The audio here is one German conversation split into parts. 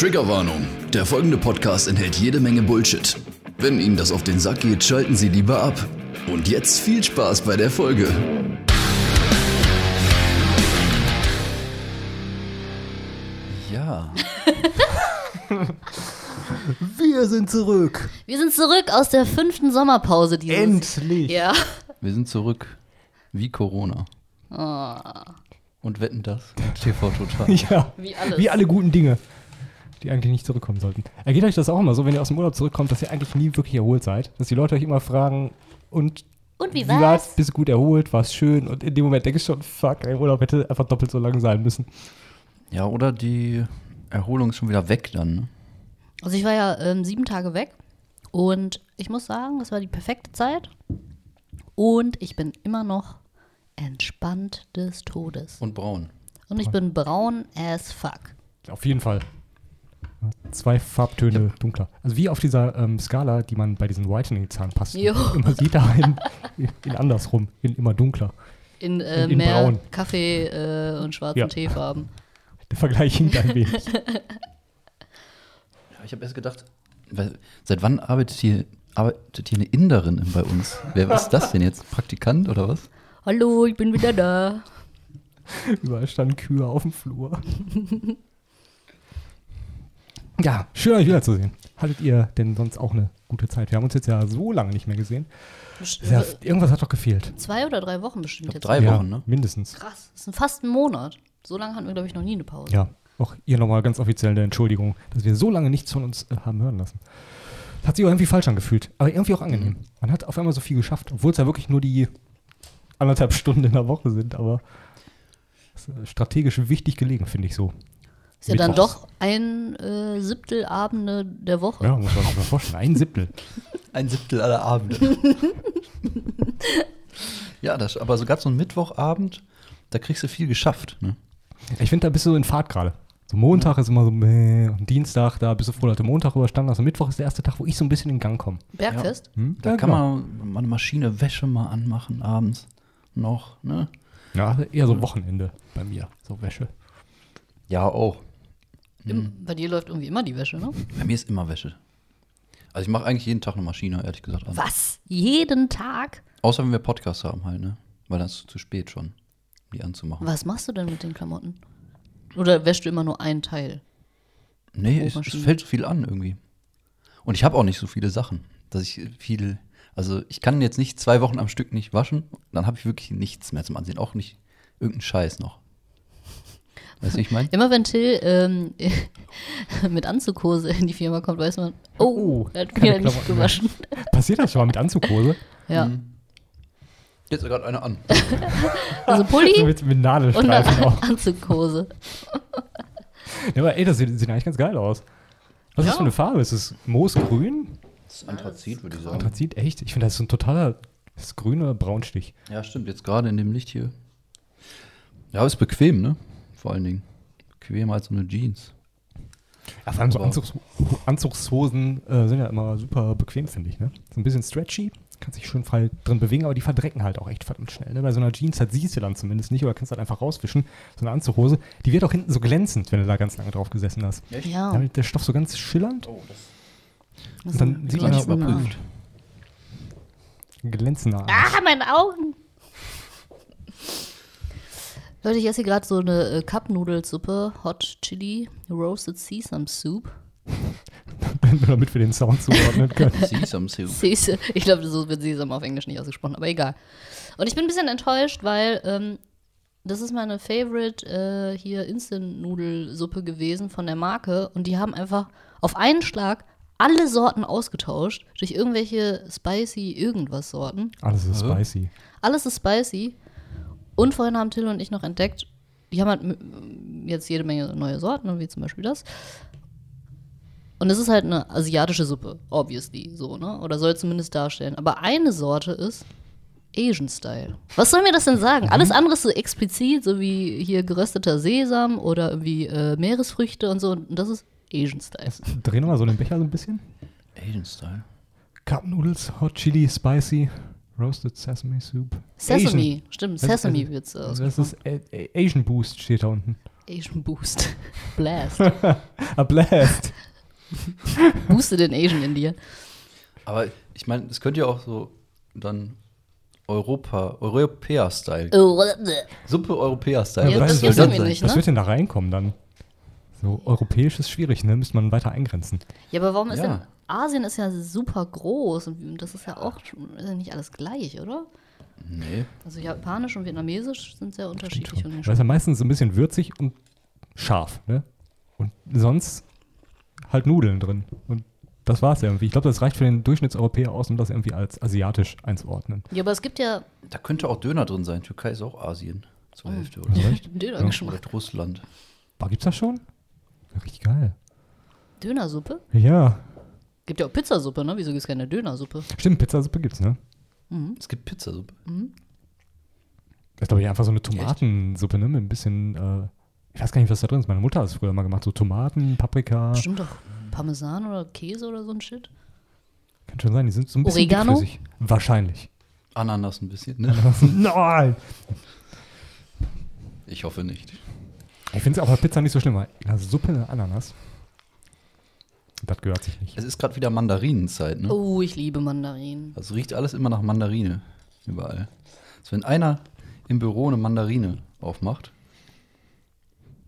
Triggerwarnung. Der folgende Podcast enthält jede Menge Bullshit. Wenn Ihnen das auf den Sack geht, schalten Sie lieber ab. Und jetzt viel Spaß bei der Folge. Ja. Wir sind zurück. Wir sind zurück aus der fünften Sommerpause dieses Endlich. Ja. Wir sind zurück. Wie Corona. Und wetten das? TV total. Ja. Wie alles. Wie alle guten Dinge, die eigentlich nicht zurückkommen sollten. Ergeht euch das auch immer so, wenn ihr aus dem Urlaub zurückkommt, dass ihr eigentlich nie wirklich erholt seid? Dass die Leute euch immer fragen, und Und wie wie war's? war's? Bist du gut erholt? War's schön? Und in dem Moment denke ich schon, fuck, ein Urlaub hätte einfach doppelt so lang sein müssen. Ja, oder die Erholung ist schon wieder weg dann. Ne? Also ich war ja ähm, sieben Tage weg und ich muss sagen, das war die perfekte Zeit. Und ich bin immer noch entspannt des Todes. Und braun. Und ich bin braun as fuck. Auf jeden Fall. Zwei Farbtöne dunkler. Also wie auf dieser ähm, Skala, die man bei diesen Whitening-Zahnpasten immer sieht, da in, in andersrum, in immer dunkler. In, äh, In- in mehr braun. Kaffee äh, und schwarzen Ja. Teefarben. Der Vergleich hinkt ein wenig. Ja, ich habe erst gedacht, weil, seit wann arbeitet hier, arbeitet hier eine Inderin bei uns? Wer ist das denn jetzt? Praktikant oder was? Hallo, ich bin wieder da. Überall standen Kühe auf dem Flur. Ja, schön euch wiederzusehen. Hattet ihr denn sonst auch eine gute Zeit? Wir haben uns jetzt ja so lange nicht mehr gesehen. Ja, irgendwas hat doch gefehlt. Zwei oder drei Wochen bestimmt Ich glaub, jetzt. drei ja, Wochen, ne? Mindestens. Krass, das ist fast ein Monat. So lange hatten wir, glaube ich, noch nie eine Pause. Ja, auch ihr nochmal ganz offiziell eine Entschuldigung, dass wir so lange nichts von uns äh, haben hören lassen. Hat sich auch irgendwie falsch angefühlt, aber irgendwie auch angenehm. Man hat auf einmal so viel geschafft, obwohl es ja wirklich nur die anderthalb Stunden in der Woche sind, aber das äh, strategisch wichtig gelegen, finde ich so. Ist ja dann doch ein äh, Siebtel Abende der Woche. Ja, muss man sich mal vorstellen. Ein Siebtel. Ein Siebtel aller Abende. ja, das, aber so gab so einen Mittwochabend, da kriegst du viel geschafft. Ne? Ich finde, da bist du in Fahrt gerade. So Montag ist immer so, meh, und Dienstag, da bist du froh, dass du Montag überstanden hast. Und Mittwoch ist der erste Tag, wo ich so ein bisschen in Gang komme. Bergfest? Hm? Da Ja, kann genau. man mal eine Maschine Wäsche mal anmachen abends noch. Ne? Ja, eher so Wochenende bei mir, so Wäsche. Ja, auch. Im, bei dir läuft irgendwie immer die Wäsche, ne? Bei mir ist immer Wäsche. Also ich mache eigentlich jeden Tag eine Maschine, ehrlich gesagt. an. Was? Jeden Tag? Außer wenn wir Podcasts haben halt, ne? Weil dann ist es zu spät schon, die anzumachen. Was machst du denn mit den Klamotten? Oder wäschst du immer nur einen Teil? Nee, es, es fällt so viel an irgendwie. Und ich habe auch nicht so viele Sachen, dass ich viel. Also ich kann jetzt nicht zwei Wochen am Stück nicht waschen, dann habe ich wirklich nichts mehr zum Ansehen. Auch nicht irgendeinen Scheiß noch. Weißt du, ich meine? Immer wenn Till ähm, mit Anzughose in die Firma kommt, weiß man, oh, Oh, er hat wieder nicht gewaschen. Passiert das schon mal mit Anzughose? Ja. Mhm. Jetzt gerade eine an. Also So Pulli mit, mit und Nadelstreifen auch. Anzughose. Ja, aber ey, das sieht, sieht eigentlich ganz geil aus. Was ist das für eine Farbe? Ist es Moosgrün? Das ist Anthrazit, würde ich sagen. Anthrazit? Echt? Ich finde, das ist so ein totaler das ist grüner Braunstich. Ja, stimmt, jetzt gerade in dem Licht hier. Ja, aber ist bequem, ne? Vor allen Dingen. Bequemer als so eine Jeans. Ja, vor allem so Anzugs Anzugshosen äh, sind ja immer super bequem, finde ich. Ne? So ein bisschen stretchy, kannst dich schön frei drin bewegen, aber die verdrecken halt auch echt verdammt schnell. Ne? Bei so einer Jeans, das siehst du dann zumindest nicht oder kannst halt einfach rauswischen. So eine Anzughose, die wird auch hinten so glänzend, wenn du da ganz lange drauf gesessen hast. Ja. Dann wird der Stoff so ganz schillernd, Oh, das Das und dann ist sieht man ja überprüft. glänzender. Ah, meine Augen. Leute, ich esse hier gerade so eine äh, Cup-Nudelsuppe, Hot Chili, Roasted Sesame Soup. Nur damit wir den Sound zuordnen können. Sesame Soup. Sese. Ich glaube, so wird Sesam auf Englisch nicht ausgesprochen, aber egal. Und ich bin ein bisschen enttäuscht, weil ähm, das ist meine Favorite äh, hier Instant-Nudelsuppe gewesen von der Marke und die haben einfach auf einen Schlag alle Sorten ausgetauscht durch irgendwelche spicy irgendwas Sorten. Alles ist spicy. Alles ist spicy. Und vorhin haben Till und ich noch entdeckt, die haben halt jetzt jede Menge neue Sorten, wie zum Beispiel das. Und es ist halt eine asiatische Suppe, obviously, so, ne? Oder soll zumindest darstellen. Aber eine Sorte ist Asian Style. Was soll mir das denn sagen? Alles andere ist so explizit, so wie hier gerösteter Sesam oder irgendwie äh, Meeresfrüchte und so. Und das ist Asian Style. Dreh nochmal so den Becher so ein bisschen. Asian Style. Cup Noodles, Hot Chili, Spicy, Roasted Sesame Soup. Sesame, Asian. stimmt, Das Sesame wird es Das ist äh, äh, Asian Boost steht da unten. Asian Boost. Blast. A blast. Booste den Asian in dir. Aber ich meine, es könnte ja auch so dann Europa, Europäer-Style. Oh, Suppe Europäer-Style. Ja, Was das das nicht. Ne? wird denn da reinkommen dann? So europäisch ist schwierig, ne? Müsste man weiter eingrenzen. Ja, aber warum ist Ja. denn. Asien ist ja super groß und das ist ja auch ist ja nicht alles gleich, oder? Nee. Also Japanisch und Vietnamesisch sind sehr unterschiedlich. Und Weil es ja meistens so ein bisschen würzig und scharf, ne? Und sonst halt Nudeln drin. Und das war's irgendwie. Ich glaube, das reicht für den Durchschnittseuropäer aus, um das irgendwie als asiatisch einzuordnen. ja, aber es gibt ja Da könnte auch Döner drin sein. Türkei ist auch Asien. Zur Hälfte oder Also? Dönergeschmack. Oder Russland. War, gibt's das schon? Ja, richtig geil. Dönersuppe? Ja. Gibt ja auch Pizzasuppe, ne? Wieso gibt es keine Dönersuppe? Stimmt, Pizzasuppe gibt's, ne? Es gibt Pizzasuppe. Das ist, glaube ich, einfach so eine Tomatensuppe, ne? Mit ein bisschen, äh, ich weiß gar nicht, was da drin ist. Meine Mutter hat es früher mal gemacht. So Tomaten, Paprika. Bestimmt doch Parmesan oder Käse oder so ein Shit. Kann schon sein, die sind so ein bisschen Oregano? Wahrscheinlich. Ananas ein bisschen, ne? Nein! Ich hoffe nicht. Ich finde es auch bei Pizza nicht so schlimm. weil eine Suppe eine Ananas. Das gehört sich nicht. Es ist gerade wieder Mandarinenzeit, ne? Oh, ich liebe Mandarinen. Also riecht alles immer nach Mandarine. Überall. Also wenn einer im Büro eine Mandarine aufmacht,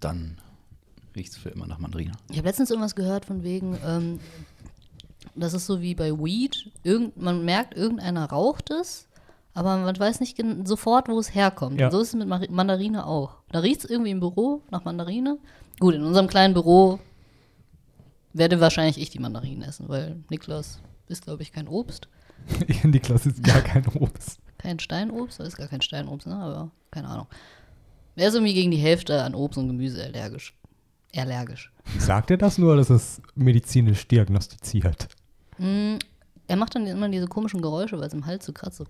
dann riecht es für immer nach Mandarine. Ich habe letztens irgendwas gehört von wegen, ähm, das ist so wie bei Weed. Irgend, man merkt, irgendeiner raucht es, aber man weiß nicht sofort, wo es herkommt. Ja. Und so ist es mit Mandarine auch. Da riecht es irgendwie im Büro nach Mandarine. Gut, in unserem kleinen Büro werde wahrscheinlich ich die Mandarinen essen, weil Niklas ist, glaube ich, kein Obst. Niklas ist gar kein Obst. Kein Steinobst, das ist gar kein Steinobst, ne? aber keine Ahnung. Er ist irgendwie gegen die Hälfte an Obst und Gemüse allergisch. Allergisch. Sagt er das nur, dass es medizinisch diagnostiziert? Mm, er macht dann immer diese komischen Geräusche, weil es im Hals so kratzt. So.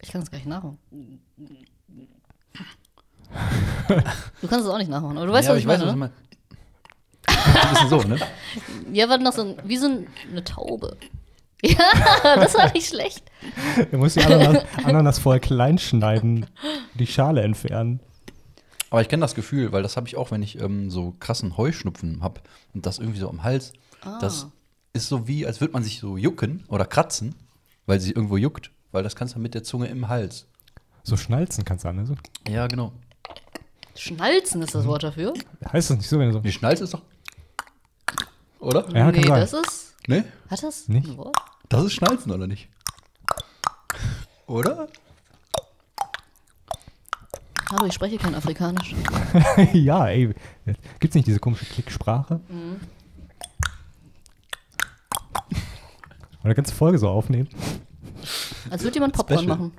Ich kann das gar nicht nachmachen. Du kannst es auch nicht nachmachen, aber du weißt, ja, was ich, weiß, meine, was ne? Ein bisschen so, ne? Ja, war noch so ein, wie so ein, eine Taube. Ja, das war nicht schlecht. Er muss die Ananas, Ananas vorher klein schneiden, die Schale entfernen. Aber ich kenne das Gefühl, weil das habe ich auch, wenn ich ähm, so krassen Heuschnupfen habe und das irgendwie so am Hals. Ah. Das ist so wie, als würde man sich so jucken oder kratzen, weil sie irgendwo juckt, weil das kannst du mit der Zunge im Hals. So schnalzen kannst du an. Also. Ja, genau. Schnalzen ist das Wort dafür. Heißt das nicht so, wenn du so. Die Schnalz ist doch. Oder? Ja, kann nee, sein. das ist. Ne? Hat das Nicht? ein Wort? Das ist Schnalzen, oder nicht? Oder? Hallo, ich spreche kein Afrikanisch. ja, ey. Gibt's nicht diese komische Klicksprache? Mhm. Oder eine ganze Folge so aufnehmen? Als würde jemand Popcorn Special. machen.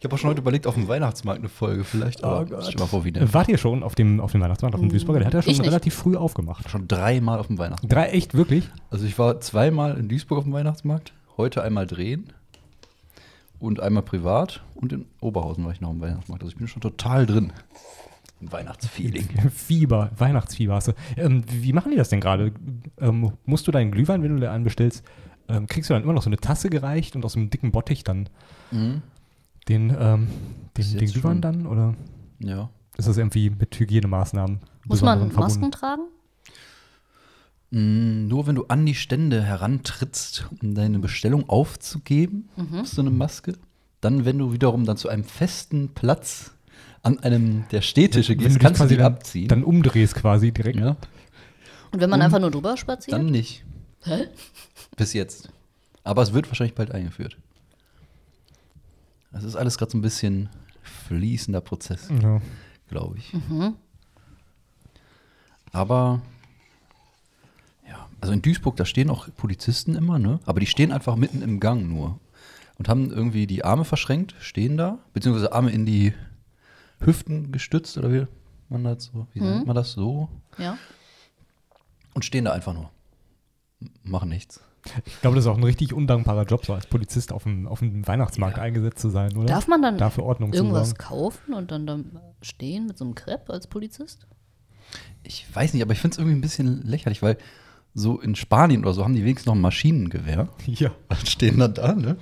Ich habe auch schon heute überlegt, auf dem Weihnachtsmarkt eine Folge vielleicht. Stell dir mal vor, wie denn? Wart ihr schon auf dem, auf dem Weihnachtsmarkt, auf dem Duisburger? Der hat ja schon Ich nicht. relativ früh aufgemacht. Schon dreimal auf dem Weihnachtsmarkt. Drei, echt, wirklich? Also ich war zweimal in Duisburg auf dem Weihnachtsmarkt, heute einmal drehen und einmal privat und in Oberhausen war ich noch im Weihnachtsmarkt. Also ich bin schon total drin. Im Weihnachtsfeeling. Fieber, Weihnachtsfieber hast du. Ähm, wie machen die das denn gerade? Ähm, musst du deinen Glühwein, wenn du dir einen bestellst, ähm, kriegst du dann immer noch so eine Tasse gereicht und aus einem dicken Bottich dann Mhm. Den, ähm, den, den Glühwein schon. dann? Oder Ja. ist das irgendwie mit Hygienemaßnahmen? Muss man Masken tragen? Mm, Nur wenn du an die Stände herantrittst, um deine Bestellung aufzugeben, hast du eine Maske. Dann, wenn du wiederum dann zu einem festen Platz an einem der Städtische gehst, kannst du die dann, abziehen. Dann umdrehst quasi direkt. ja, Und wenn man Mhm. einfach nur drüber spaziert? dann nicht. Hä? Bis jetzt. Aber es wird wahrscheinlich bald eingeführt. Das ist alles gerade so ein bisschen fließender Prozess, Ja. glaube ich. Aber ja, also in Duisburg, da stehen auch Polizisten immer, ne? Aber die stehen einfach mitten im Gang nur und haben irgendwie die Arme verschränkt, stehen da, beziehungsweise Arme in die Hüften gestützt oder wie man das so, wie nennt man das so? Ja. Und stehen da einfach nur. Machen nichts. Ich glaube, das ist auch ein richtig undankbarer Job, so als Polizist auf dem, auf dem Weihnachtsmarkt eingesetzt zu sein, oder? Darf man dann Dafür Ordnung irgendwas kaufen und dann, dann stehen mit so einem Crepe als Polizist? Ich weiß nicht, aber ich finde es irgendwie ein bisschen lächerlich, weil so in Spanien oder so haben die wenigstens noch ein Maschinengewehr. Ja. Dann stehen dann da, ne?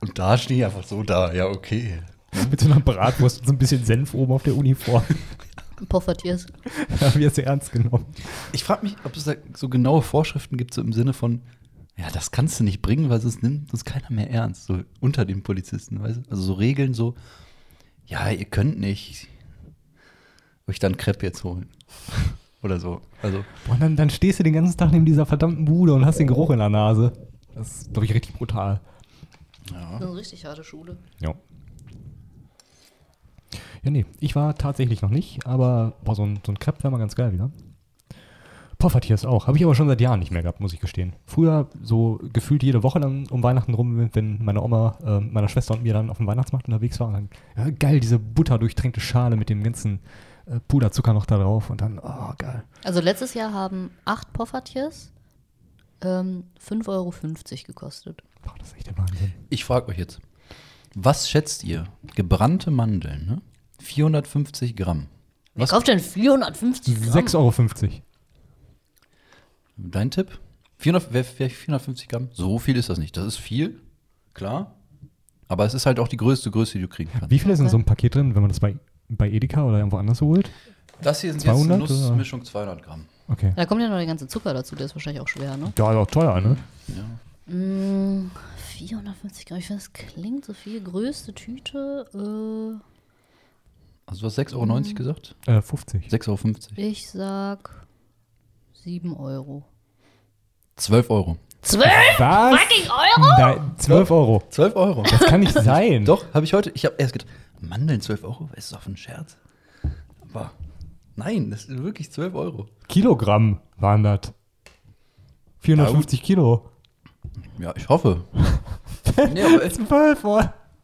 Und da stehen die einfach so da, ja, okay. Mit so einer Bratwurst und so ein bisschen Senf oben auf der Uniform. Poffertiers. Haben wir es sehr ernst genommen. Ich frage mich, ob es da so genaue Vorschriften gibt, so im Sinne von, ja, das kannst du nicht bringen, weil sonst nimmt uns keiner mehr ernst, so unter den Polizisten, weißt du? Also so Regeln so, ja, ihr könnt nicht euch dann Crepe jetzt holen. Oder so. Also, Boah, und dann, dann stehst du den ganzen Tag neben dieser verdammten Bude und hast den Geruch in der Nase. Das ist, glaube ich, richtig brutal. ja. Das ist eine richtig harte Schule. Ja. Ja, nee, ich war tatsächlich noch nicht, aber boah, so ein, so ein Crepe wäre mal ganz geil wieder. Poffertiers auch. Habe ich aber schon seit Jahren nicht mehr gehabt, muss ich gestehen. Früher so gefühlt jede Woche dann um Weihnachten rum, wenn meine Oma, äh, meiner Schwester und mir dann auf dem Weihnachtsmarkt unterwegs waren. Dann, ja, geil, diese butterdurchtränkte Schale mit dem ganzen äh, Puderzucker noch da drauf und dann, oh, geil. Also letztes Jahr haben acht Poffertiers ähm, 5,50 Euro gekostet. Boah, das ist echt der Wahnsinn. Ich frage euch jetzt, was schätzt ihr? Gebrannte Mandeln, ne? 450 Gramm. Wer Was- kauft denn 450 Gramm? 6,50 Euro. Dein Tipp? 400, wer- wer- 450 Gramm? So viel ist das nicht. Das ist viel, klar. Aber es ist halt auch die größte Größe, die du kriegen kannst. Wie viel ist in so einem Paket drin, wenn man das bei, bei Edeka oder irgendwo anders holt? Das hier sind 200 jetzt? Nussmischung 200 Gramm. Okay. Da kommt ja noch der ganze Zucker dazu, der ist wahrscheinlich auch schwer, ne? Ja, ist auch teuer, ne? Ja. Mm, 450 Gramm, ich finde, das klingt so viel. Größte Tüte, äh, Also du hast 6,90 Euro gesagt? Äh, 50. 6,50 Euro. ich sag 7 Euro. 12 Euro. 12 Was? fucking Euro? Nein, 12 Euro. 12 Euro. Das kann nicht sein. Doch, habe ich heute. Ich habe erst gedacht, Mandeln 12 Euro? Ist das auf ein Scherz? Aber nein, das ist wirklich 12 Euro. Kilogramm waren das. 450 Kilo. Ja, ich hoffe. nee, aber es, 12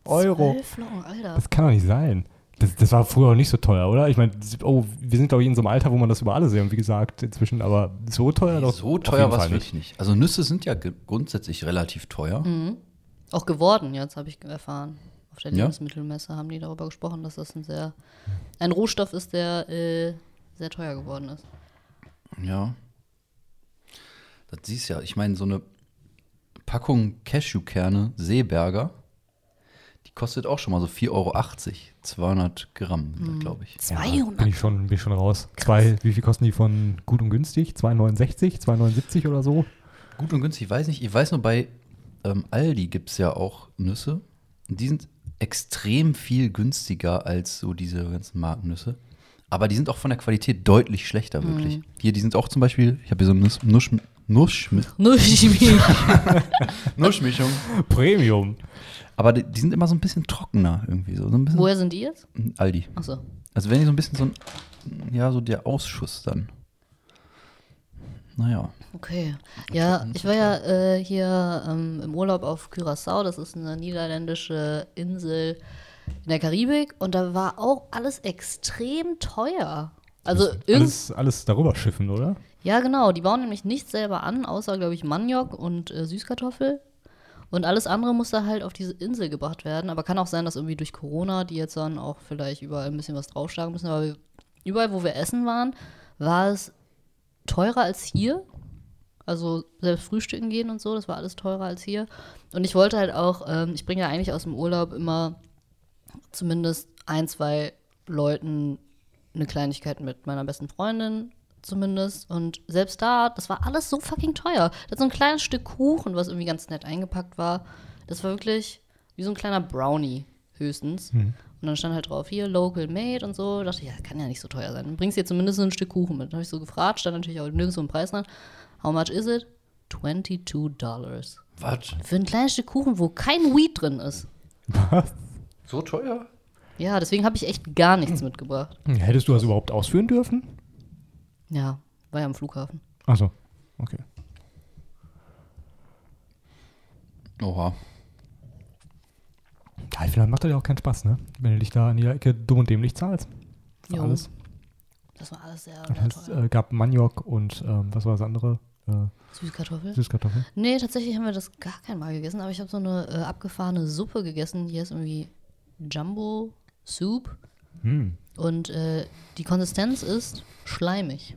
Euro. 12 Flocken, Alter. Das kann doch nicht sein. Das, das war früher auch nicht so teuer, oder? Ich meine, oh, wir sind, glaube ich, in so einem Alter, wo man das über alles sehen, wie gesagt, inzwischen, aber so teuer doch. so teuer war es wirklich nicht. Also Nüsse sind ja grundsätzlich relativ teuer. Auch geworden, jetzt habe ich erfahren. Auf der Ja? Lebensmittelmesse haben die darüber gesprochen, dass das ein sehr ein Rohstoff ist, der äh, sehr teuer geworden ist. Ja. Das siehst ja. Ich meine, so eine Packung Cashewkerne Seeberger, die kostet auch schon mal so 4,80 Euro. 200 Gramm, glaube ich. Ja, 200. bin ich schon, bin ich schon raus. Zwei, wie viel kosten die von gut und günstig? 2,69, 2,79 oder so? Gut und günstig, ich weiß nicht. Ich weiß nur, bei ähm, Aldi gibt es ja auch Nüsse. Und die sind extrem viel günstiger als so diese ganzen Markennüsse. Aber die sind auch von der Qualität deutlich schlechter, wirklich. Hier, die sind auch zum Beispiel, ich habe hier so eine Nuss, Nuss, Nuss, Nuschmi. Nussmischung. Premium. Aber die, die sind immer so ein bisschen trockener irgendwie. So, so ein bisschen Woher sind die jetzt? Aldi. Achso. Also wenn die so ein bisschen so ein, ja, so der Ausschuss dann. Naja. Okay. Ja, ich war ja äh, hier ähm, im Urlaub auf Curaçao. Das ist eine niederländische Insel in der Karibik. Und da war auch alles extrem teuer. Also irgend Alles, alles darüber schiffen, oder? Ja, genau. Die bauen nämlich nichts selber an, außer, glaube ich, Maniok und äh, Süßkartoffel. Und alles andere muss da halt auf diese Insel gebracht werden. Aber kann auch sein, dass irgendwie durch Corona die jetzt dann auch vielleicht überall ein bisschen was draufschlagen müssen. Aber wir- überall, wo wir essen waren, war es teurer als hier. Also selbst frühstücken gehen und so, das war alles teurer als hier. Und ich wollte halt auch, ähm, ich bringe ja eigentlich aus dem Urlaub immer zumindest ein, zwei Leuten eine Kleinigkeit mit meiner besten Freundin zumindest. Und selbst da, das war alles so fucking teuer. Da hat so ein kleines Stück Kuchen, was irgendwie ganz nett eingepackt war. Das war wirklich wie so ein kleiner Brownie höchstens. Und dann stand halt drauf, hier, local made und so. Da dachte ich, ja, das kann ja nicht so teuer sein. Dann bringst du dir zumindest so ein Stück Kuchen mit. Dann habe ich so gefragt, stand natürlich auch nirgendwo ein Preis dran. How much is it? 22 Dollars. Was? Für ein kleines Stück Kuchen, wo kein Weed drin ist. Was? So teuer? Ja, deswegen habe ich echt gar nichts mitgebracht. Hättest du das überhaupt ausführen dürfen? Ja, war ja am Flughafen. Achso, okay. Oha. Ja, vielleicht macht das ja auch keinen Spaß, ne? Wenn du dich da an jeder Ecke dumm und dämlich zahlst. Für Jo. alles. Das war alles sehr, Und es äh, gab Maniok und ähm, was war das andere? Äh, Süßkartoffel? Süßkartoffeln. Nee, tatsächlich haben wir das gar kein Mal gegessen, aber ich habe so eine äh, abgefahrene Suppe gegessen. Die ist irgendwie Jumbo Soup. Hm. Und äh, die Konsistenz ist schleimig.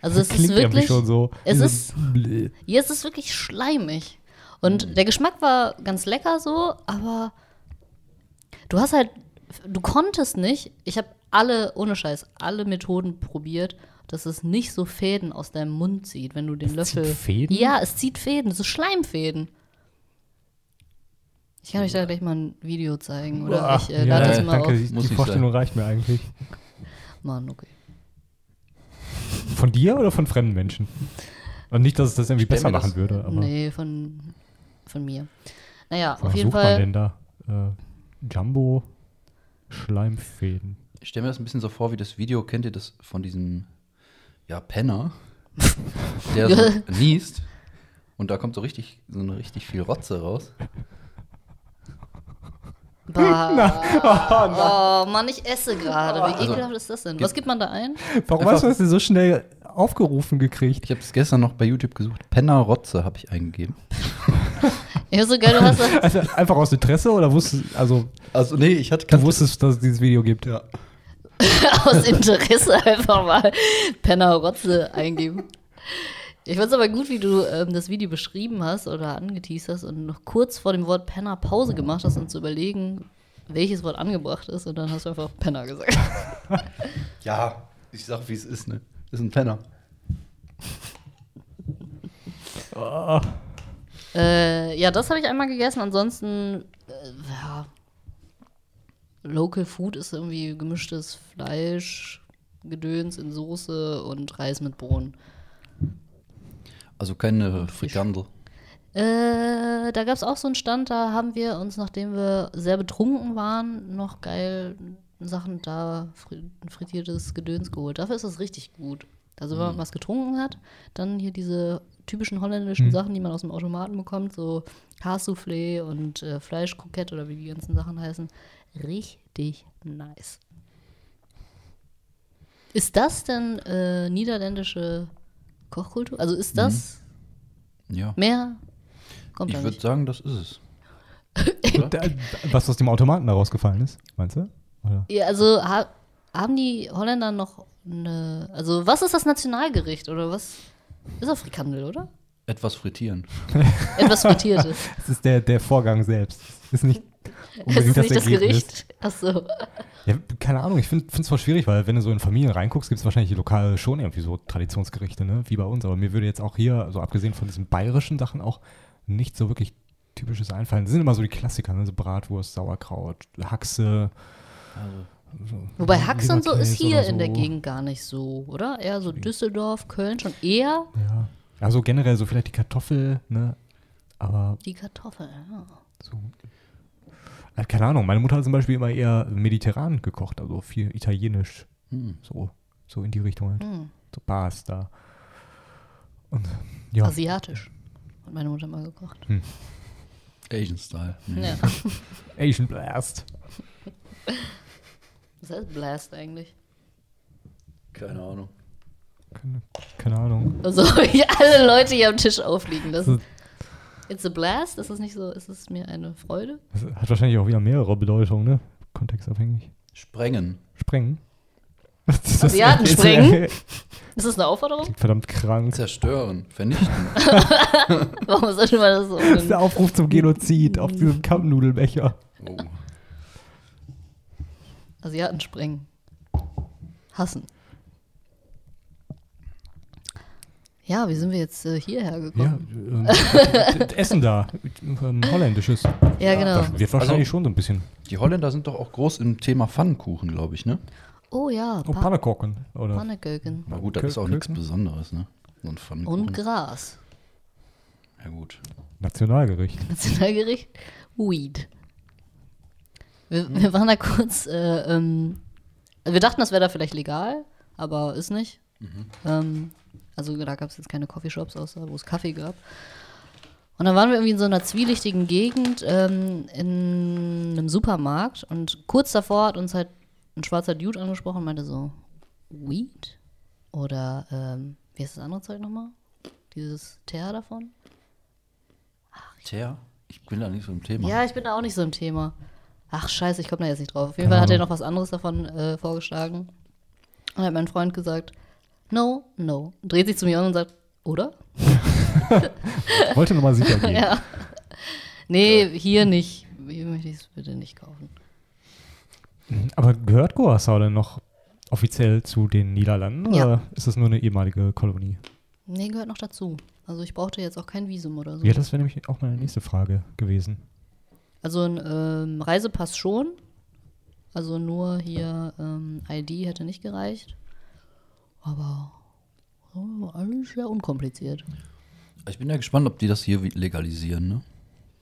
Also es ist Klingt irgendwie wirklich. schon so. es ist-. Ja, es ist wirklich schleimig. Und der Geschmack war ganz lecker so, aber du hast halt, du konntest nicht. Ich habe alle, ohne Scheiß, alle Methoden probiert, dass es nicht so Fäden aus deinem Mund zieht, wenn du den Es zieht Löffel. Fäden? Ja, es zieht Fäden, so Schleimfäden. Ich kann euch da gleich mal ein Video zeigen. Oder Boah, ich äh, ja, lade das ja, mal danke, auf. die, Muss die Vorstellung reicht mir eigentlich. Mann, okay. Von dir oder von fremden Menschen? Und nicht, dass es das irgendwie Stell besser mir das- machen würde, aber Nee, von, von mir. Naja, was auf jeden sucht man Fall. denn da? Äh, Jumbo Schleimfäden. Ich stelle mir das ein bisschen so vor, wie das Video, kennt ihr das von diesem, ja, Penner, der so niest und da kommt so richtig, so richtig viel Rotze raus. Bah. oh Mann, ich esse gerade. Wie Also, ekelhaft ist das denn? Was gibt man da ein? Warum hast du das denn so schnell aufgerufen gekriegt? Ich habe es gestern noch bei YouTube gesucht. Penner Rotze habe ich eingegeben. Ja, so geil, du hast das. Also einfach aus Interesse oder wusstest, also Also nee, ich hatte du wusstest, dass es dieses Video gibt? Ja. aus Interesse einfach mal Penner Rotze eingeben. Ich fand es aber gut, wie du ähm, das Video beschrieben hast oder angeteased hast und noch kurz vor dem Wort Penner Pause gemacht hast, um zu überlegen, welches Wort angebracht ist. Und dann hast du einfach Penner gesagt. Ja, ich sag, wie es ist, ne? Ist ein Penner. Äh, ja, das habe ich einmal gegessen. Ansonsten, äh, ja, Local Food ist irgendwie gemischtes Fleisch, Gedöns in Soße und Reis mit Bohnen. Also keine Frikandel. Äh, da gab es auch so einen Stand, da haben wir uns, nachdem wir sehr betrunken waren, noch geil Sachen da, fri frittiertes Gedöns geholt. Dafür ist das richtig gut. Also wenn man was getrunken hat, dann hier diese typischen holländischen Sachen, die man aus dem Automaten bekommt, so Haarsoufflé und äh, Fleischkrokett oder wie die ganzen Sachen heißen. Richtig nice. Ist das denn äh, niederländische Kochkultur? Also ist das Ja. mehr? Kommt Ich würde sagen, das ist es. Da, was aus dem Automaten da rausgefallen ist, meinst du? Oder? Ja, also ha haben die Holländer noch eine. Also, was ist das Nationalgericht oder was? Ist auch Frikandel, oder? Etwas frittieren. Etwas Frittiertes. Es ist der, der Vorgang selbst. Ist nicht das unbedingt ist das nicht das Ergebnis. Gericht. Achso. Ja, keine Ahnung, ich finde es voll schwierig, weil wenn du so in Familien reinguckst, gibt es wahrscheinlich lokal schon irgendwie so Traditionsgerichte, ne? wie bei uns. Aber mir würde jetzt auch hier, also abgesehen von diesen bayerischen Sachen, auch nicht so wirklich typisches einfallen. Das sind immer so die Klassiker, ne? so Bratwurst, Sauerkraut, Haxe. so Wobei Haxe und so ist hier oder in der so. Gegend gar nicht so, oder? Eher so Düsseldorf, Köln schon eher Ja. Also generell so vielleicht die Kartoffel, ne? Aber die Kartoffel. Ja. so. Äh, keine Ahnung, meine Mutter hat zum Beispiel immer eher mediterran gekocht, also viel italienisch. Hm. So, so in die Richtung halt. Hm. So Pasta. Und ja. Asiatisch. Hat meine Mutter mal gekocht. Asian Style. Ja. Asian Blast. Was heißt Blast eigentlich? Keine Ahnung. Keine, keine Ahnung. Also, alle Leute hier am Tisch aufliegen lassen. It's a blast? Ist es nicht so? Ist es mir eine Freude? das hat wahrscheinlich auch wieder mehrere Bedeutungen, ne? Kontextabhängig. Sprengen. Sprengen. Das ist- Asiaten ist- sprengen? Ist das eine Aufforderung? Klingt verdammt krank. Zerstören. Vernichten. Warum sollte man das so? Das ist der Aufruf zum Genozid auf diesem Kampfnudelbecher. Oh. Asiaten sprengen. Hassen. Ja, wie sind wir jetzt äh, hierher Ja, gekommen? ähm, Essen da. Ähm, holländisches. Ja, genau. Das wird wahrscheinlich Also- schon so ein bisschen. Die Holländer sind doch auch groß im Thema Pfannkuchen, glaube ich, ne? Oh ja, Oh, pa Pannekocken. Oder? Pannekuchen. Na gut, das ist auch nichts? Besonderes, ne? So ein Pfannkuchen. Und Gras. ja gut. Nationalgericht. Nationalgericht? Weed. Wir, wir waren da kurz, äh, ähm, wir dachten, das wäre da vielleicht legal, aber ist nicht. Ähm, also da gab es jetzt keine Coffeeshops, außer wo es Kaffee gab. Und dann waren wir irgendwie in so einer zwielichtigen Gegend ähm, in einem Supermarkt und kurz davor hat uns halt ein schwarzer Dude angesprochen und meinte so, Weed? Oder, ähm, wie heißt das andere Zeug nochmal? Dieses Teer davon? Tja, ich bin da nicht so im Thema. Ja, ich bin da auch nicht so im Thema. Ach, scheiße, ich komme da jetzt nicht drauf. Auf jeden Fall hat er noch was anderes davon äh, vorgeschlagen. Und hat mein Freund gesagt, no, no. Dreht sich zu mir um und sagt, oder? Wollte nochmal sicher gehen. Ja. Nee, hier nicht. Hier möchte ich es bitte nicht kaufen. Aber gehört Goassau denn noch offiziell zu den Niederlanden Ja. oder ist das nur eine ehemalige Kolonie? Nee, gehört noch dazu. Also ich brauchte jetzt auch kein Visum oder so. Ja, das wäre nämlich auch meine nächste Frage gewesen. Also ein ähm, Reisepass schon. Also nur hier ähm, ID hätte nicht gereicht. Aber alles sehr unkompliziert. Ich bin ja gespannt, ob die das hier legalisieren, ne?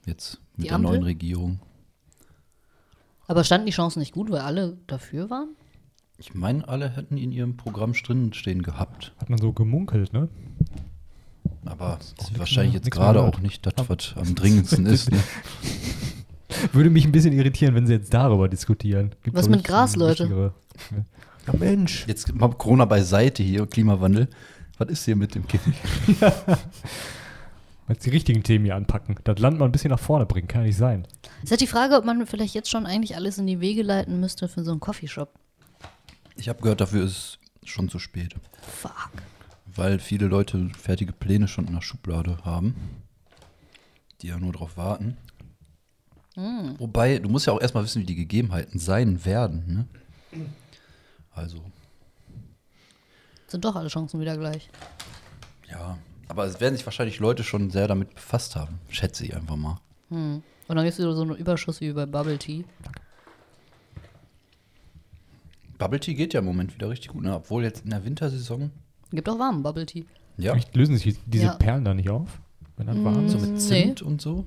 Jetzt mit Die der Ampel? neuen Regierung. Aber standen die Chancen nicht gut, weil alle dafür waren? Ich meine, alle hätten in ihrem Programm drin stehen gehabt. Hat man so gemunkelt, ne? Aber das ist wahrscheinlich mehr- jetzt gerade auch nicht das, was am dringendsten ist. Ne? Würde mich ein bisschen irritieren, wenn sie jetzt darüber diskutieren. Gibt, Was mit Gras, Leute? Ja, Mensch. Jetzt mal Corona beiseite hier, Klimawandel. Was ist hier mit dem Kind? Jetzt die richtigen Themen hier anpacken. Das Land mal ein bisschen nach vorne bringen, kann ja nicht sein. Es ist halt die Frage, ob man vielleicht jetzt schon eigentlich alles in die Wege leiten müsste für so einen Coffeeshop. Ich habe gehört, dafür ist es schon zu spät. Fuck. Weil viele Leute fertige Pläne schon in der Schublade haben, die ja nur darauf warten. Wobei, du musst ja auch erstmal wissen, wie die Gegebenheiten sein werden. Ne? Also, Sind doch alle Chancen wieder gleich. ja. Aber es werden sich wahrscheinlich Leute schon sehr damit befasst haben. Schätze ich einfach mal. Und dann gibt es wieder so einen Überschuss wie bei Bubble Tea. Bubble Tea geht ja im Moment wieder richtig gut, ne? obwohl jetzt in der Wintersaison. Gibt auch warmen Bubble Tea. Ja, Vielleicht lösen sich diese Ja. Perlen da nicht auf, wenn das warm so ist. mit Nee. Zimt und so.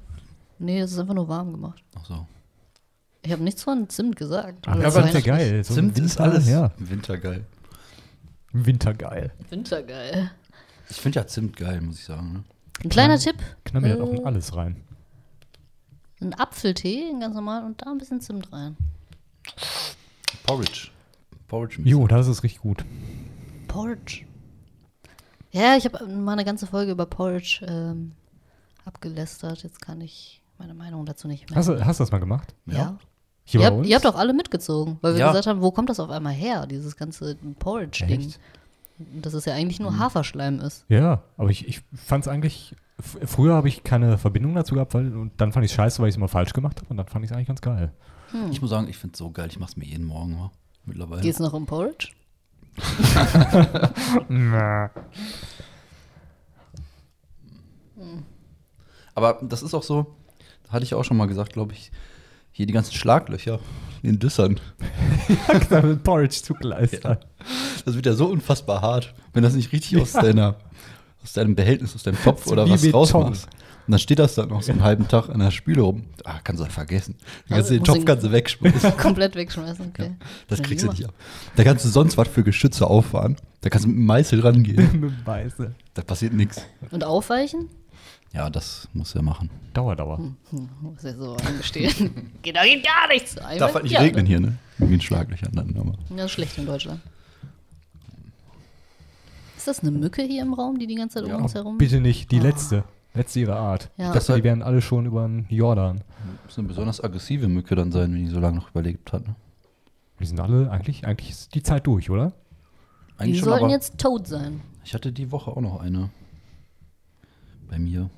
Nee, das ist einfach nur warm gemacht. Ach so. Ich habe nichts von Zimt gesagt. Das so ist ja geil. So im Zimt ist Winter, alles Ja, im Winter geil. im Winter geil. Wintergeil. Ich finde ja Zimt geil, muss ich sagen. Ne? Ein kleiner Tipp: Knall mir das auch Äh. in alles rein. ein Apfeltee, ganz normal, und da ein bisschen Zimt rein. Porridge. Porridge Jo, das ist richtig gut. Porridge. Ja, ich habe mal eine ganze Folge über Porridge ähm, abgelästert. Jetzt kann ich meine Meinung dazu nicht mehr. Hast du, hast du das mal gemacht? ja. Hier Ihr bei habt, uns? ihr habt auch alle mitgezogen, weil wir Ja. gesagt haben, wo kommt das auf einmal her, dieses ganze Porridge-Ding? Dass es ja eigentlich nur Haferschleim ist. Ja, aber ich, ich fand es eigentlich. Früher habe ich keine Verbindung dazu gehabt, weil, und dann fand ich es scheiße, weil ich es immer falsch gemacht habe. Und dann fand ich es eigentlich ganz geil. Ich muss sagen, ich finde es so geil. Ich mache es mir jeden Morgen mal. Mittlerweile. Geht's noch um Porridge? Aber das ist auch so, hatte ich auch schon mal gesagt, glaube ich, hier die ganzen Schlaglöcher in Düssern. mit Porridge zugeleistet. Das wird ja so unfassbar hart, wenn das nicht richtig aus, deiner, aus deinem Behältnis, aus deinem Topf oder was Beton. rausmachst. Und dann steht das dann noch so einen halben Tag an der Spüle rum. Ah, kannst du ja vergessen. Dann kannst du den Topf kannst du wegschmeißen. Komplett wegschmeißen, okay. Das Ja, kriegst du nicht ab. Da kannst du sonst was für Geschütze auffahren. Da kannst du mit dem Meißel rangehen. mit Weiße. Da passiert nichts. Und aufweichen? Ja, das muss er machen. Dauer, Dauer. Hm, muss ja so eingestehen. geht, da geht gar nichts. Darf Einmal- halt nicht ja, regnen hier, ne? Wegen den Schlaglöchern dann. Aber. Ja, das ist schlecht in Deutschland. Ist das eine Mücke hier im Raum, die die ganze Zeit um uns herum Bitte nicht, die Ah. letzte. Letzte ihrer Art. Ja. Ich dachte, die wären alle schon über den Jordan. Muss eine besonders aggressive Mücke dann sein, wenn die so lange noch überlebt hat. Ne? Die sind alle, eigentlich, eigentlich ist die Zeit durch, oder? Die Eigentlich schon, sollten jetzt tot sein. ich hatte die Woche auch noch eine bei mir.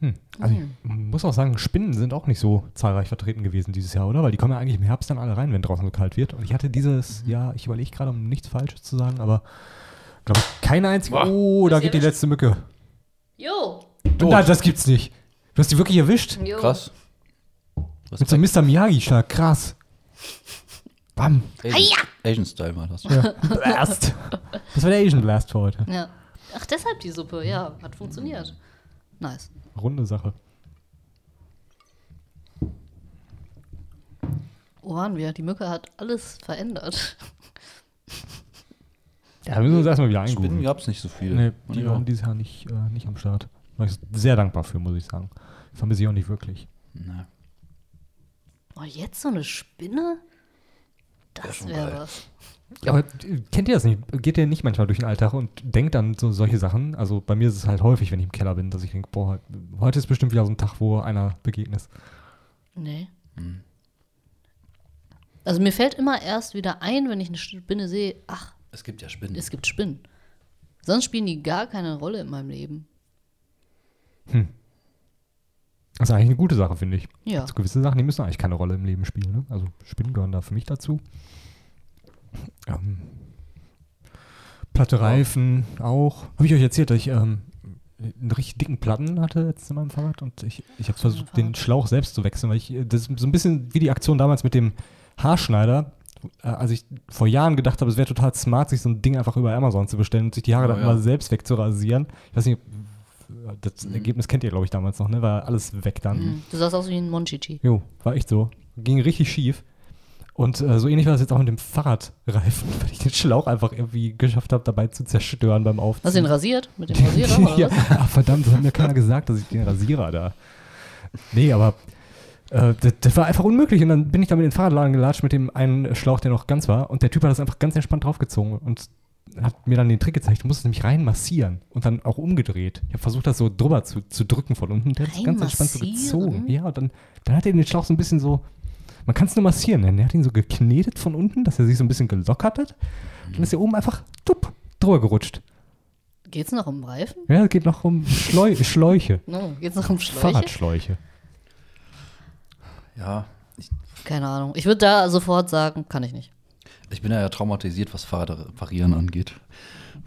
Hm. Also Hm. ich muss auch sagen, Spinnen sind auch nicht so zahlreich vertreten gewesen dieses Jahr, oder? Weil die kommen ja eigentlich im Herbst dann alle rein, wenn draußen so kalt wird. Und ich hatte dieses Mhm. Jahr, ich überlege gerade, um nichts Falsches zu sagen, aber glaube ich, keine einzige. Boah. Oh, da geht die letzte Mücke. Jo. Na, das gibt's nicht. Du hast die wirklich erwischt? jo. Krass. Mit so einem Mr. Miyagi-Schlag, krass. Bam. Asian, Asian Style war das. Ja. Blast. Das war der Asian Blast für heute. Ja. Ach, deshalb die Suppe. Ja, hat funktioniert. Nice. Runde Sache. Wo waren wir? Die Mücke hat alles verändert. Ja, wir müssen uns erstmal wieder Spinnen eingrooven. gab es nicht so viele. Nee, die Ja. waren dieses Jahr nicht, äh, nicht am Start. War ich sehr dankbar für, muss ich sagen. Vermisse ich auch nicht wirklich. Na, Oh, jetzt so eine Spinne? Wär Das wäre geil. was. Aber äh, kennt ihr das nicht? Geht ihr nicht manchmal durch den Alltag und denkt an so solche Sachen? Also bei mir ist es halt häufig, wenn ich im Keller bin, dass ich denke, boah, heute ist bestimmt wieder so ein Tag, wo einer begegnet. Nee. Hm. Also mir fällt immer erst wieder ein, wenn ich eine Spinne sehe, ach, es gibt ja Spinnen. es gibt Spinnen. Sonst spielen die gar keine Rolle in meinem Leben. Das ist eigentlich eine gute Sache, finde ich. Ja. Also gewisse Sachen, die müssen eigentlich keine Rolle im Leben spielen. Ne? Also Spinnen gehören da für mich dazu. Ähm, Platte Reifen auch. Habe ich euch erzählt, dass ich ähm, einen richtig dicken Platten hatte jetzt in meinem Fahrrad und ich, ich habe versucht, den Schlauch selbst zu wechseln, weil ich, äh, das ist so ein bisschen wie die Aktion damals mit dem Haarschneider, äh, als ich vor Jahren gedacht habe, es wäre total smart, sich so ein Ding einfach über Amazon zu bestellen und sich die Haare Oh, dann ja. immer selbst wegzurasieren. Ich weiß nicht, das Ergebnis kennt ihr, glaube ich, damals noch, ne? War alles weg dann. Mhm. Du sahst aus wie ein Monchichi. Jo, war echt so. Ging richtig schief. Und äh, so ähnlich war das jetzt auch mit dem Fahrradreifen, weil ich den Schlauch einfach irgendwie geschafft habe, dabei zu zerstören beim Aufziehen. Hast du ihn rasiert? Mit dem Rasierer oder ja, ach, verdammt, das hat mir keiner gesagt, dass ich den Rasierer da. Nee, aber äh, das, das war einfach unmöglich. Und dann bin ich da mit den Fahrradladen gelatscht mit dem einen Schlauch, der noch ganz war. Und der Typ hat das einfach ganz entspannt draufgezogen und hat mir dann den Trick gezeigt. Du musst es nämlich rein massieren und dann auch umgedreht. Ich habe versucht, das so drüber zu, zu drücken von unten. Der hat es ganz entspannt so gezogen. Ja, und dann, dann hat er den Schlauch so ein bisschen so. Man kann es nur massieren nennen. Er hat ihn so geknetet von unten, dass er sich so ein bisschen gelockert hat. Dann ist er oben einfach tupp, drüber gerutscht. Geht's noch um Reifen? Ja, es geht noch um Schleu Schläuche. No, geht's noch um Schläuche? Fahrradschläuche. Ja, ich, Keine Ahnung. Ich würde da sofort sagen, kann ich nicht. ich bin ja, ja traumatisiert, was Fahrrad reparieren angeht.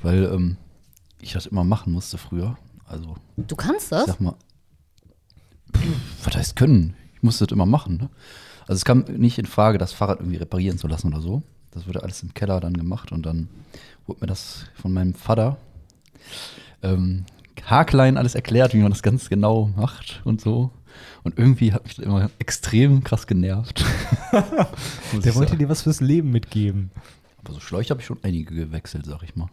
Weil ähm, ich das immer machen musste früher. Also, Du kannst ich das? sag mal, pff, was heißt können? Ich musste das immer machen. Ne? Also es kam nicht in Frage, das Fahrrad irgendwie reparieren zu lassen oder so. Das wurde alles im Keller dann gemacht und dann wurde mir das von meinem Vater ähm, haarklein alles erklärt, wie man das ganz genau macht und so. Und irgendwie hat mich das immer extrem krass genervt. Der wollte dir was fürs Leben mitgeben. Aber so Schläuche habe ich schon einige gewechselt, sag ich mal.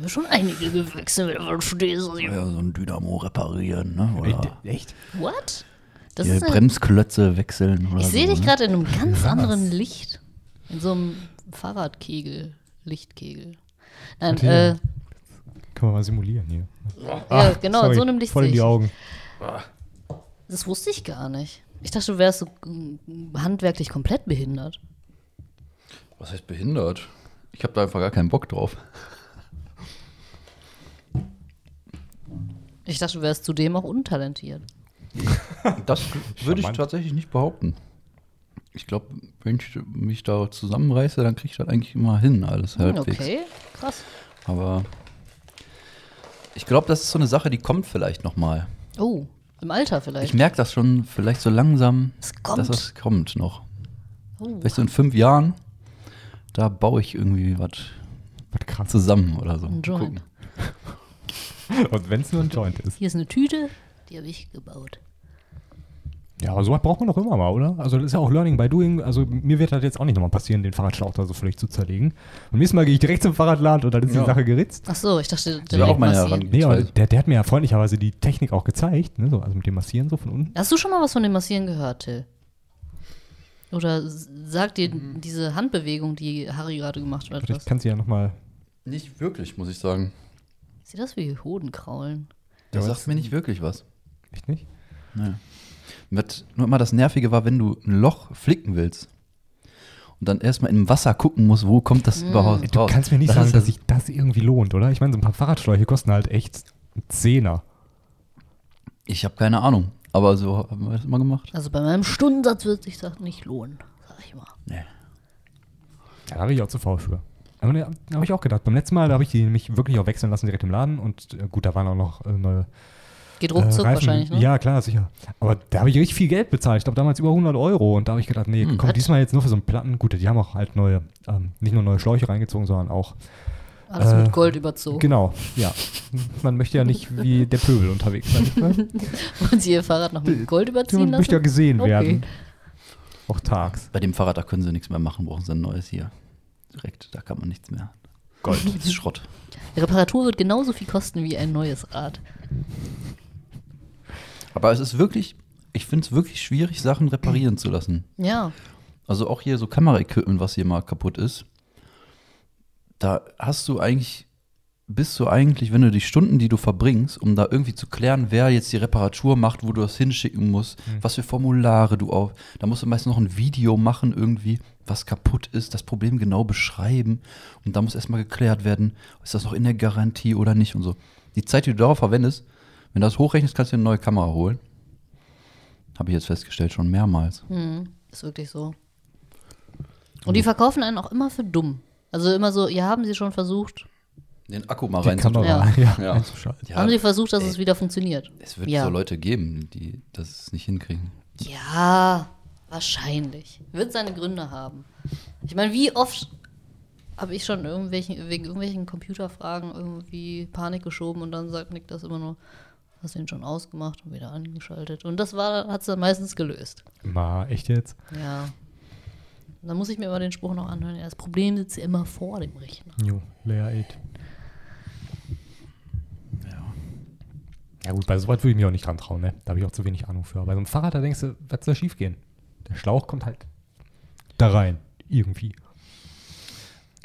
Wir schon einige gewechselt, wenn du ich- Ja, so ein Dynamo reparieren, ne? Oder Echt? What? Das eine, Bremsklötze wechseln oder ich sehe so, dich ne? gerade in einem ganz Krass. anderen Licht. In so einem Fahrradkegel, Lichtkegel. Nein, äh, Können wir mal simulieren hier. ja, genau, sorry, in so einem Licht Voll sehe in die ich. Augen. Das wusste ich gar nicht. Ich dachte, du wärst so mm, handwerklich komplett behindert. Was heißt behindert? Ich habe da einfach gar keinen Bock drauf. Ich dachte, du wärst zudem auch untalentiert. Das würde ich tatsächlich nicht behaupten. Ich glaube, wenn ich mich da zusammenreiße, dann kriege ich das eigentlich immer hin, alles Hm, halbwegs. okay, krass. Aber ich glaube, das ist so eine Sache, die kommt vielleicht noch mal. Oh, im Alter Ich vielleicht. merke das schon vielleicht so langsam, Es kommt. dass es kommt noch. Oh. Vielleicht so in fünf Jahren, da baue ich irgendwie was zusammen oder so. Ein Joint. Und wenn es nur ein Joint ist. Hier ist eine Tüte, die habe ich gebaut. Ja, aber sowas braucht man doch immer mal, oder? Also das ist ja auch Learning by Doing. Also mir wird das jetzt auch nicht nochmal passieren, den Fahrradschlauch da so völlig zu zerlegen. Und nächstes Mal gehe ich direkt zum Fahrradladen und dann ist Ja. die Sache geritzt. Ach so, ich dachte, Das wäre auch meine massieren. Nee, aber der, der hat mir ja freundlicherweise die Technik auch gezeigt, ne? so, also mit dem Massieren so von unten. Hast du schon mal was von dem Massieren gehört, Till? Oder sagt dir Mhm. diese Handbewegung, die Harry gerade gemacht hat, Vielleicht etwas? kann sie ja nochmal. Nicht wirklich, muss ich sagen. Sieht das wie Hodenkraulen? Der sagt mir nicht wirklich was. Echt nicht? Nee. Mit, nur immer das Nervige war, wenn du ein Loch flicken willst und dann erstmal im Wasser gucken musst, wo kommt das überhaupt Du raus. kannst mir nicht Das sagen, dass sich das irgendwie lohnt, oder? Ich meine, so ein paar Fahrradschläuche kosten halt echt einen Zehner. Ich habe keine Ahnung, aber so haben wir das immer gemacht. Also bei meinem Stundensatz wird sich das nicht lohnen, sag ich mal. Nee. Ja, da habe ich auch zu faul für. Aber ne, da habe ich auch gedacht. Beim letzten Mal, da habe ich die nämlich wirklich auch wechseln lassen direkt im Laden. Und äh, gut, da waren auch noch äh, neue Geht äh, ruckzuck Reifen. wahrscheinlich, ne? Ja, klar, sicher. Aber da habe ich richtig viel Geld bezahlt. Ich glaube, damals über 100 Euro. Und da habe ich gedacht, nee, komm, was? diesmal jetzt nur für so einen Platten. Gut, die haben auch halt neue, ähm, nicht nur neue Schläuche reingezogen, sondern auch, Alles Äh, mit Gold überzogen. genau, ja. Man möchte ja nicht wie der Pöbel unterwegs sein. Ne? Und sie ihr Fahrrad noch mit Gold überziehen Man lassen? möchte ja gesehen Okay. werden. Auch tags. Bei dem Fahrrad, da können sie nichts mehr machen, brauchen sie ein neues hier. Direkt, da kann man nichts mehr. Gold, das ist Schrott. Die Reparatur wird genauso viel kosten wie ein neues Rad. Aber es ist wirklich, ich finde es wirklich schwierig, Sachen reparieren zu lassen. Ja. Also auch hier so Kameraequipment, was hier mal kaputt ist. Da hast du eigentlich, bist du eigentlich, wenn du die Stunden, die du verbringst, um da irgendwie zu klären, wer jetzt die Reparatur macht, wo du das hinschicken musst, was für Formulare du auf. Da musst du meistens noch ein Video machen, irgendwie, was kaputt ist, das Problem genau beschreiben. Und da muss erstmal geklärt werden, ist das noch in der Garantie oder nicht und so. Die Zeit, die du darauf verwendest, wenn du das hochrechnest, kannst du dir eine neue Kamera holen. Habe ich jetzt festgestellt, schon mehrmals. Hm, ist wirklich so. Und die verkaufen einen auch immer für dumm. Also immer so, ja, haben sie schon versucht? Den Akku mal reinzutun. Ja. ja. Ja. Ja, haben sie versucht, dass ey, es wieder funktioniert? Es wird ja. so Leute geben, die das nicht hinkriegen. Ja, wahrscheinlich. Wird seine Gründe haben. Ich meine, wie oft habe ich schon irgendwelchen, wegen irgendwelchen Computerfragen irgendwie Panik geschoben und dann sagt Nick das immer nur, hast du ihn schon ausgemacht und wieder angeschaltet. Und das war, hat es dann meistens gelöst. Ma, echt jetzt? Ja. Dann muss ich mir immer den Spruch noch anhören, ja, das Problem sitzt ja immer vor dem Rechner. Jo, Layer 8. Ja gut, bei sowas würde ich mich auch nicht dran trauen, ne? Da habe ich auch zu wenig Ahnung für. Aber bei so einem Fahrrad, da denkst du, was soll schief gehen? Der Schlauch kommt halt da rein. Irgendwie.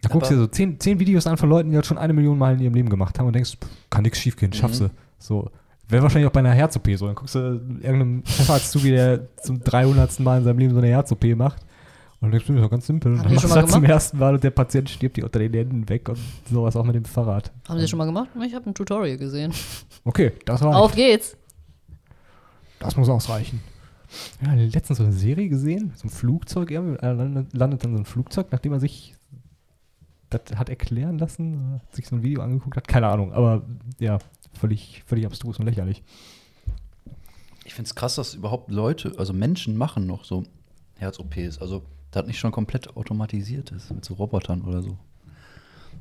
Da guckst du dir so zehn, zehn Videos an von Leuten, die das schon eine Million Mal in ihrem Leben gemacht haben und denkst, pff, kann nichts schief gehen, schaffst du. So. Wäre wahrscheinlich auch bei einer Herz-OP so. Dann guckst du irgendeinem Chefarzt zu, wie der zum 300. Mal in seinem Leben so eine Herz-OP macht. Und dann denkst du, das ist doch ganz simpel. Und Haben dann machst du das zum ersten Mal und der Patient stirbt dir unter den Händen weg und sowas auch mit dem Fahrrad. Haben Sie das schon mal gemacht? Ich habe ein Tutorial gesehen. Okay, das reicht. Auf geht's! Das muss ausreichen. Ja, letztens so eine Serie gesehen, so ein Flugzeug, irgendwie, er landet, dann so ein Flugzeug, nachdem er sich das hat erklären lassen, hat sich so ein Video angeguckt hat, keine Ahnung, aber ja, völlig, völlig abstrus und lächerlich. Ich finde es krass, dass überhaupt Leute, also Menschen machen noch so Herz-OPs. Also, das nicht schon komplett automatisiert ist mit so Robotern oder so.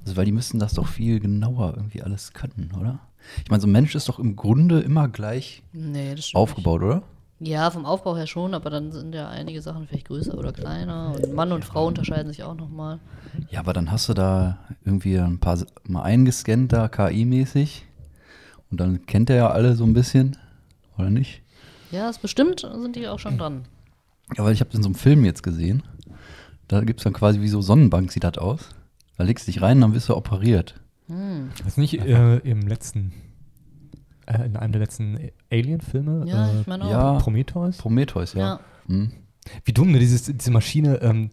Also, weil die müssen das doch viel genauer irgendwie alles können, oder? Ich meine, so ein Mensch ist doch im Grunde immer gleich Nee, aufgebaut, oder? Nicht. Ja, vom Aufbau her schon, aber dann sind ja einige Sachen vielleicht größer oder kleiner. Und Mann und Frau unterscheiden sich auch nochmal. Ja, aber dann hast du da irgendwie ein paar mal eingescannt da KI-mäßig und dann kennt er ja alle so ein bisschen, oder nicht? Ja, ist bestimmt, sind die auch schon dran. Ja, weil ich habe in so einem Film jetzt gesehen, da gibt es dann quasi wie so Sonnenbank sieht das aus. Da legst du dich rein, dann wirst du operiert. Das ist nicht äh, im letzten, äh, in einem der letzten Alien-Filme, Ja, äh, ich meine auch. ja. Prometheus. Prometheus, ja. Ja. Hm. Wie dumm, ne? Dieses, diese Maschine, ähm,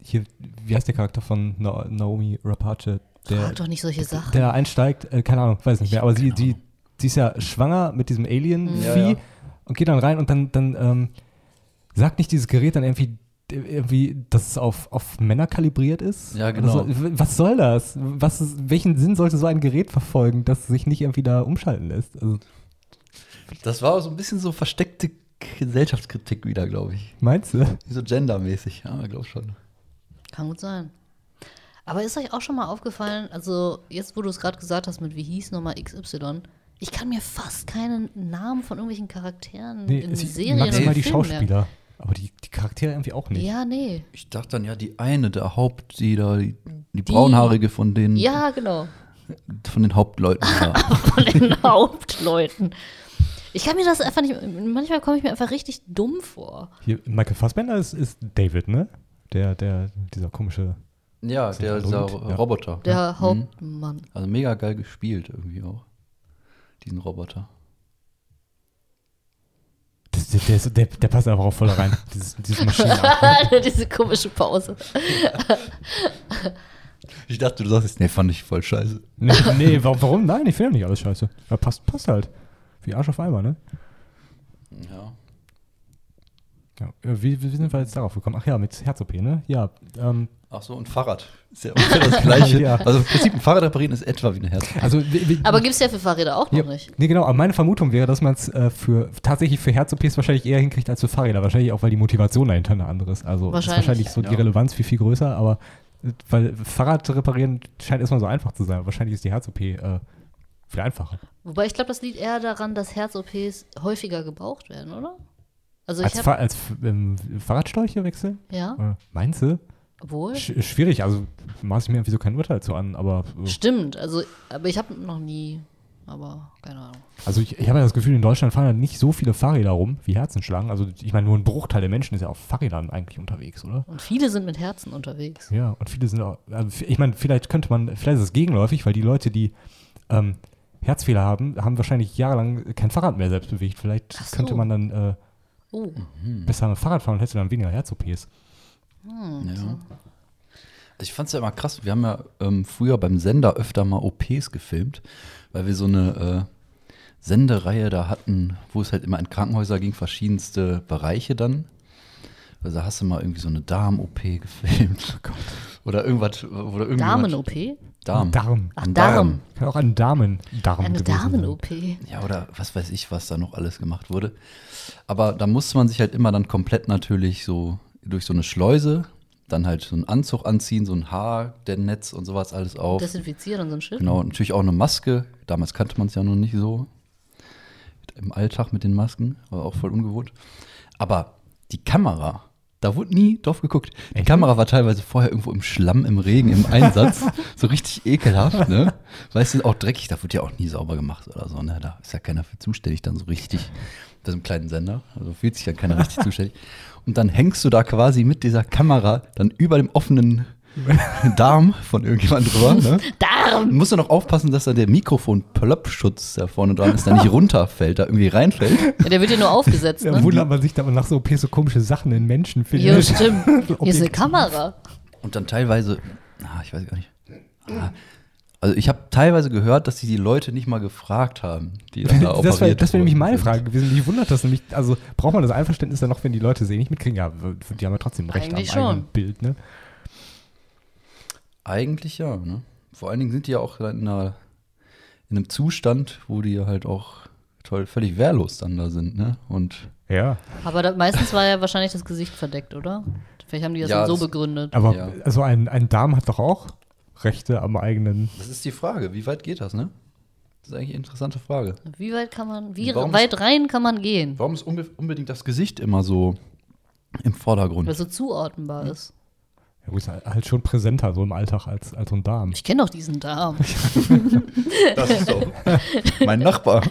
hier, wie heißt der Charakter von Na Naomi Rapace? Der, Frag doch nicht solche Sachen. der einsteigt, äh, keine Ahnung, weiß nicht mehr, aber sie, sie, sie ist ja schwanger mit diesem Alien-Vieh Ja, ja. und geht dann rein und dann, dann ähm, sagt nicht dieses Gerät dann irgendwie, irgendwie dass es auf, auf Männer kalibriert ist? Ja, genau. Oder So, was soll das? Was ist, welchen Sinn sollte so ein Gerät verfolgen, das sich nicht irgendwie da umschalten lässt? Also, Das war so ein bisschen so versteckte Gesellschaftskritik wieder, glaube ich. meinst du? So gendermäßig, ja, glaube schon. Kann gut sein. Aber ist euch auch schon mal aufgefallen, also jetzt, wo du es gerade gesagt hast, mit wie hieß nochmal XY, ich kann mir fast keinen Namen von irgendwelchen Charakteren Nee, in Serien maximal die Filmen Schauspieler. Aber die, die Charaktere irgendwie auch nicht. Ja, nee. Ich dachte dann, ja, die eine, der Haupt, die da, die, die braunhaarige von den, Ja, genau. von den Hauptleuten da. Von den Hauptleuten. Ich kann mir das einfach nicht, manchmal komme ich mir einfach richtig dumm vor. Hier, Michael Fassbender ist, ist David, ne? Der, der, dieser komische. Ja, der, dieser? Ja. Roboter. Der Mhm. Hauptmann. Also mega geil gespielt irgendwie auch. Diesen Roboter. Das, der, der, der, der passt einfach auch voll rein. Dieses, dieses. Diese komische Pause. Ich dachte, du sagst jetzt, nee, fand ich voll scheiße. nee, nee, warum, warum? Nein, ich finde nicht alles scheiße. Ja, passt, passt halt. Wie Arsch auf Eimer, ne? Ja. Ja, äh, wie, wie sind wir jetzt darauf gekommen? Ach ja, mit Herz-OP, ne? Ja, ähm, Ach so, ein Fahrrad. Ist ja ungefähr das Gleiche. Ja. Also im Prinzip ein Fahrrad reparieren ist etwa wie eine Herz. also. wie- wie- Aber gibt es ja für Fahrräder auch noch ja, nicht. Nee, genau, aber meine Vermutung wäre, dass man es äh, für tatsächlich für Herz-OPs wahrscheinlich eher hinkriegt als für Fahrräder. Wahrscheinlich auch, weil die Motivation dahinter eine andere ist. Also ist Wahrscheinlich. wahrscheinlich so die. Relevanz viel, viel größer, aber äh, weil Fahrrad reparieren scheint erstmal so einfach zu sein. Wahrscheinlich ist die Herz-OP äh, viel einfacher. Wobei ich glaube, das liegt eher daran, dass Herz-OPs häufiger gebraucht werden, oder? Also Als, Fa als ähm, Fahrradsteuche wechseln? ja, Äh, meinst du? obwohl. Sch schwierig, also maß ich mir irgendwie so kein Urteil zu an, aber äh, Stimmt, also, aber ich habe noch nie, aber keine Ahnung. also ich, ich habe ja das Gefühl, in Deutschland fahren halt nicht so viele Fahrräder rum wie Herzenschlangen. Also ich meine, nur ein Bruchteil der Menschen ist ja auf Fahrrädern eigentlich unterwegs, oder? Und viele sind mit Herzen unterwegs. Ja, und viele sind auch, also ich meine, vielleicht könnte man, vielleicht ist es gegenläufig, weil die Leute, die ähm, Herzfehler haben, haben wahrscheinlich jahrelang kein Fahrrad mehr selbst bewegt. Vielleicht so. könnte man dann äh, Oh, besser mit Fahrrad fahren und hätte dann weniger Herz-OPs. Ja. Also ich fand es ja immer krass. Wir haben ja ähm, früher beim Sender öfter mal OPs gefilmt, weil wir so eine, äh, Sendereihe da hatten, wo es halt immer in Krankenhäuser ging, verschiedenste Bereiche dann. Also da hast du mal irgendwie so eine Darm-OP gefilmt. Oder irgendwas, oder irgendwas. Damen-OP? Darm. Darm. Ach, Ein Darm. Kann auch ein Damen-Darm Eine gewesen sein. Damen-OP. Ja, oder was weiß ich, was da noch alles gemacht wurde. Aber da musste man sich halt immer dann komplett natürlich so durch so eine Schleuse, dann halt so einen Anzug anziehen, so ein Haar, der Netz und sowas alles auf. Desinfizieren und so ein Shit. Genau, natürlich auch eine Maske. Damals kannte man es ja noch nicht so. Im Alltag mit den Masken, war auch voll ungewohnt. Aber die Kamera, da wurde nie drauf geguckt. Die Echt? Kamera war teilweise vorher irgendwo im Schlamm, im Regen, im Einsatz. so richtig ekelhaft, ne? Weißt du, auch dreckig, da wird ja auch nie sauber gemacht oder so, ne? Da ist ja keiner für zuständig, dann so richtig. Bei so einem kleinen Sender. Also fühlt sich ja keiner richtig zuständig. Und dann hängst du da quasi mit dieser Kamera dann über dem offenen Darm von irgendjemand drüber, ne? Darm! Du musst ja noch aufpassen, dass da der Mikrofon-Plöppschutz da vorne dran ist, da nicht runterfällt, da irgendwie reinfällt. Ja, der wird ja nur aufgesetzt, Ja, ne? wundert man sich da nach so OPs so komische Sachen in Menschen findet. Jo, stimmt. Hier ist eine. Kamera. Und dann teilweise, ah, ich weiß gar nicht. Ah, also ich habe teilweise gehört, dass sie die Leute nicht mal gefragt haben, die dann da Das wäre operiert das wär nämlich meine Frage gewesen. Mich wundert das nämlich. Also braucht man das Einverständnis dann noch, wenn die Leute sehen, nicht mitkriegen? Ja, die haben ja trotzdem Recht Eigentlich am eigenen schon. Bild, ne? Eigentlich ja, ne? Vor allen Dingen sind die ja auch in, einer, in einem Zustand, wo die halt auch toll, völlig wehrlos dann da sind, ne? Und Ja. Aber da, meistens war ja wahrscheinlich das Gesicht verdeckt, oder? Vielleicht haben die das Ja, dann so das- begründet. Aber Ja. also ein, ein Darm hat doch auch Rechte am eigenen. das ist die Frage, wie weit geht das, ne? Das ist eigentlich eine interessante Frage. Wie weit kann man, wie Warum weit rein kann man gehen? Warum ist unbe unbedingt das Gesicht immer so im Vordergrund? Weil es so zuordnenbar Hm. ist. Ja, gut, ist halt schon präsenter so im Alltag als, als so ein Darm. Ich kenne doch diesen Darm. Das ist doch mein Nachbar.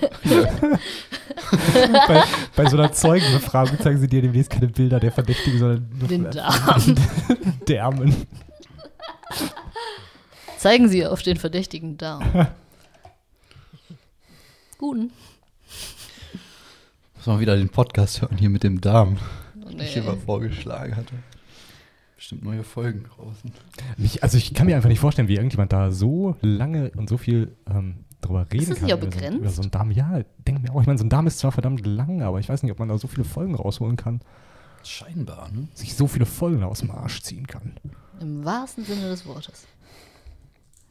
bei, bei so einer Zeugenbefragung zeigen sie dir demnächst keine Bilder der Verdächtigen, sondern nur Den Darm. Därmen. Zeigen Sie auf den verdächtigen Darm. Guten. Muss mal wieder den Podcast hören hier mit dem Darm, den Nee. ich immer vorgeschlagen hatte. Bestimmt neue Folgen draußen. Mich, also ich kann mir einfach nicht vorstellen, wie irgendjemand da so lange und so viel ähm, drüber reden das kann. nicht auch so, begrenzt? über so einen Darm. Ja, denke mir auch. Ich meine, so ein Darm ist zwar verdammt lang, aber ich weiß nicht, ob man da so viele Folgen rausholen kann. Scheinbar, ne? Sich so viele Folgen aus dem Arsch ziehen kann. Im wahrsten Sinne des Wortes.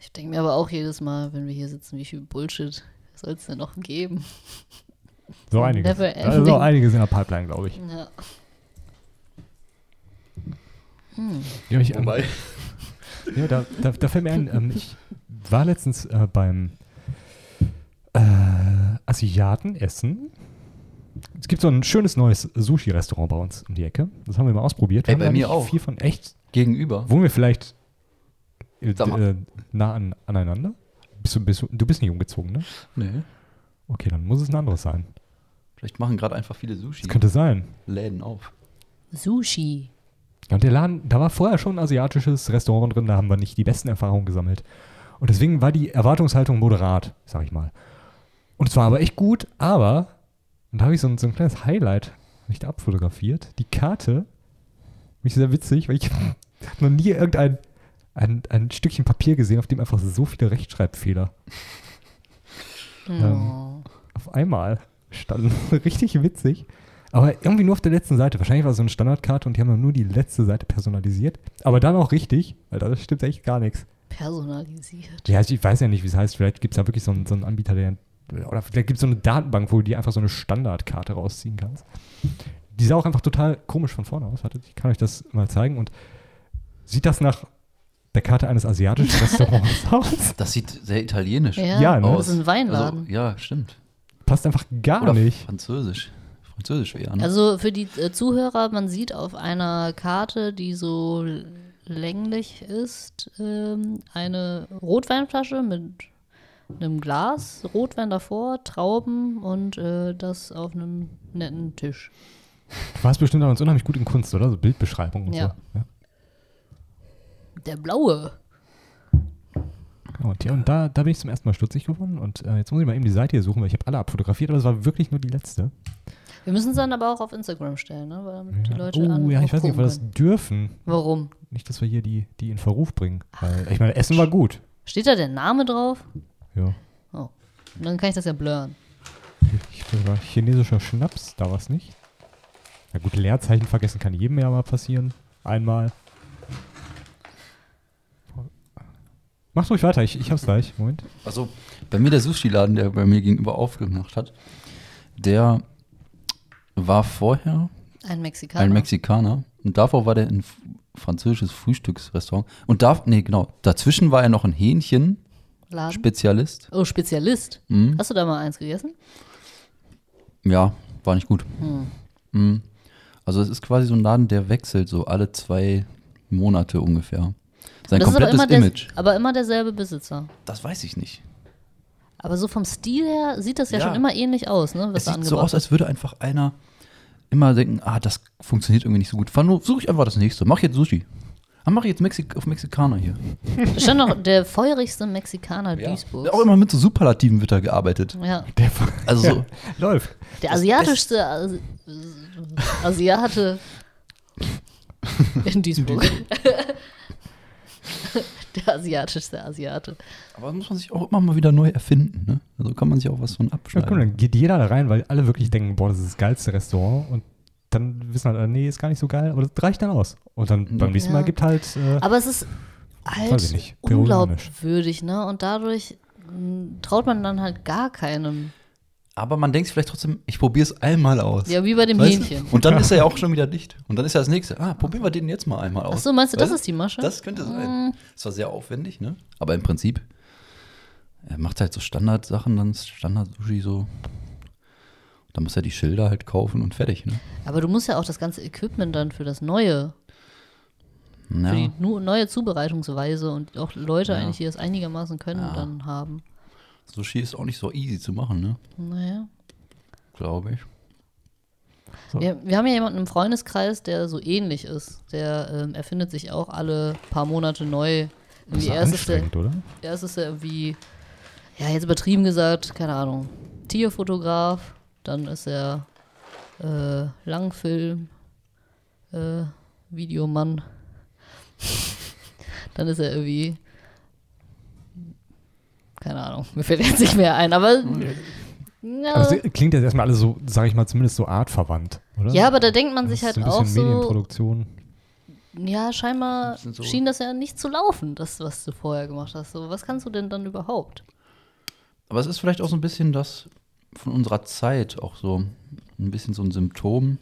Ich denke mir aber auch jedes Mal, wenn wir hier sitzen, wie viel Bullshit soll es denn noch geben? So einiges. Ist ending. auch einiges in der Pipeline, glaube ich. Ja. Ja, ich, ähm, Wobei, Ja, da, da, da fällt mir ein, ähm, ich war letztens äh, beim äh, Asiaten essen. Es gibt so ein schönes neues Sushi-Restaurant bei uns um die Ecke. Das haben wir mal ausprobiert. Wir Ey, haben bei mir auch. Viel von echt. gegenüber. Wohnen wir vielleicht äh, äh, nah an, aneinander? Bist du, bist du, du bist nicht umgezogen, ne? Nee. Okay, dann muss es ein anderes sein. Vielleicht machen gerade einfach viele Das Sushi-Läden könnte sein. auf. Sushi. Ja, und der Laden, da war vorher schon ein asiatisches Restaurant drin, da haben wir nicht die besten Erfahrungen gesammelt. Und deswegen war die Erwartungshaltung moderat, sag ich mal. Und es war aber echt gut, aber, und da habe ich so ein, so ein kleines Highlight nicht abfotografiert. Die Karte, mich sehr witzig, weil ich noch nie irgendein ein, ein Stückchen Papier gesehen, auf dem einfach so viele Rechtschreibfehler Ähm, Oh. auf einmal standen. Richtig witzig. Aber irgendwie nur auf der letzten Seite. Wahrscheinlich war es so eine Standardkarte und die haben dann nur die letzte Seite personalisiert. Aber dann auch richtig, weil da stimmt echt gar nichts. Personalisiert. Ja, also ich weiß ja nicht, wie es heißt. Vielleicht gibt es ja wirklich so einen, so einen Anbieter, der. Oder vielleicht gibt es so eine Datenbank, wo du dir einfach so eine Standardkarte rausziehen kannst. Die sah auch einfach total komisch von vorne aus. Wartet, ich kann euch das mal zeigen. Und sieht das nach der Karte eines asiatischen Restaurants aus? Das sieht sehr italienisch Ja, Ja, ne? das ist ein Weinladen. Also, ja, stimmt. Passt einfach gar Oder nicht. französisch. Französisch eher, ne? Also für die äh, Zuhörer, man sieht auf einer Karte, die so länglich ist, ähm, eine Rotweinflasche mit einem Glas, Rotwein davor, Trauben und äh, das auf einem netten Tisch. Du warst bestimmt damals unheimlich gut in Kunst, oder? So Bildbeschreibung und Ja. so. Ja. Der blaue. Und, ja, und da, da bin ich zum ersten Mal stutzig geworden. Und äh, jetzt muss ich mal eben die Seite hier suchen, weil ich habe alle abfotografiert, aber es war wirklich nur die letzte. Wir müssen es dann aber auch auf Instagram stellen, ne? weil damit die Leute oh an ja, ich weiß nicht, ob wir das dürfen. Warum? Nicht, dass wir hier die, die in Verruf bringen. Weil, ich meine, Essen war gut. Steht da der Name drauf? Ja. Oh. Dann kann ich das ja blurren. Das war chinesischer Schnaps, da war es nicht. Na gut, Leerzeichen vergessen kann jedem ja mal passieren. Einmal. Macht ruhig weiter, ich, ich hab's gleich. Moment. Also, bei mir der Sushi-Laden, der bei mir gegenüber aufgemacht hat, der war vorher Ein Mexikaner. ein Mexikaner und davor war der ein französisches Frühstücksrestaurant. Und da, nee, genau, dazwischen war er noch ein Hähnchen-Spezialist. Laden. Oh, Spezialist. Mhm. Hast du da mal eins gegessen? Ja, war nicht gut. Hm. Mhm. Also, es ist quasi so ein Laden, der wechselt so alle zwei Monate ungefähr. Sein Das ist aber komplettes immer, der, Image. aber immer derselbe Besitzer. Das weiß ich nicht. Aber so vom Stil her sieht das ja, Ja. schon immer ähnlich aus, ne? Es sieht so aus, als würde einfach einer immer denken, ah, das funktioniert irgendwie nicht so gut. Suche ich einfach das nächste. Mach jetzt Sushi. Dann mach ich jetzt Mexik auf Mexikaner hier. stand noch der feurigste Mexikaner Duisburgs. Auch immer mit so Superlativen wird da gearbeitet. Ja, Der Also so, läuft. der asiatischste Asi Asiate in Duisburg. der asiatischste Asiate. aber muss man sich auch immer mal wieder neu erfinden. Ne? Also kann man sich auch was von Ja, abschneiden. komm, dann geht jeder da rein, weil alle wirklich denken, boah, das ist das geilste Restaurant. Und dann wissen halt, nee, ist gar nicht so geil, aber das reicht dann aus. Und dann beim nächsten Ja. Mal gibt halt. Äh, Aber es ist halt nicht, unglaubwürdig, ne? Und dadurch mh, traut man dann halt gar keinem. Aber man denkt vielleicht trotzdem, ich probiere es einmal aus. Ja, wie bei dem Weißt Hähnchen. Du? Und dann ist er ja auch schon wieder dicht. Und dann ist ja das nächste. Ah, probieren wir den jetzt mal einmal aus. Ach so, meinst du, das Weißt ist die Masche? Das könnte sein. Es war sehr aufwendig, ne? Aber im Prinzip, er macht halt so Standardsachen, dann ist Standard-Sushi so. Dann muss er die Schilder halt kaufen und fertig, ne? Aber du musst ja auch das ganze Equipment dann für das Neue, für die Ja, neue Zubereitungsweise und auch Leute Ja. eigentlich, die das einigermaßen können, Ja. dann haben. Sushi ist auch nicht so easy zu machen, ne? Naja. Glaube ich. So. Wir, wir haben ja jemanden im Freundeskreis, der so ähnlich ist. Der ähm, erfindet sich auch alle paar Monate neu. das ist ist, der, anstrengend, oder? erst ist er irgendwie, ja, jetzt übertrieben gesagt, keine Ahnung, Tierfotograf. Dann ist er äh, Langfilm, äh, Videomann. dann ist er irgendwie, keine Ahnung, mir fällt jetzt nicht mehr ein, aber. Ja, Aber es klingt jetzt erstmal alles so, sag ich mal, zumindest so artverwandt, oder? ja, aber da denkt man Das sich halt so ein auch so, Medienproduktion. ja, scheinbar so- schien das ja nicht zu laufen, das, was du vorher gemacht hast. So, was kannst du denn dann überhaupt? Aber es ist vielleicht auch so ein bisschen das von unserer Zeit, auch so ein bisschen so ein Symptom,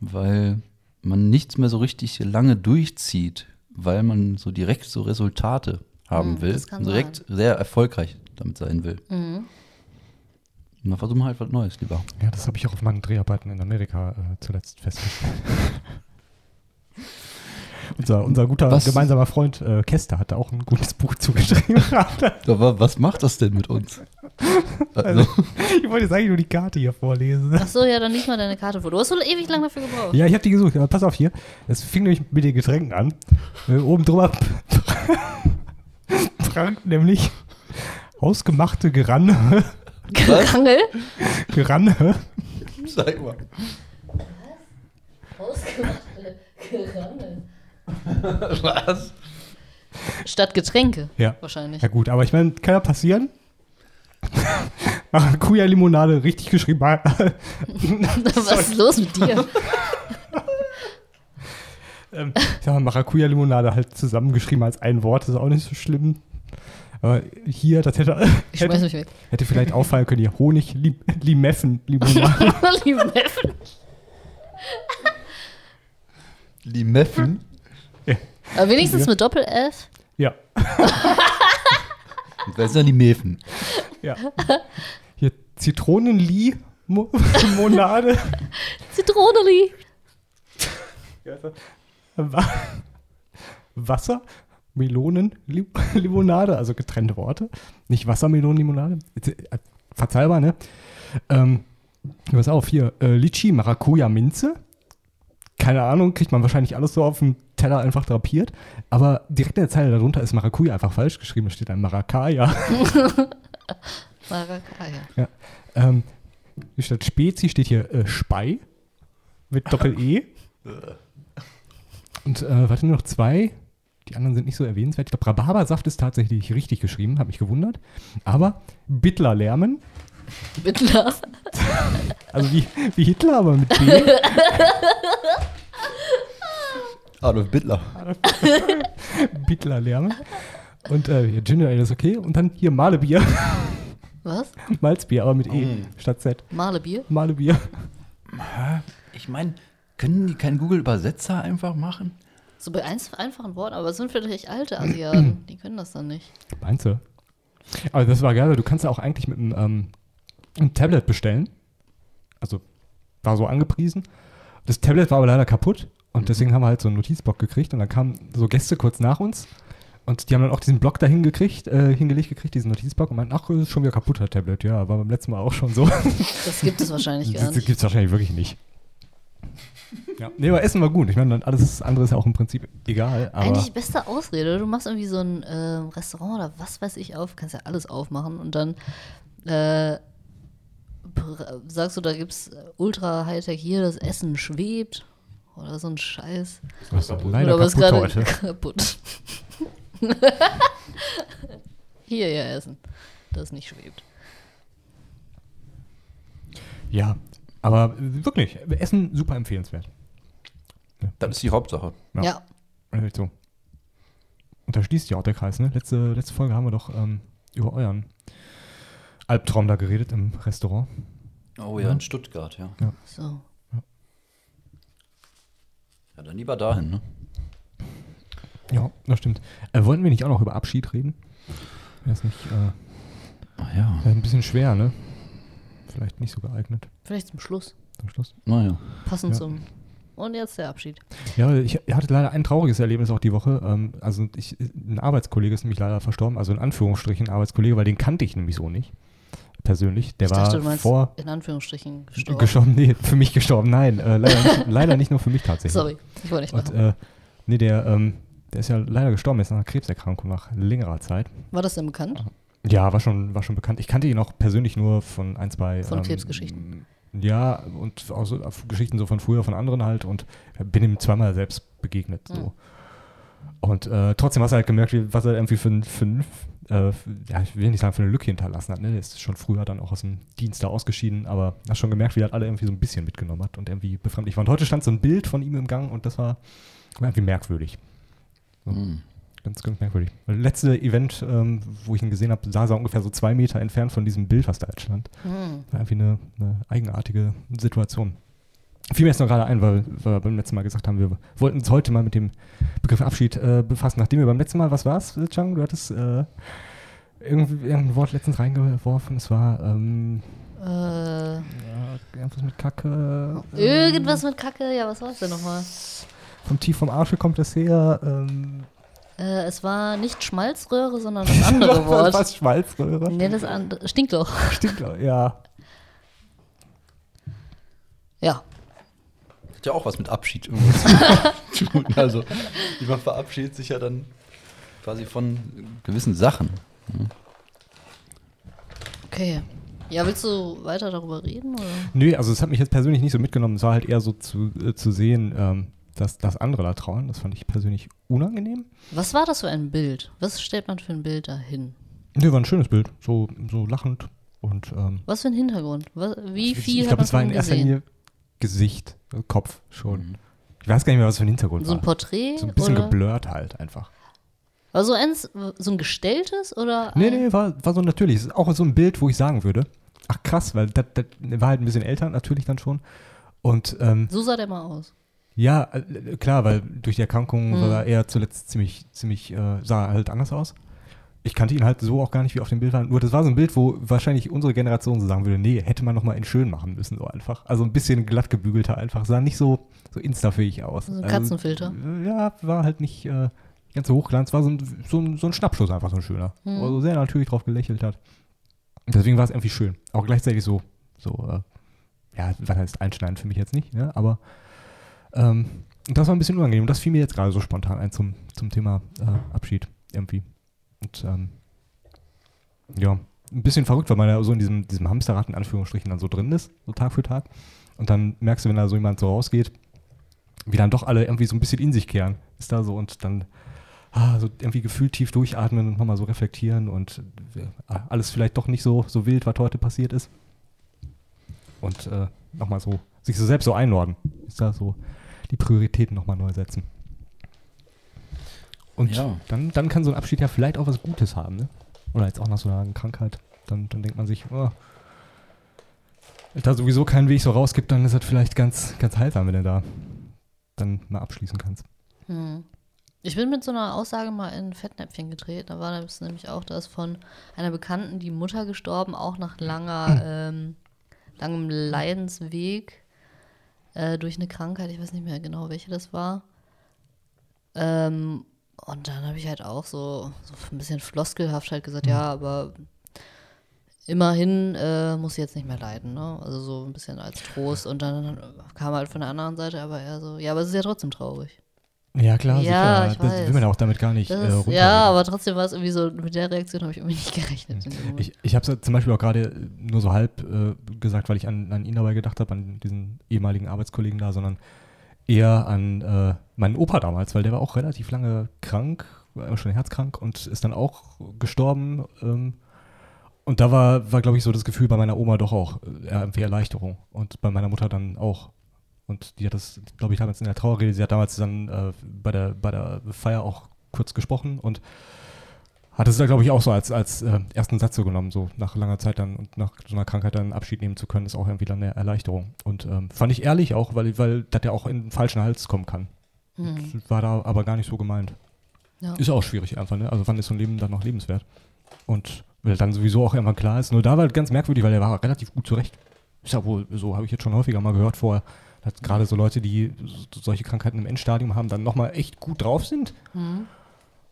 weil man nichts mehr so richtig lange durchzieht, weil man so direkt so Resultate haben Hm, will, direkt sehr erfolgreich damit sein will. Mhm. Und dann versuchen wir halt was Neues lieber. Ja, das habe ich auch auf meinen Dreharbeiten in Amerika äh, zuletzt festgestellt. unser, unser guter Was- gemeinsamer Freund äh, Kester hatte auch ein gutes Buch zugeschrieben. Aber was macht das denn mit uns? Also, ich wollte jetzt eigentlich nur die Karte hier vorlesen. Ach so, ja, dann lies mal deine Karte vor. Du hast so ewig lang dafür gebraucht. Ja, ich habe die gesucht, aber pass auf hier. Es fing nämlich mit den Getränken an. Äh, oben drüber prangt nämlich hausgemachte Geranne. Gerangel? Geranne. sag mal. Ausgemachte Gerangel. Was? Statt Getränke. Ja. Wahrscheinlich. Ja gut, aber ich meine, kann ja passieren. Maracuja-Limonade, richtig geschrieben. Was ist los mit dir? Ähm, ich sag mal, Maracuja-Limonade halt zusammengeschrieben als ein Wort, ist auch nicht so schlimm. Aber hier, das hätte, Ich hätte, mich weg. hätte vielleicht auffallen können, hier Honig, Lim Limeffen, Limonade. Limeffen. Limeffen? Aber wenigstens mit Doppel-F. ja, Und wer ist denn Limefen? ja. Hier Zitronenlimonade. Zitroneli. Wa- Wasser, Melonen, Li- Limonade, also getrennte Worte. Nicht Wassermelonenlimonade. Äh, Verzeihbar, ne? Ähm, pass auf, hier, äh, Litchi, Maracuja, Minze. Keine Ahnung, kriegt man wahrscheinlich alles so auf dem Teller einfach drapiert. Aber direkt in der Zeile darunter ist Maracuja einfach falsch geschrieben. Da steht ein Maracaja. Maracaya. Ähm, hier statt Spezi steht hier äh, Spei mit Doppel-E. Und äh, warte nur noch zwei. Die anderen sind nicht so erwähnenswert. Ich glaube, Rhabarbersaft ist tatsächlich richtig geschrieben, habe mich gewundert. Aber Bittler Lärmen, Bittler. Also wie, wie Hitler, aber mit B. Adolf Bittler. Hitler-Lärme. Und äh, hier Ginger Ale ist okay. Und dann hier Malebier. Was? Malzbier, aber mit E statt Z. Malebier? Malebier. Ich meine, können die keinen Google-Übersetzer einfach machen? So bei eins, einfachen Worten, aber es sind vielleicht alte Asiaten. Die können das dann nicht. Meinst du? Aber das war geil, weil du kannst ja auch eigentlich mit einem, ähm, einem Tablet bestellen. Also war so angepriesen. Das Tablet war aber leider kaputt und deswegen haben wir halt so einen Notizblock gekriegt und dann kamen so Gäste kurz nach uns und die haben dann auch diesen Block dahin gekriegt, äh, hingelegt gekriegt, diesen Notizblock und meinten, ach, das ist schon wieder kaputt, das Tablet. Ja, war beim letzten Mal auch schon so. Das gibt es wahrscheinlich gar Das nicht. gibt es wahrscheinlich wirklich nicht. Ja. Nee, aber Essen war gut. Ich meine, dann alles andere ist ja auch im Prinzip egal. Aber Eigentlich beste Ausrede. Du machst irgendwie so ein äh, Restaurant oder was weiß ich auf, kannst ja alles aufmachen und dann äh, sagst du, da gibt's äh, ultra Hightech hier, das Essen schwebt oder so ein Scheiß. das ist leider oder was kaputt gerade heute. kaputt. hier, ja, Essen, das nicht schwebt. Ja, aber wirklich, Essen super empfehlenswert. Das ist die Hauptsache. Ja. Ja. So. Und da schließt ja auch der Kreis, ne? Letzte, letzte Folge haben wir doch ähm, über euren Albtraum da geredet im Restaurant. Oh ja, in Stuttgart, ja. So. Ja, dann lieber dahin, ne? Ja, das stimmt. Äh, wollten wir nicht auch noch über Abschied reden? Wäre das nicht äh, Ach ja. wär ein bisschen schwer, ne? Vielleicht nicht so geeignet Vielleicht zum Schluss. zum Schluss. Naja. Passend Ja. zum. Und jetzt der Abschied. Ja, ich hatte leider ein trauriges Erlebnis auch die Woche. Ähm, also ich, ein Arbeitskollege ist nämlich leider verstorben, also in Anführungsstrichen ein Arbeitskollege, weil den kannte ich nämlich so nicht. Persönlich. Der ich war dachte, du meinst vor in Anführungsstrichen gestorben. gestorben. Nee, für mich gestorben. Nein, äh, leider, nicht, leider nicht nur für mich tatsächlich. Sorry, ich wollte nicht Und lachen. äh, nee, der, ähm, der ist ja leider gestorben, jetzt nach einer Krebserkrankung nach längerer Zeit. War das denn bekannt? Ja, war schon, war schon bekannt. Ich kannte ihn auch persönlich nur von ein, zwei. Von ähm, Krebsgeschichten. Ja, und auch so auf Geschichten so von früher, von anderen halt und bin ihm zweimal selbst begegnet. So. Und äh, trotzdem hast du halt gemerkt, was er irgendwie für, ein- für, äh, ja, ich will nicht sagen, für eine Lücke hinterlassen hat. Ne? Der ist schon früher dann auch aus dem Dienst da ausgeschieden, aber hast schon gemerkt, wie er halt alle irgendwie so ein bisschen mitgenommen hat und irgendwie befremdlich war. Und heute stand so ein Bild von ihm im Gang und das war, irgendwie merkwürdig. So. Hm. Ganz, ganz merkwürdig. Das letzte Event, ähm, wo ich ihn gesehen habe, saß er ungefähr so zwei Meter entfernt von diesem Bild, was da jetzt stand. Hm. War irgendwie eine, eine eigenartige Situation. Fiel mir jetzt noch gerade ein, weil, wir beim letzten Mal gesagt haben, wir wollten uns heute mal mit dem Begriff Abschied äh, befassen. Nachdem wir beim letzten Mal, was war's, äh, Chang? Du hattest äh, irgendwie irgendein Wort letztens reingeworfen. Es war ähm, Äh, ja, irgendwas mit Kacke. ähm, irgendwas mit Kacke, ja, was war es denn nochmal? Vom Tief vom Arsche kommt das her. Ähm, Äh, es war nicht Schmalzröhre, sondern das andere Wort. Was Schmalzröhre? Nee, das andere. Stinkloch. Stimmt, ja. Ja. Hat ja auch was mit Abschied irgendwie zu tun. Also, man verabschiedet sich ja dann quasi von gewissen Sachen. Okay. Ja, willst du weiter darüber reden? Oder? Nö, also es hat mich jetzt persönlich nicht so mitgenommen. Es war halt eher so zu, äh, zu sehen, ähm, dass, dass andere da trauern. Das fand ich persönlich unangenehm. Was war das für ein Bild? Was stellt man für ein Bild dahin? Nö, war ein schönes Bild. So, so lachend und ähm, Was für ein Hintergrund? Was, wie viel ich hat glaube, man es war in erster gesehen? Linie Gesicht, äh, Kopf schon. Ich weiß gar nicht mehr, was für ein Hintergrund So ein war. Porträt? So ein bisschen oder? geblurrt halt einfach. War so eins, so ein gestelltes oder? Nee, nee, war, war so natürlich. Es ist auch so ein Bild, wo ich sagen würde, ach krass, weil das, das war halt ein bisschen älter natürlich dann schon. Und ähm, So sah der mal aus. Ja, äh, klar, weil durch die Erkrankung Mhm. war er zuletzt ziemlich, ziemlich, äh, sah er halt anders aus. Ich kannte ihn halt so auch gar nicht, wie auf dem Bild war. Nur das war so ein Bild, wo wahrscheinlich unsere Generation so sagen würde, nee, hätte man noch mal in schön machen müssen, so einfach. Also ein bisschen glatt gebügelter einfach. Sah nicht so, so instafähig aus. So ein also, Katzenfilter. äh, Ja, war halt nicht äh, ganz so hochglanz. War so ein, so, ein, so ein Schnappschuss einfach, so ein schöner. Mhm. Wo er so sehr natürlich drauf gelächelt hat. Deswegen war es irgendwie schön. Auch gleichzeitig so, so, äh, ja, was heißt einschneidend für mich jetzt nicht, ne? aber ähm, das war ein bisschen unangenehm. Das fiel mir jetzt gerade so spontan ein zum, zum Thema äh, Abschied irgendwie. Und ähm, ja, ein bisschen verrückt, weil man ja so in diesem, diesem Hamsterrad in Anführungsstrichen dann so drin ist, so Tag für Tag. Und dann merkst du, wenn da so jemand so rausgeht, wie dann doch alle irgendwie so ein bisschen in sich kehren. Ist da so und dann ah, so irgendwie gefühlt tief durchatmen und nochmal so reflektieren und äh, alles vielleicht doch nicht so, so wild, was heute passiert ist. und äh, nochmal so, sich so selbst so einordnen. Ist da so die Prioritäten nochmal neu setzen. Und Ja. dann, dann kann so ein Abschied ja vielleicht auch was Gutes haben, ne? Oder jetzt auch nach so einer Krankheit. Dann, dann denkt man sich, oh, wenn da sowieso keinen Weg so raus gibt, dann ist das vielleicht ganz, ganz heilsam, wenn du da dann mal abschließen kannst. Hm. Ich bin mit so einer Aussage mal in ein Fettnäpfchen getreten. Da war das nämlich auch, dass von einer Bekannten die Mutter gestorben, auch nach langer, ähm, langem Leidensweg äh, durch eine Krankheit. Ich weiß nicht mehr genau, welche das war. Ähm, und dann habe ich halt auch so, so ein bisschen floskelhaft halt gesagt, ja, aber immerhin äh, muss sie jetzt nicht mehr leiden, ne? Also so ein bisschen als Trost. Und dann kam halt von der anderen Seite aber eher so, ja, aber es ist ja trotzdem traurig. Ja, klar, Ja, sicher. ich das will man ja auch damit gar nicht Das äh, runterreden. ja, aber trotzdem war es irgendwie so, mit der Reaktion habe ich irgendwie nicht gerechnet. Ich, ich habe es zum Beispiel auch gerade nur so halb äh, gesagt, weil ich an, an ihn dabei gedacht habe, an diesen ehemaligen Arbeitskollegen da, sondern eher an äh, meinen Opa damals, weil der war auch relativ lange krank, war immer schon herzkrank und ist dann auch gestorben. Ähm, und da war, war glaube ich, so das Gefühl bei meiner Oma doch auch äh, irgendwie Erleichterung und bei meiner Mutter dann auch. Und die hat das, glaube ich, damals in der Trauerrede, sie hat damals dann äh, bei, der, bei der Feier auch kurz gesprochen und hat es da, glaube ich, auch so als, als äh, ersten Satz so genommen, so nach langer Zeit dann und nach so einer Krankheit dann Abschied nehmen zu können, ist auch irgendwie dann eine Erleichterung. Und ähm, fand ich ehrlich auch, weil, weil das ja auch in den falschen Hals kommen kann. Hm. War da aber gar nicht so gemeint. Ja. Ist auch schwierig einfach, ne? Also wann ist so ein Leben dann noch lebenswert? Und weil dann sowieso auch irgendwann klar ist, nur da war es ganz merkwürdig, weil der war relativ gut zurecht. Ist ja wohl, so habe ich jetzt schon häufiger mal gehört vorher, dass gerade so Leute, die so- solche Krankheiten im Endstadium haben, dann nochmal echt gut drauf sind. Hm.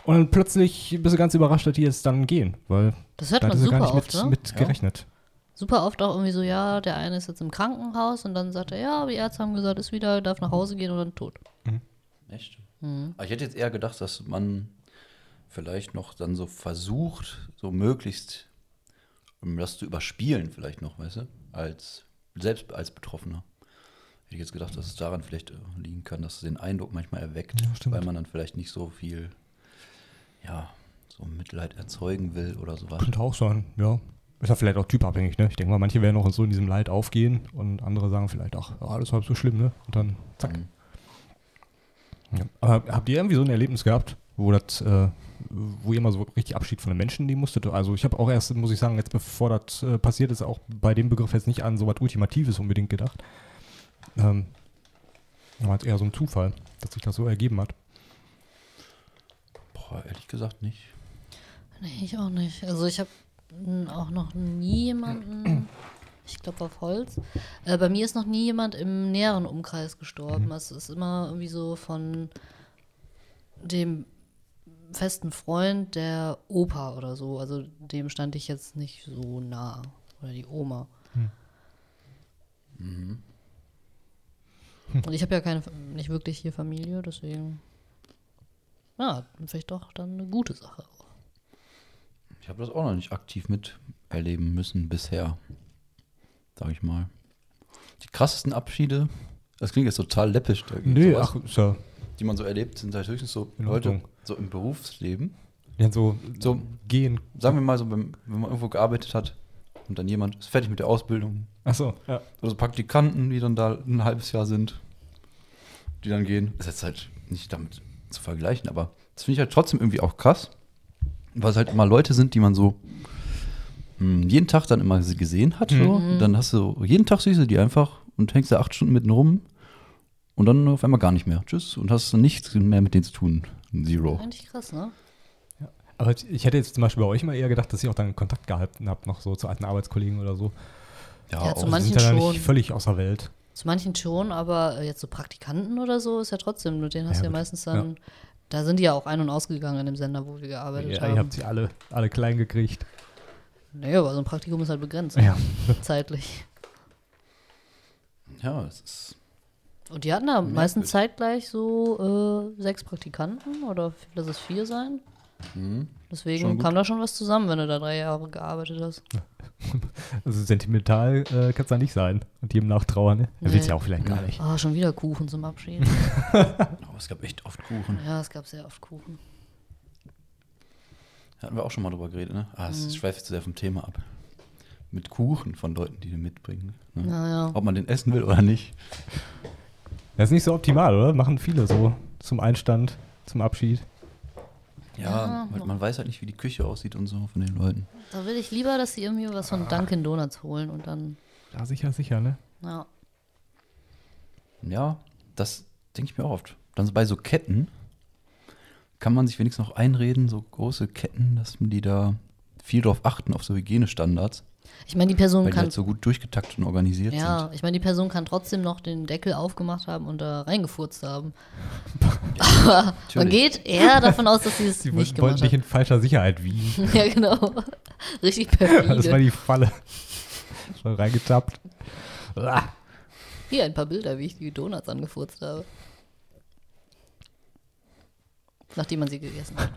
Und dann plötzlich bist du ganz überrascht, dass die jetzt dann gehen, weil Das hört da man ist er gar super nicht oft, mit, ne? mit Ja. gerechnet. Super oft auch irgendwie so, ja, der eine ist jetzt im Krankenhaus und dann sagt er, ja, die Ärzte haben gesagt, ist wieder, darf nach Hause gehen und dann tot. Echt? Hm. Aber ich hätte jetzt eher gedacht, dass man vielleicht noch dann so versucht, so möglichst um das zu überspielen, vielleicht noch, weißt du, als selbst als Betroffener. Hätte ich jetzt gedacht, dass es daran vielleicht liegen kann, dass es den Eindruck manchmal erweckt, Ja, weil man dann vielleicht nicht so viel, ja, so Mitleid erzeugen will oder sowas. Könnte auch sein, ja. Ist ja vielleicht auch typabhängig, ne? Ich denke mal, manche werden auch so in diesem Leid aufgehen und andere sagen vielleicht, ach, ja, alles halb so schlimm, ne? Und dann zack. Mhm. Ja. Aber habt ihr irgendwie so ein Erlebnis gehabt, wo das, äh, wo ihr mal so richtig Abschied von den Menschen nehmen musstet? Also ich habe auch erst, muss ich sagen, jetzt bevor das äh, passiert ist, auch bei dem Begriff jetzt nicht an so was Ultimatives unbedingt gedacht. Ähm, war es eher so ein Zufall, dass sich das so ergeben hat. Boah, ehrlich gesagt nicht. Nee, ich auch nicht. Also ich habe auch noch nie jemanden, ich glaube auf Holz, äh, bei mir ist noch nie jemand im näheren Umkreis gestorben. Es ist immer irgendwie so von dem festen Freund der Opa oder so. Also dem stand ich jetzt nicht so nah. Oder die Oma. Und ich habe ja keine, nicht wirklich hier Familie, deswegen. Ja, vielleicht doch dann eine gute Sache auch. Ich habe das auch noch nicht aktiv miterleben müssen bisher, sag ich mal. Die krassesten Abschiede, das klingt jetzt total läppisch, Nee, sowas, ach, ja, die man so erlebt, sind halt höchstens so In Leute Ordnung. so im Berufsleben. ja, so, So. gehen. Sagen wir mal so, wenn, wenn man irgendwo gearbeitet hat und dann jemand ist fertig mit der Ausbildung. Achso, ja. Oder so Praktikanten, die dann da ein halbes Jahr sind, die dann gehen. Das ist jetzt halt nicht damit zu vergleichen, aber das finde ich halt trotzdem irgendwie auch krass, weil es halt immer Leute sind, die man so mh, jeden Tag dann immer gesehen hat. So. Dann hast du jeden Tag siehst du die einfach und hängst da acht Stunden mitten rum und dann auf einmal gar nicht mehr. Tschüss. Und hast dann nichts mehr mit denen zu tun. Zero. Eigentlich krass, ne? Aber ich hätte jetzt zum Beispiel bei euch mal eher gedacht, dass ihr auch dann Kontakt gehalten habt, noch so zu alten Arbeitskollegen oder so. Ja, Ja, Die Manchen sind ja schon. nicht völlig außer Welt. Zu manchen schon, aber äh, jetzt so Praktikanten oder so ist ja trotzdem, mit denen hast Ja, du ja gut. meistens dann, da sind die ja auch ein- und ausgegangen in dem Sender, wo wir gearbeitet Ja, ihr haben. habt sie alle, alle klein gekriegt. Naja, aber so ein Praktikum ist halt begrenzt, Ja. zeitlich. ja, es ist. Und die hatten da meistens zeitgleich so äh, sechs Praktikanten oder lass es vier sein. Mhm. Deswegen kam da schon was zusammen, wenn du da drei Jahre gearbeitet hast. Also sentimental äh, kann es da nicht sein. Und jedem nachtrauern, ne? Er will es Nee. ja auch vielleicht gar nicht. Oh, schon wieder Kuchen zum Abschied. Oh, es gab echt oft Kuchen. ja, es gab sehr oft Kuchen. Hatten wir auch schon mal drüber geredet, ne? Ah, es schweift jetzt sehr vom Thema ab. mit Kuchen von Leuten, die den mitbringen. Ne? Naja. Ob man den essen will oder nicht. Das ist nicht so optimal, oder? Machen viele so zum Einstand, zum Abschied. Ja, weil man weiß halt nicht, wie die Küche aussieht und so von den Leuten. Da will ich lieber, dass sie irgendwie was von Dunkin' Donuts holen und dann, Ja, sicher, sicher, ne? ja. Ja, das denke ich mir auch oft. Dann so bei so Ketten kann man sich wenigstens noch einreden, so große Ketten, dass die da viel drauf achten, auf so Hygienestandards, Ich meine, die Person weil die kann halt so gut durchgetaktet und organisiert Ja, sind. ich meine, die Person kann trotzdem noch den Deckel aufgemacht haben und da reingefurzt haben. Aber man geht eher davon aus, dass sie es Sie nicht wollten gemacht nicht hat. in falscher Sicherheit wiegen. ja, genau. Richtig Das war die Falle. So reingetappt. Ah. Hier ein paar Bilder, wie ich die Donuts angefurzt habe. Nachdem man sie gegessen hat.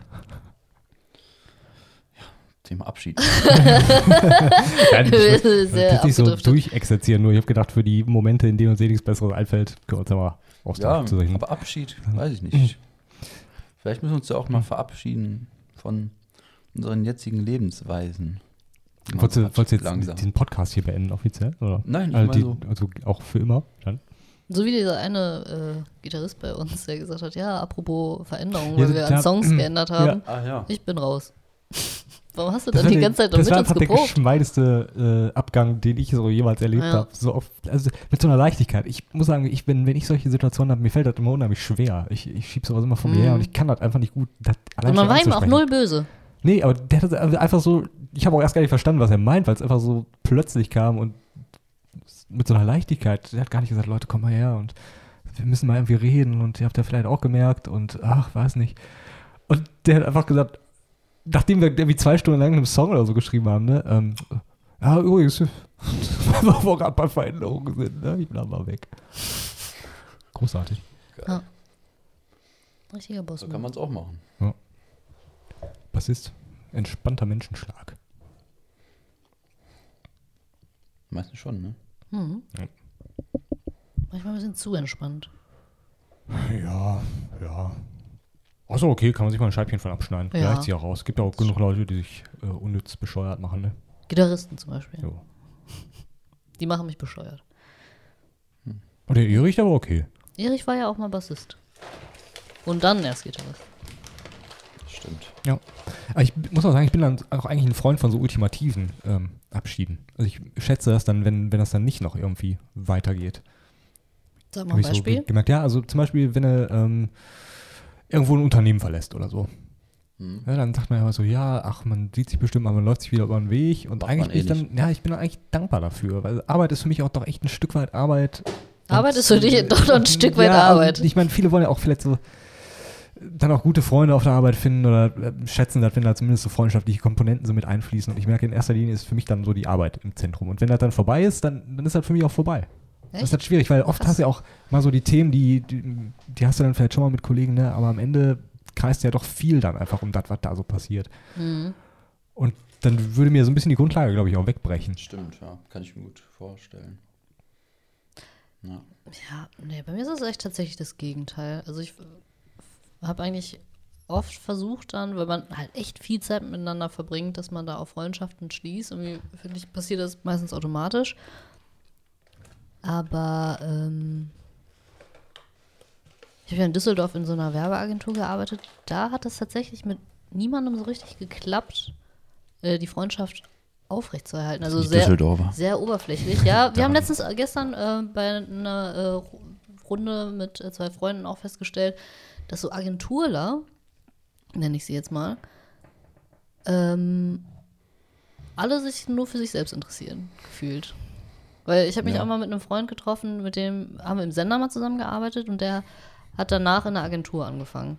Thema Abschied. Ja, ich jetzt nicht so durchexerzieren, nur ich habe gedacht, für die Momente, in denen uns eh nichts Besseres einfällt, können wir uns ja mal ja, zu solchen- aber Abschied, weiß ich nicht. Vielleicht müssen wir uns ja auch mal verabschieden von unseren jetzigen Lebensweisen. Wolltest du, wolltest du jetzt langsam. diesen Podcast hier beenden, offiziell? Oder? Nein, ich also, meine die, so. also auch für immer? Dann? So wie dieser eine äh, Gitarrist bei uns, der gesagt hat, ja, apropos Veränderungen, Ja, weil wir an Songs geändert haben. Ah ja. Ich bin raus. Warum hast du Das dann war die der- ganze Zeit das damit war uns einfach der geprobt? geschmeideste äh, Abgang, den ich so jemals erlebt Ja. habe. So oft, also mit so einer Leichtigkeit. Ich muss sagen, ich bin, wenn ich solche Situationen habe, mir fällt das immer unheimlich schwer. Ich, ich schiebe sowas immer von mir Mhm. her und ich kann das einfach nicht gut. Das Und man war ihm auch null böse. Nee, aber der hat das einfach so, ich habe auch erst gar nicht verstanden, was er meint, weil es einfach so plötzlich kam und mit so einer Leichtigkeit. Der hat gar nicht gesagt, Leute, komm mal her und wir müssen mal irgendwie reden und ihr habt ja vielleicht auch gemerkt und ach, weiß nicht. Und der hat einfach gesagt, nachdem wir irgendwie zwei Stunden lang einen Song oder so geschrieben haben, ne, ähm, ja, übrigens, weil wir gerade bei Veränderungen sind, ne, ich bin aber weg. Großartig. Richtiger Boss. So kann man es auch machen. Bassist, entspannter Menschenschlag. Meistens schon, ne? Mhm. Ja. Manchmal ein bisschen zu entspannt. Ja, ja. Achso, okay, kann man sich mal ein Scheibchen von abschneiden. Ja. Reicht sie auch raus. Es gibt ja auch genug Leute, die sich äh, unnütz bescheuert machen, ne? Gitarristen zum Beispiel. Jo. Die machen mich bescheuert. Und der Erich, aber okay. Erich war ja auch mal Bassist. Und dann erst Gitarrist. Stimmt. Aber ich muss auch sagen, ich bin dann auch eigentlich ein Freund von so ultimativen ähm, Abschieden. Also ich schätze das dann, wenn, wenn das dann nicht noch irgendwie weitergeht. Sag mal ein ich so Beispiel. ge- gemerkt. Ja, also zum Beispiel, wenn er ähm, irgendwo ein Unternehmen verlässt oder so. Hm. Ja, dann sagt man ja immer so, ja, ach, man sieht sich bestimmt mal, man läuft sich wieder über den Weg. Und Macht eigentlich bin ich eh dann, ja, ich bin dann eigentlich dankbar dafür, weil Arbeit ist für mich auch doch echt ein Stück weit Arbeit. Arbeit ist für dich doch noch ein Stück weit ja, Arbeit. Ich meine, viele wollen ja auch vielleicht so dann auch gute Freunde auf der Arbeit finden oder äh, schätzen das, wenn da zumindest so freundschaftliche Komponenten so mit einfließen. Und ich merke, in erster Linie ist für mich dann so die Arbeit im Zentrum. Und wenn das dann vorbei ist, dann, dann ist das für mich auch vorbei. Das ist Echt? halt schwierig, weil oft Krass. hast du ja auch mal so die Themen, die, die, die hast du dann vielleicht schon mal mit Kollegen, ne? aber am Ende kreist ja doch viel dann einfach um das, was da so passiert. Mhm. Und dann würde mir so ein bisschen die Grundlage, glaube ich, auch wegbrechen. Stimmt, ja. Kann ich mir gut vorstellen. Ja. Ja, nee, bei mir ist es echt tatsächlich das Gegenteil. Also ich habe eigentlich oft versucht dann, weil man halt echt viel Zeit miteinander verbringt, dass man da auf Freundschaften schließt. Irgendwie, finde ich, passiert das meistens automatisch. Aber ähm, ich habe ja in Düsseldorf in so einer Werbeagentur gearbeitet. Da hat es tatsächlich mit niemandem so richtig geklappt, äh, die Freundschaft aufrechtzuerhalten. Also Die sehr, sehr oberflächlich. Ja, wir haben letztens äh, gestern äh, bei einer äh, Ru- Runde mit äh, zwei Freunden auch festgestellt, dass so Agenturler, nenne ich sie jetzt mal, ähm, alle sich nur für sich selbst interessieren, gefühlt. Weil ich habe mich Ja. auch mal mit einem Freund getroffen, mit dem haben wir im Sender mal zusammengearbeitet und der hat danach in der Agentur angefangen.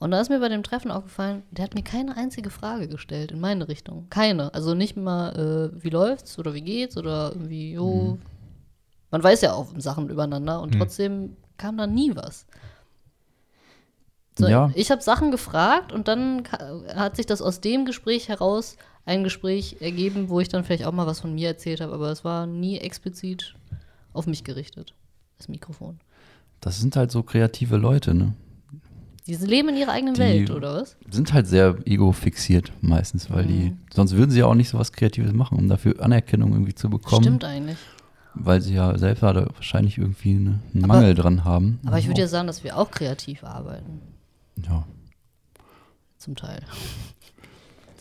Und da ist mir bei dem Treffen aufgefallen, der hat mir keine einzige Frage gestellt in meine Richtung. Keine. Also nicht mal, äh, wie läuft's oder wie geht's oder irgendwie, jo. Man weiß ja auch Sachen übereinander und Mhm. trotzdem kam da nie was. So, Ja. Ich habe Sachen gefragt und dann hat sich das aus dem Gespräch heraus ein Gespräch ergeben, wo ich dann vielleicht auch mal was von mir erzählt habe, aber es war nie explizit auf mich gerichtet, das Mikrofon. Das sind halt so kreative Leute, ne? Die leben in ihrer eigenen Die- Welt, oder was? Sind halt sehr ego-fixiert meistens, weil die, sonst würden sie ja auch nicht so was Kreatives machen, um dafür Anerkennung irgendwie zu bekommen. Stimmt eigentlich. Weil sie ja selbst da wahrscheinlich irgendwie eine, einen Aber- Mangel dran haben. Aber ich würde ja sagen, dass wir auch kreativ arbeiten. ja. Zum Teil.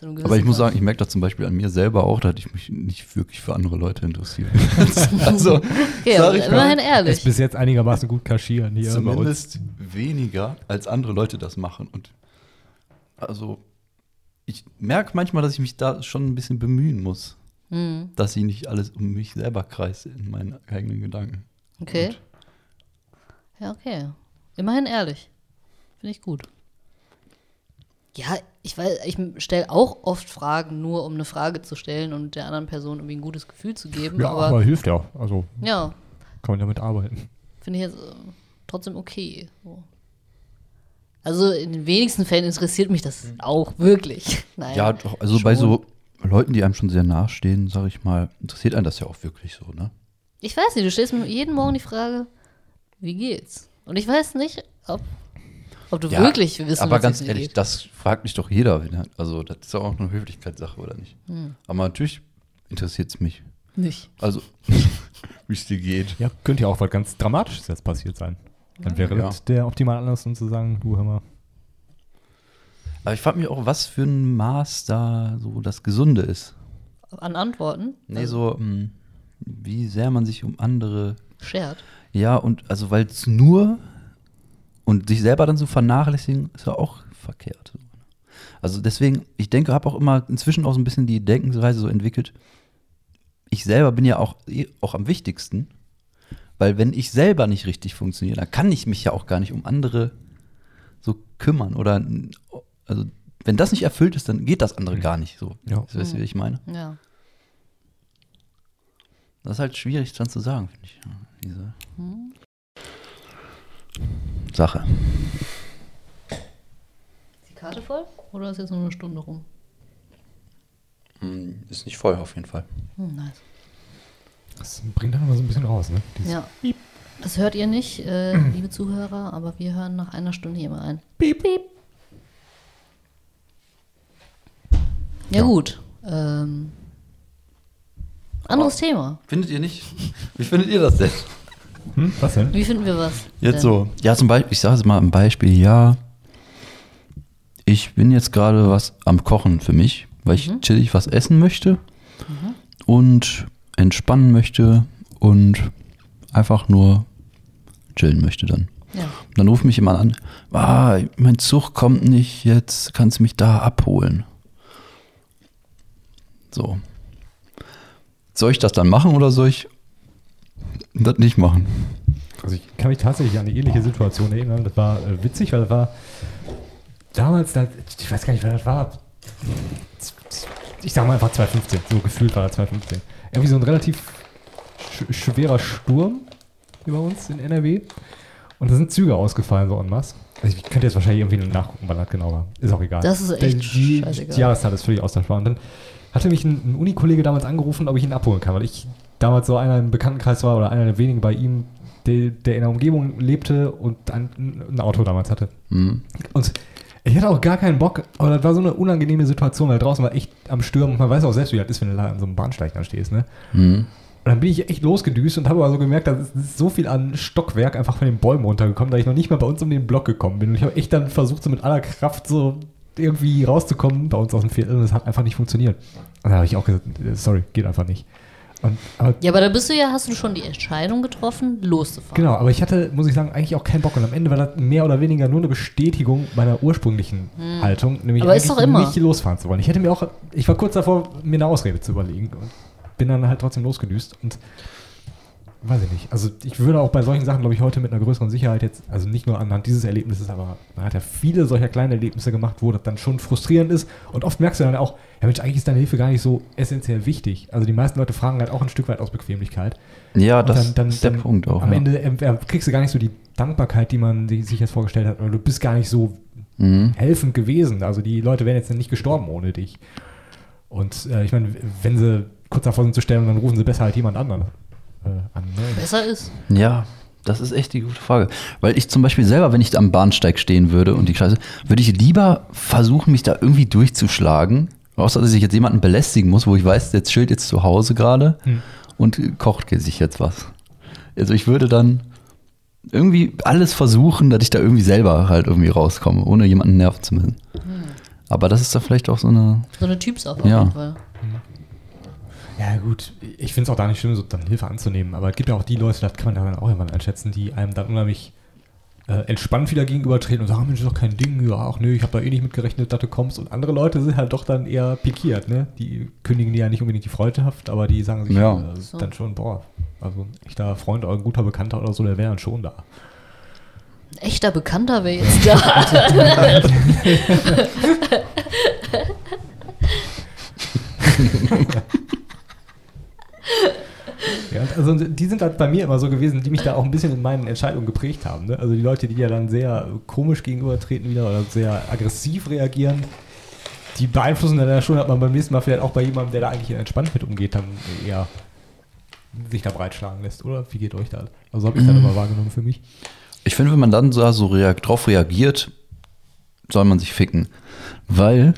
Aber ich muss sagen, ich merke das zum Beispiel an mir selber auch, dass ich mich nicht wirklich für andere Leute interessiere. also, Okay, sag aber ich immerhin mal, ehrlich. Ist bis jetzt einigermaßen gut kaschieren hier bei uns. zumindest weniger, als andere Leute das machen. Und also, ich merke manchmal, dass ich mich da schon ein bisschen bemühen muss, Hm, dass ich nicht alles um mich selber kreise in meinen eigenen Gedanken. okay. Ja, okay. Immerhin ehrlich. Finde ich gut. Ja, ich weiß, ich stelle auch oft Fragen, nur um eine Frage zu stellen und der anderen Person irgendwie ein gutes Gefühl zu geben. Ja, aber, aber hilft ja. Also ja, kann man damit arbeiten. finde ich jetzt äh, trotzdem okay. So. Also in den wenigsten Fällen interessiert mich das auch wirklich. Nein. Ja, doch, also bei so Leuten, die einem schon sehr nahestehen, sage ich mal, interessiert einen das ja auch wirklich so, ne? Ich weiß nicht, du stellst mir jeden Morgen die Frage, wie geht's? Und ich weiß nicht, ob, ob du wirklich wissen Aber ganz ehrlich, geht. das fragt mich doch jeder. wenn er- Also, das ist auch eine Höflichkeitssache, oder nicht? Hm. Aber natürlich interessiert es mich. Nicht. Also, wie es dir geht. Ja, könnte ja auch was ganz Dramatisches jetzt passiert sein. Dann wäre Ja. das der optimale Anlass, um zu sagen, du hör mal. Aber ich frage mich auch, was für ein Maß da so das Gesunde ist. An Antworten? Nee, so, mh, wie sehr man sich um andere. Schert. Ja, und also, weil es nur und sich selber dann so vernachlässigen, ist ja auch verkehrt. Also deswegen, ich denke, habe auch immer inzwischen auch so ein bisschen die Denkensweise so entwickelt. Ich selber bin ja auch, eh- auch am wichtigsten, weil wenn ich selber nicht richtig funktioniere, dann kann ich mich ja auch gar nicht um andere so kümmern oder also wenn das nicht erfüllt ist, dann geht das andere gar nicht so. Ja. Weißt du, wie ich meine? Ja. Das ist halt schwierig dann zu sagen, finde ich. Diese Sache. Ist die Karte voll? Oder ist jetzt nur eine Stunde rum? Hm, Ist nicht voll auf jeden Fall. Hm, nice. Das bringt dann immer so ein bisschen raus, ne? Dieses Ja. Das hört ihr nicht, äh, liebe Zuhörer, aber wir hören nach einer Stunde hier mal ein. Piep. Piep. Ja, Ja. gut. Ähm, anderes Thema. Findet ihr nicht? Wie findet ihr das denn? Hm, was denn? Wie finden wir was? Jetzt denn? so. Ja, zum Beispiel, ich sage es mal ein Beispiel, ja. Ich bin jetzt gerade was am Kochen für mich, weil ich chillig was essen möchte und entspannen möchte und einfach nur chillen möchte dann. Ja. Dann ruft mich jemand an, ah, mein Zug kommt nicht, jetzt kannst du mich da abholen. So. Soll ich das dann machen oder soll ich das nicht machen? Also ich kann mich tatsächlich an eine ähnliche Situation erinnern. Das war äh, witzig, weil das war damals, da, ich weiß gar nicht, wer das war. Ich sag mal einfach 2015, so gefühlt war das 2015. Irgendwie so ein relativ sch schwerer Sturm über uns in NRW. Und da sind Züge ausgefallen, so en masse. Also ich könnte jetzt wahrscheinlich irgendwie nachgucken, wann das genau war. Ist auch egal. Das ist echt die, scheißegal. die Jahreszeit ist völlig austauschbar. Und dann hatte mich ein, ein Unikollege damals angerufen, ob ich ihn abholen kann, weil ich damals so einer im Bekanntenkreis war oder einer der wenigen bei ihm, der, der in der Umgebung lebte und ein, ein Auto damals hatte. Hm. Und ich hatte auch gar keinen Bock, aber das war so eine unangenehme Situation, weil draußen war echt am Stürmen und man weiß auch selbst, wie das ist, wenn du an so einem Bahnsteig dann stehst, ne? Hm. Und dann bin ich echt losgedüst und habe aber so gemerkt, da ist so viel an Stockwerk einfach von den Bäumen runtergekommen, da ich noch nicht mal bei uns um den Block gekommen bin. Und ich habe echt dann versucht, so mit aller Kraft so irgendwie rauszukommen bei uns aus dem Viertel und es hat einfach nicht funktioniert. Und da habe ich auch gesagt, sorry, geht einfach nicht. Und, aber, Ja, aber da bist du ja, hast du schon die Entscheidung getroffen, loszufahren. genau, aber ich hatte, muss ich sagen, eigentlich auch keinen Bock. Und am Ende war das mehr oder weniger nur eine Bestätigung meiner ursprünglichen Haltung, nämlich Hm. Aber ist doch immer. nicht losfahren zu wollen. Ich hätte mir auch, ich war kurz davor, mir eine Ausrede zu überlegen und bin dann halt trotzdem losgedüst und weiß ich nicht. Also ich würde auch bei solchen Sachen, glaube ich, heute mit einer größeren Sicherheit jetzt, also nicht nur anhand dieses Erlebnisses, aber man hat ja viele solcher kleinen Erlebnisse gemacht, wo das dann schon frustrierend ist und oft merkst du dann auch, ja Mensch, eigentlich ist deine Hilfe gar nicht so essentiell wichtig. Also die meisten Leute fragen halt auch ein Stück weit aus Bequemlichkeit. Ja, das dann- dann- ist der dann Punkt auch. Am ja. Ende ähm, äh, kriegst du gar nicht so die Dankbarkeit, die man sich jetzt vorgestellt hat, oder du bist gar nicht so Mhm. helfend gewesen. Also die Leute wären jetzt nicht gestorben ohne dich. Und äh, ich meine, wenn sie kurz davor sind zu sterben, dann rufen sie besser halt jemand anderen äh, an. Ne? Besser ist. Ja, Das ist echt die gute Frage. Weil ich zum Beispiel selber, wenn ich am Bahnsteig stehen würde und die Scheiße, würde ich lieber versuchen, mich da irgendwie durchzuschlagen, außer dass ich jetzt jemanden belästigen muss, wo ich weiß, der chillt jetzt zu Hause gerade und kocht sich jetzt was. Also ich würde dann irgendwie alles versuchen, dass ich da irgendwie selber halt irgendwie rauskomme, ohne jemanden nerven zu müssen. Aber das ist da vielleicht auch so eine. So eine Typsache Ja. auf jeden Fall. Ja, gut, ich finde es auch da nicht schlimm, so dann Hilfe anzunehmen. Aber es gibt ja auch die Leute, das kann man dann auch irgendwann einschätzen, die einem dann unheimlich äh, entspannt wieder gegenübertreten und sagen, Mensch, ist doch kein Ding, ja, ach nö, ich habe da eh nicht mitgerechnet, dass du kommst. Und andere Leute sind halt doch dann eher pikiert, ne? Die kündigen dir ja nicht unbedingt die Freundschaft, aber die sagen sich Ja. äh, dann schon, boah, also ein echter Freund oder ein guter Bekannter oder so, der wäre dann schon da. Ein echter Bekannter wäre jetzt da. Ja, also die sind halt bei mir immer so gewesen, die mich da auch ein bisschen in meinen Entscheidungen geprägt haben. Ne? Also die Leute, die ja dann sehr komisch gegenübertreten wieder oder sehr aggressiv reagieren, die beeinflussen dann ja schon, dass man beim nächsten Mal vielleicht auch bei jemandem, der da eigentlich entspannt mit umgeht, dann eher sich da breitschlagen lässt, oder? Wie geht euch das? Also habe ich dann immer wahrgenommen für mich. Ich finde, wenn man dann so, so reag drauf reagiert, soll man sich ficken. Weil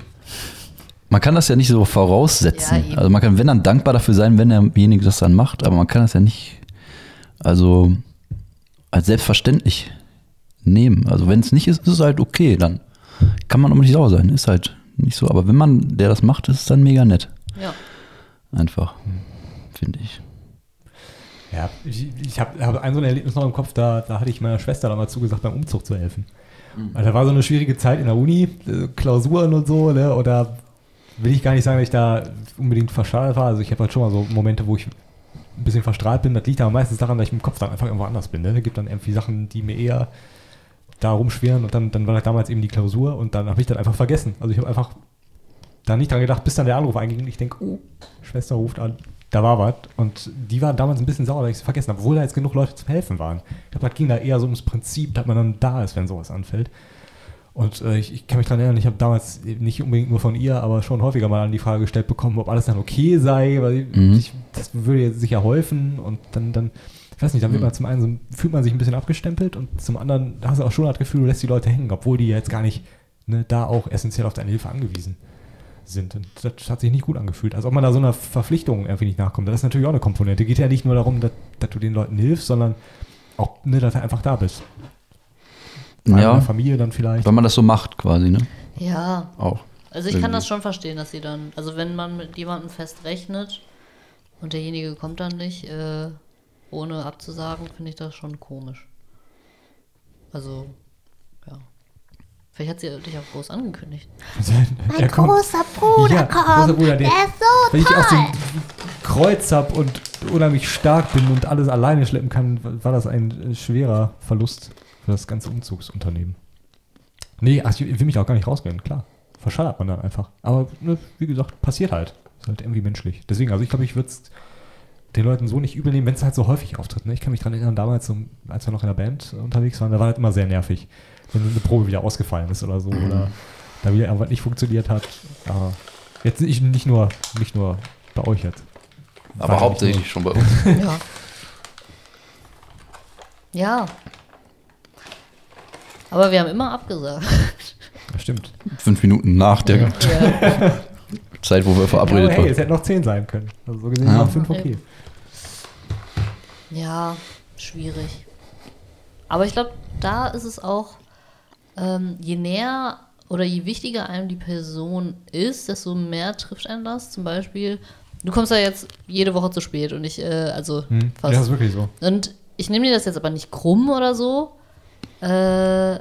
man kann das ja nicht so voraussetzen. Ja, also man kann, wenn dann dankbar dafür sein, wenn derjenige das dann macht, aber man kann das ja nicht, also als selbstverständlich nehmen. Also wenn es nicht ist, ist es halt okay, dann kann man auch nicht sauer sein. Ist halt nicht so. Aber wenn man, der das macht, ist es dann mega nett. ja. Einfach. Finde ich. Ja, ich, ich habe hab ein so ein Erlebnis noch im Kopf, da, da hatte ich meiner Schwester damals zugesagt, beim Umzug zu helfen. Weil da war so eine schwierige Zeit in der Uni, äh, Klausuren und so, ne? Oder will ich gar nicht sagen, dass ich da unbedingt verstrahlt war. Also ich habe halt schon mal so Momente, wo ich ein bisschen verstrahlt bin. Das liegt aber meistens daran, dass ich im Kopf dann einfach irgendwo anders bin. Ne? Da gibt dann irgendwie Sachen, die mir eher da rumschweren und dann, dann war das damals eben die Klausur und dann habe ich das einfach vergessen. Also ich habe einfach da nicht dran gedacht, bis dann der Anruf einging ich denke, oh, Schwester ruft an, da war was. Und die war damals ein bisschen sauer, dass ich es vergessen habe, obwohl da jetzt genug Leute zum Helfen waren. Ich glaube, das ging da eher so ums Prinzip, dass man dann da ist, wenn sowas anfällt. Und äh, ich, ich kann mich daran erinnern, ich habe damals nicht unbedingt nur von ihr, aber schon häufiger mal an die Frage gestellt bekommen, ob alles dann okay sei, weil Mhm. ich, das würde jetzt sicher helfen und dann, dann, ich weiß nicht, dann wird man zum einen so, fühlt man sich ein bisschen abgestempelt und zum anderen hast du auch schon das Gefühl, du lässt die Leute hängen, obwohl die ja jetzt gar nicht ne, da auch essentiell auf deine Hilfe angewiesen sind. Und das hat sich nicht gut angefühlt. Als ob man da so einer Verpflichtung irgendwie nicht nachkommt. Das ist natürlich auch eine Komponente. Geht ja nicht nur darum, dass, dass du den Leuten hilfst, sondern auch, ne, dass du einfach da bist. Ja. einer Familie dann vielleicht. Wenn man das so macht, quasi, ne? Ja. Auch. Also ich kann Irgendwie. das schon verstehen, dass sie dann, also wenn man mit jemandem fest rechnet und derjenige kommt dann nicht, äh, ohne abzusagen, finde ich das schon komisch. Also, ja. Vielleicht hat sie dich auch groß angekündigt. Mein großer Bruder Ja, kommt. großer Bruder, der- der ist so Wenn ich aus dem toll. Kreuz habe und unheimlich stark bin und alles alleine schleppen kann, war das ein schwerer Verlust für das ganze Umzugsunternehmen. Nee, ach, ich will mich auch gar nicht rausgehen, klar. Verschallert man dann einfach. Aber ne, wie gesagt, passiert halt. Ist halt irgendwie menschlich. Deswegen, also ich glaube, ich würde es den Leuten so nicht übel nehmen, wenn es halt so häufig auftritt. Ne? Ich kann mich daran erinnern, damals, so, als wir noch in der Band unterwegs waren, da war halt immer sehr nervig, wenn eine Probe wieder ausgefallen ist oder so. Oder da wieder irgendwas nicht funktioniert hat. Aber jetzt nicht, nicht, nur, nicht nur bei euch jetzt. Aber hauptsächlich schon bei uns. Ja. Ja. Aber wir haben immer abgesagt. stimmt. Fünf Minuten nach der Ja. Zeit, wo wir Ja, verabredet aber hey, waren. es hätten noch zehn sein können. Also so gesehen Ja. waren fünf okay. Ja, schwierig. Aber ich glaube, da ist es auch, ähm, je näher oder je wichtiger einem die Person ist, desto mehr trifft einen das. Zum Beispiel, du kommst ja jetzt jede Woche zu spät und ich, äh, also Hm? fast. Ja, das ist wirklich so. Und ich nehme dir das jetzt aber nicht krumm oder so. Äh,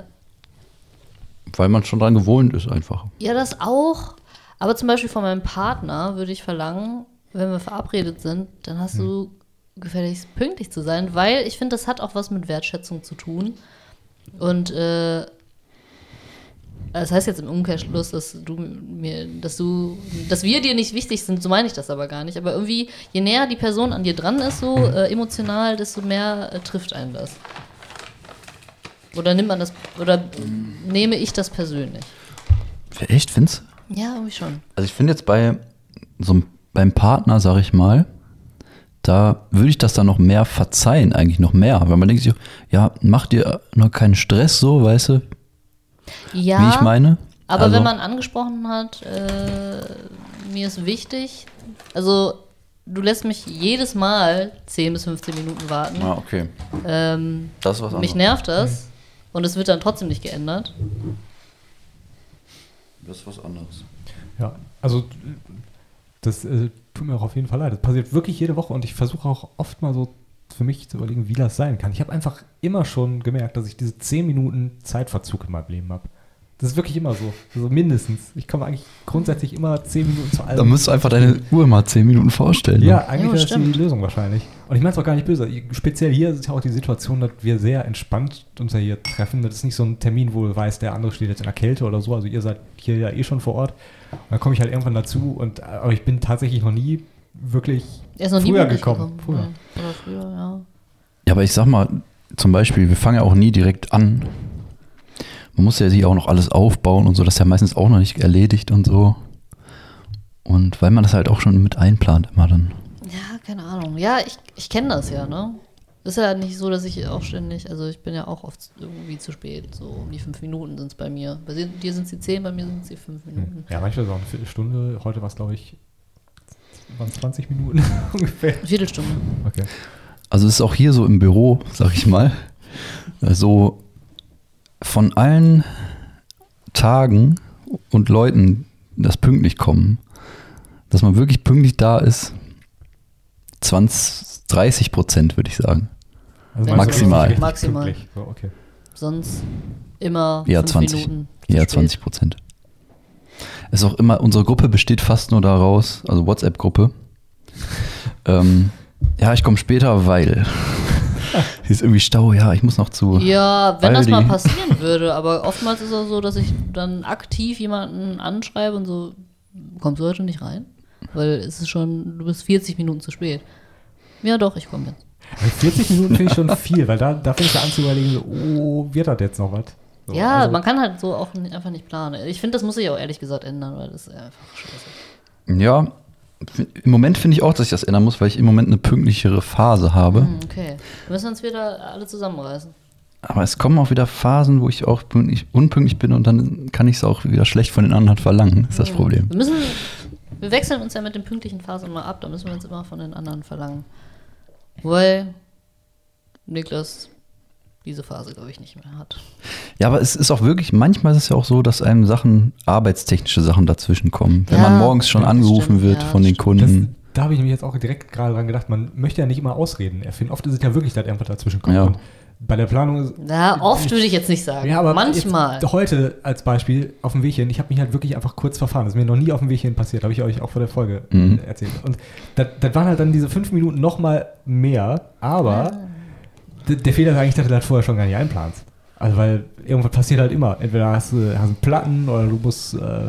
Weil man schon dran gewohnt ist einfach. ja, das auch. Aber zum Beispiel von meinem Partner würde ich verlangen, wenn wir verabredet sind, dann hast du gefälligst pünktlich zu sein, weil ich finde, das hat auch was mit Wertschätzung zu tun. Und äh, das heißt jetzt im Umkehrschluss, dass du mir, dass du, dass wir dir nicht wichtig sind, so meine ich das aber gar nicht. Aber irgendwie, je näher die Person an dir dran ist, so äh, emotional, desto mehr äh, trifft einen das. Oder nimmt man das, oder nehme ich das persönlich? Echt, findest Ja, irgendwie schon. Also ich finde jetzt bei so einem, beim Partner, sag ich mal, da würde ich das dann noch mehr verzeihen, eigentlich noch mehr. Weil man denkt sich, ja, mach dir noch keinen Stress so, weißt du, Ja, wie ich meine? aber Also- wenn man angesprochen hat, äh, mir ist wichtig, also du lässt mich jedes Mal 10 bis 15 Minuten warten. Ah, okay. Ähm, Das ist was mich anderes. nervt das und es wird dann trotzdem nicht geändert. Das ist was anderes. Ja, also das äh, tut mir auch auf jeden Fall leid. Das passiert wirklich jede Woche und ich versuche auch oft mal so für mich zu überlegen, wie das sein kann. Ich habe einfach immer schon gemerkt, dass ich diese 10 Minuten Zeitverzug in meinem Leben habe. Das ist wirklich immer so. Also mindestens. Ich komme eigentlich grundsätzlich immer 10 Minuten zu allem. Da musst du einfach deine Uhr mal 10 Minuten vorstellen. Ja, ne? eigentlich Ja, wäre das die. Lösung wahrscheinlich. Und ich meine es auch gar nicht böse. Speziell hier ist ja auch die Situation, dass wir sehr entspannt uns ja hier treffen. Das ist nicht so ein Termin, wo du weißt, der andere steht jetzt in der Kälte oder so. Also ihr seid hier ja eh schon vor Ort. Und dann komme ich halt irgendwann dazu. Und, aber ich bin tatsächlich noch nie wirklich Er ist noch nie früher pünktlich gekommen. Früher. Ja. Oder früher, ja. Ja, aber ich sag mal, zum Beispiel, wir fangen ja auch nie direkt an. Man muss ja sich auch noch alles aufbauen und so, das ist ja meistens auch noch nicht erledigt und so. Und weil man das halt auch schon mit einplant immer dann. Ja, keine Ahnung. Ja, ich, ich kenne das ja, ne? Ist ja nicht so, dass ich auch ständig, also ich bin ja auch oft irgendwie zu spät. So um die fünf Minuten sind es bei mir. Bei dir sind es die zehn, bei mir sind es die fünf Minuten. Ja, manchmal so eine Viertelstunde. Heute war es, glaube ich, waren 20 Minuten ungefähr. Eine Viertelstunde. Okay. Also es ist auch hier so im Büro, sag ich mal, so von allen Tagen und Leuten, das pünktlich kommen, dass man wirklich pünktlich da ist, 20, 30 Prozent würde ich sagen. Also maximal. richtig Maximal. So, okay. Sonst immer Ja, fünf 20. Minuten. Ja, spät. 20 Prozent. Es ist auch immer, unsere Gruppe besteht fast nur daraus, also WhatsApp-Gruppe. ähm, ja, ich komme später, weil. Hier ist irgendwie Stau, ja, ich muss noch zu. Ja, wenn das Aldi. mal passieren würde, aber oftmals ist es so, dass ich dann aktiv jemanden anschreibe und so, kommst du heute nicht rein? Weil es ist schon, du bist 40 Minuten zu spät. Ja, doch, ich komme jetzt. Also 40 Minuten finde ich schon viel, weil da, da fängst du an zu überlegen, so, oh, wird das jetzt noch was? So, ja, also- man kann halt so auch einfach nicht planen. Ich finde, das muss sich auch ehrlich gesagt ändern, weil das ist einfach scheiße. Ja, im Moment finde ich auch, dass ich das ändern muss, weil ich im Moment eine pünktlichere Phase habe. Hm, okay. Wir müssen uns wieder alle zusammenreißen. Aber es kommen auch wieder Phasen, wo ich auch pünktlich, unpünktlich bin und dann kann ich es auch wieder schlecht von den anderen verlangen. ist das Problem. Wir müssen, wir wechseln uns ja mit den pünktlichen Phasen mal ab, da müssen wir uns immer von den anderen verlangen. Weil Niklas diese Phase, glaube ich, nicht mehr hat. Ja, aber es ist auch wirklich, manchmal ist es ja auch so, dass einem Sachen, arbeitstechnische Sachen dazwischen kommen. Wenn Ja, man morgens schon angerufen stimmt, wird ja, von den stimmt. Das, Kunden. da habe ich mich jetzt auch direkt gerade dran gedacht, man möchte ja nicht immer Ausreden erfinden. Oft ist es ja wirklich, dass irgendwas dazwischen kommt. Ja. Und bei der Planung ist. Ja, oft würde ich jetzt nicht sagen. Ja, aber manchmal. Jetzt, heute als Beispiel auf dem Weg hin, ich habe mich halt wirklich einfach kurz verfahren. Das ist mir noch nie auf dem Weg hin passiert, habe ich euch auch vor der Folge Mhm. äh, erzählt. Und das, das waren halt dann diese fünf Minuten noch mal mehr, aber der Fehler ist eigentlich, dass du das vorher schon gar nicht einplanst. Also weil irgendwas passiert halt immer. Entweder hast du hast einen Platten oder du musst, äh,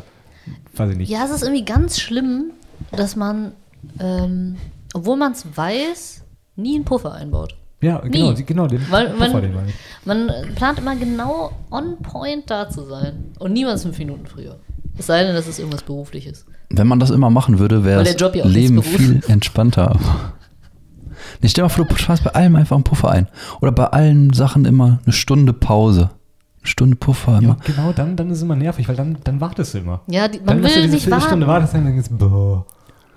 weiß ich nicht. Ja, es ist irgendwie ganz schlimm, dass man, ähm, obwohl man es weiß, nie einen Puffer einbaut. Ja, genau, Nie. genau den Weil- Puffer, wenn- den meine ich. Man plant immer genau on point da zu sein und niemals fünf Minuten früher. Es sei denn, dass es irgendwas Berufliches. Wenn man das immer machen würde, wäre das Leben viel entspannter. Nee, stell dir mal vor, du sparst bei allem einfach einen Puffer ein. Oder bei allen Sachen immer eine Stunde Pause. Eine Stunde Puffer Ja, immer. genau, dann, dann ist es immer nervig, weil dann, dann wartest du immer. Ja, die, man dann lässt du will diese nicht warten. wartest, dann denkst du, boah,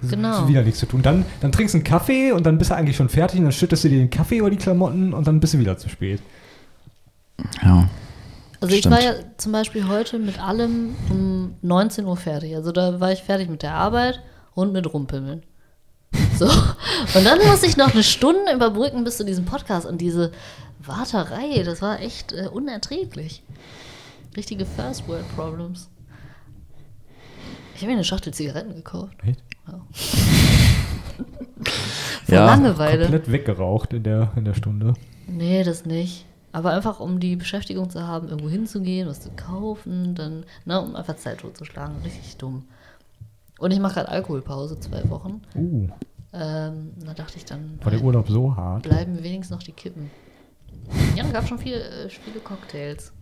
Genau. ist wieder nichts zu tun. Dann, dann trinkst du einen Kaffee und dann bist du eigentlich schon fertig und dann schüttest du dir den Kaffee über die Klamotten und dann bist du wieder zu spät. Ja. Also ich Stimmt. war ja zum Beispiel heute mit allem um 19 Uhr fertig. Also da war ich fertig mit der Arbeit und mit Rumpimmeln. So. Und dann musste ich noch eine Stunde überbrücken bis zu diesem Podcast und diese Warterei, das war echt äh, unerträglich. Richtige First World Problems. Ich habe mir eine Schachtel Zigaretten gekauft. Echt? Vor Ja, Langeweile. Komplett weggeraucht in der, in der Stunde. Nee, das nicht. Aber einfach, um die Beschäftigung zu haben, irgendwo hinzugehen, was zu kaufen, dann, ne, um einfach Zeit totzuschlagen. Richtig dumm. Und ich mache gerade Alkoholpause, zwei Wochen. Uh, Ähm, da dachte ich dann, war der Urlaub so hart. bleiben wenigstens noch die Kippen. Ja, gab schon viel, äh, viele Cocktails.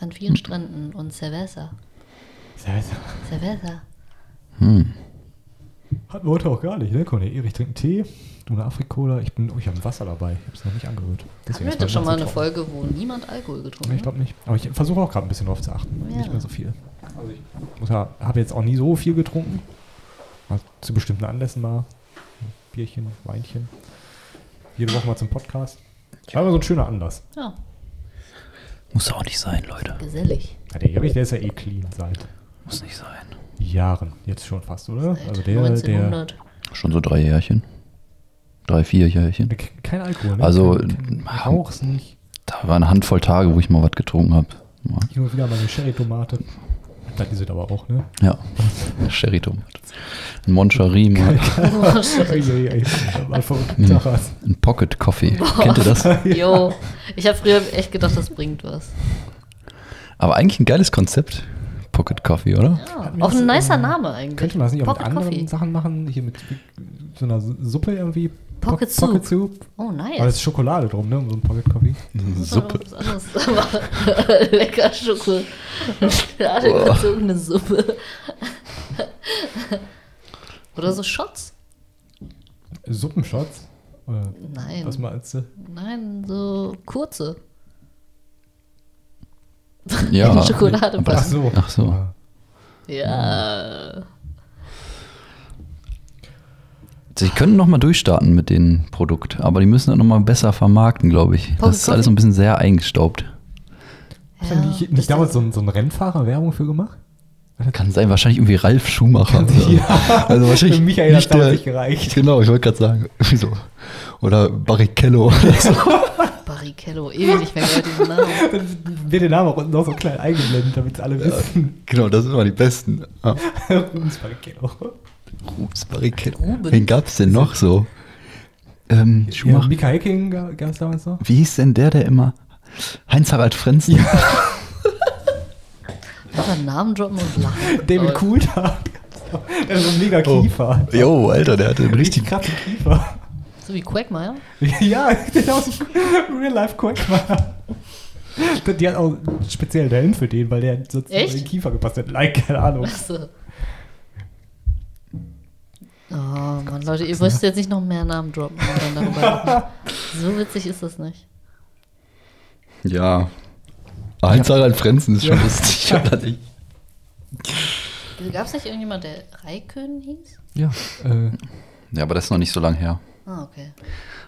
An vielen Stränden und Cerveza. Sehr- Cerveza. Hm. Hatten wir heute auch gar nicht, ne? Conny, Erich trinkt Tee, du eine Afrikola, ich bin, oh, ich habe Wasser dabei, ich habe es noch nicht angerührt. Hatten Deswegen wir doch mein schon mal eine trocken. Folge, wo niemand Alkohol getrunken Nee, ich hat? glaube nicht. Aber ich versuche auch gerade ein bisschen drauf zu achten. Ja. Nicht mehr so viel. Also ich ja, habe jetzt auch nie so viel getrunken. Zu bestimmten Anlässen mal. Bierchen, Weinchen. Jede Woche mal zum Podcast. War immer so ein schöner Anlass. Ja, Muss auch nicht sein, Leute. gesellig. Ja, der Erich, der ist ja eh clean seit Muss nicht sein. Jahren. Jetzt schon fast, oder? Seit also der, der, 1900. Schon so drei Jährchen. Drei, vier Jährchen. kein Alkohol, ne? Also, kein, kein nicht. Da war eine Handvoll Tage, wo ich mal was getrunken habe. Hin und wieder mal eine Sherry-Tomate. Da die sind aber auch, ne? Ja. Sherry Tomat. Ein Moncherie, mal. Ein Pocket Coffee. Kennt ihr das? Jo, ich habe früher echt gedacht, das bringt was. Aber eigentlich ein geiles Konzept. Pocket Coffee, oder? Ja, auch ein nicer Name eigentlich. Könnte man das nicht auch mit Pocket anderen Coffee. Sachen machen? Hier mit so einer Suppe irgendwie? Pocket Po- Pocket Soup. Soup. Oh, Aber es nice. ist Schokolade drum, ne? So ein Pocket Coffee. Suppe. Das ist was anderes. Aber Lecker Schokolade. Gezogene Suppe. Oder so Shots? Suppenshots? Oder Nein. was meinst du? Nein, so kurze. Ja. Schokolade aber das- so. Ach so. Ja. Ja. Sie können noch mal durchstarten mit dem Produkt, aber die müssen das noch mal besser vermarkten, glaube ich. Das ist alles so ein bisschen sehr eingestaubt. Hast du nicht, das nicht damals so ein, so ein Rennfahrer Werbung für gemacht? Kann sein, wahrscheinlich irgendwie Ralf Schumacher. Ja. Also wahrscheinlich Für Michael nicht der, nicht gereicht. Genau, ich wollte gerade sagen. Wieso? Oder Barrichello. oder so. Barrichello, ewig nicht mehr gehört diesen Namen. Dann wird der Name auch unten noch so klein eingeblendet, damit es alle wissen. genau, das sind immer die besten. Rubens Barrichello. Rubens Barrichello. Rubens. Wen gab's denn noch so? Ähm, Ja, Schumacher. Mika Hecking gab es damals noch. Wie hieß denn der, der immer Heinz-Harald Frenzen? Einfach einen Namen droppen und lachen. David Coulthard. Der hat so einen mega Oh. Kiefer. Jo, Alter, der hatte einen Richtig krassen Kiefer. So wie Quagmire. Ja, der aus dem Real Life Quackmire. Die hat auch speziell dahin für den, weil der sonst Echt? in den Kiefer gepasst hat. Like, keine Ahnung. Achso. Oh Mann, Leute, ihr müsst jetzt nicht noch mehr Namen droppen. Und dann darüber lachen. so witzig ist das nicht. Ja. Heinz-Harald Frenzen ist schon lustig, oder nicht? Gab es nicht irgendjemand, der Raikön hieß? Ja, äh, Ja, aber das ist noch nicht so lang her. Ah, okay.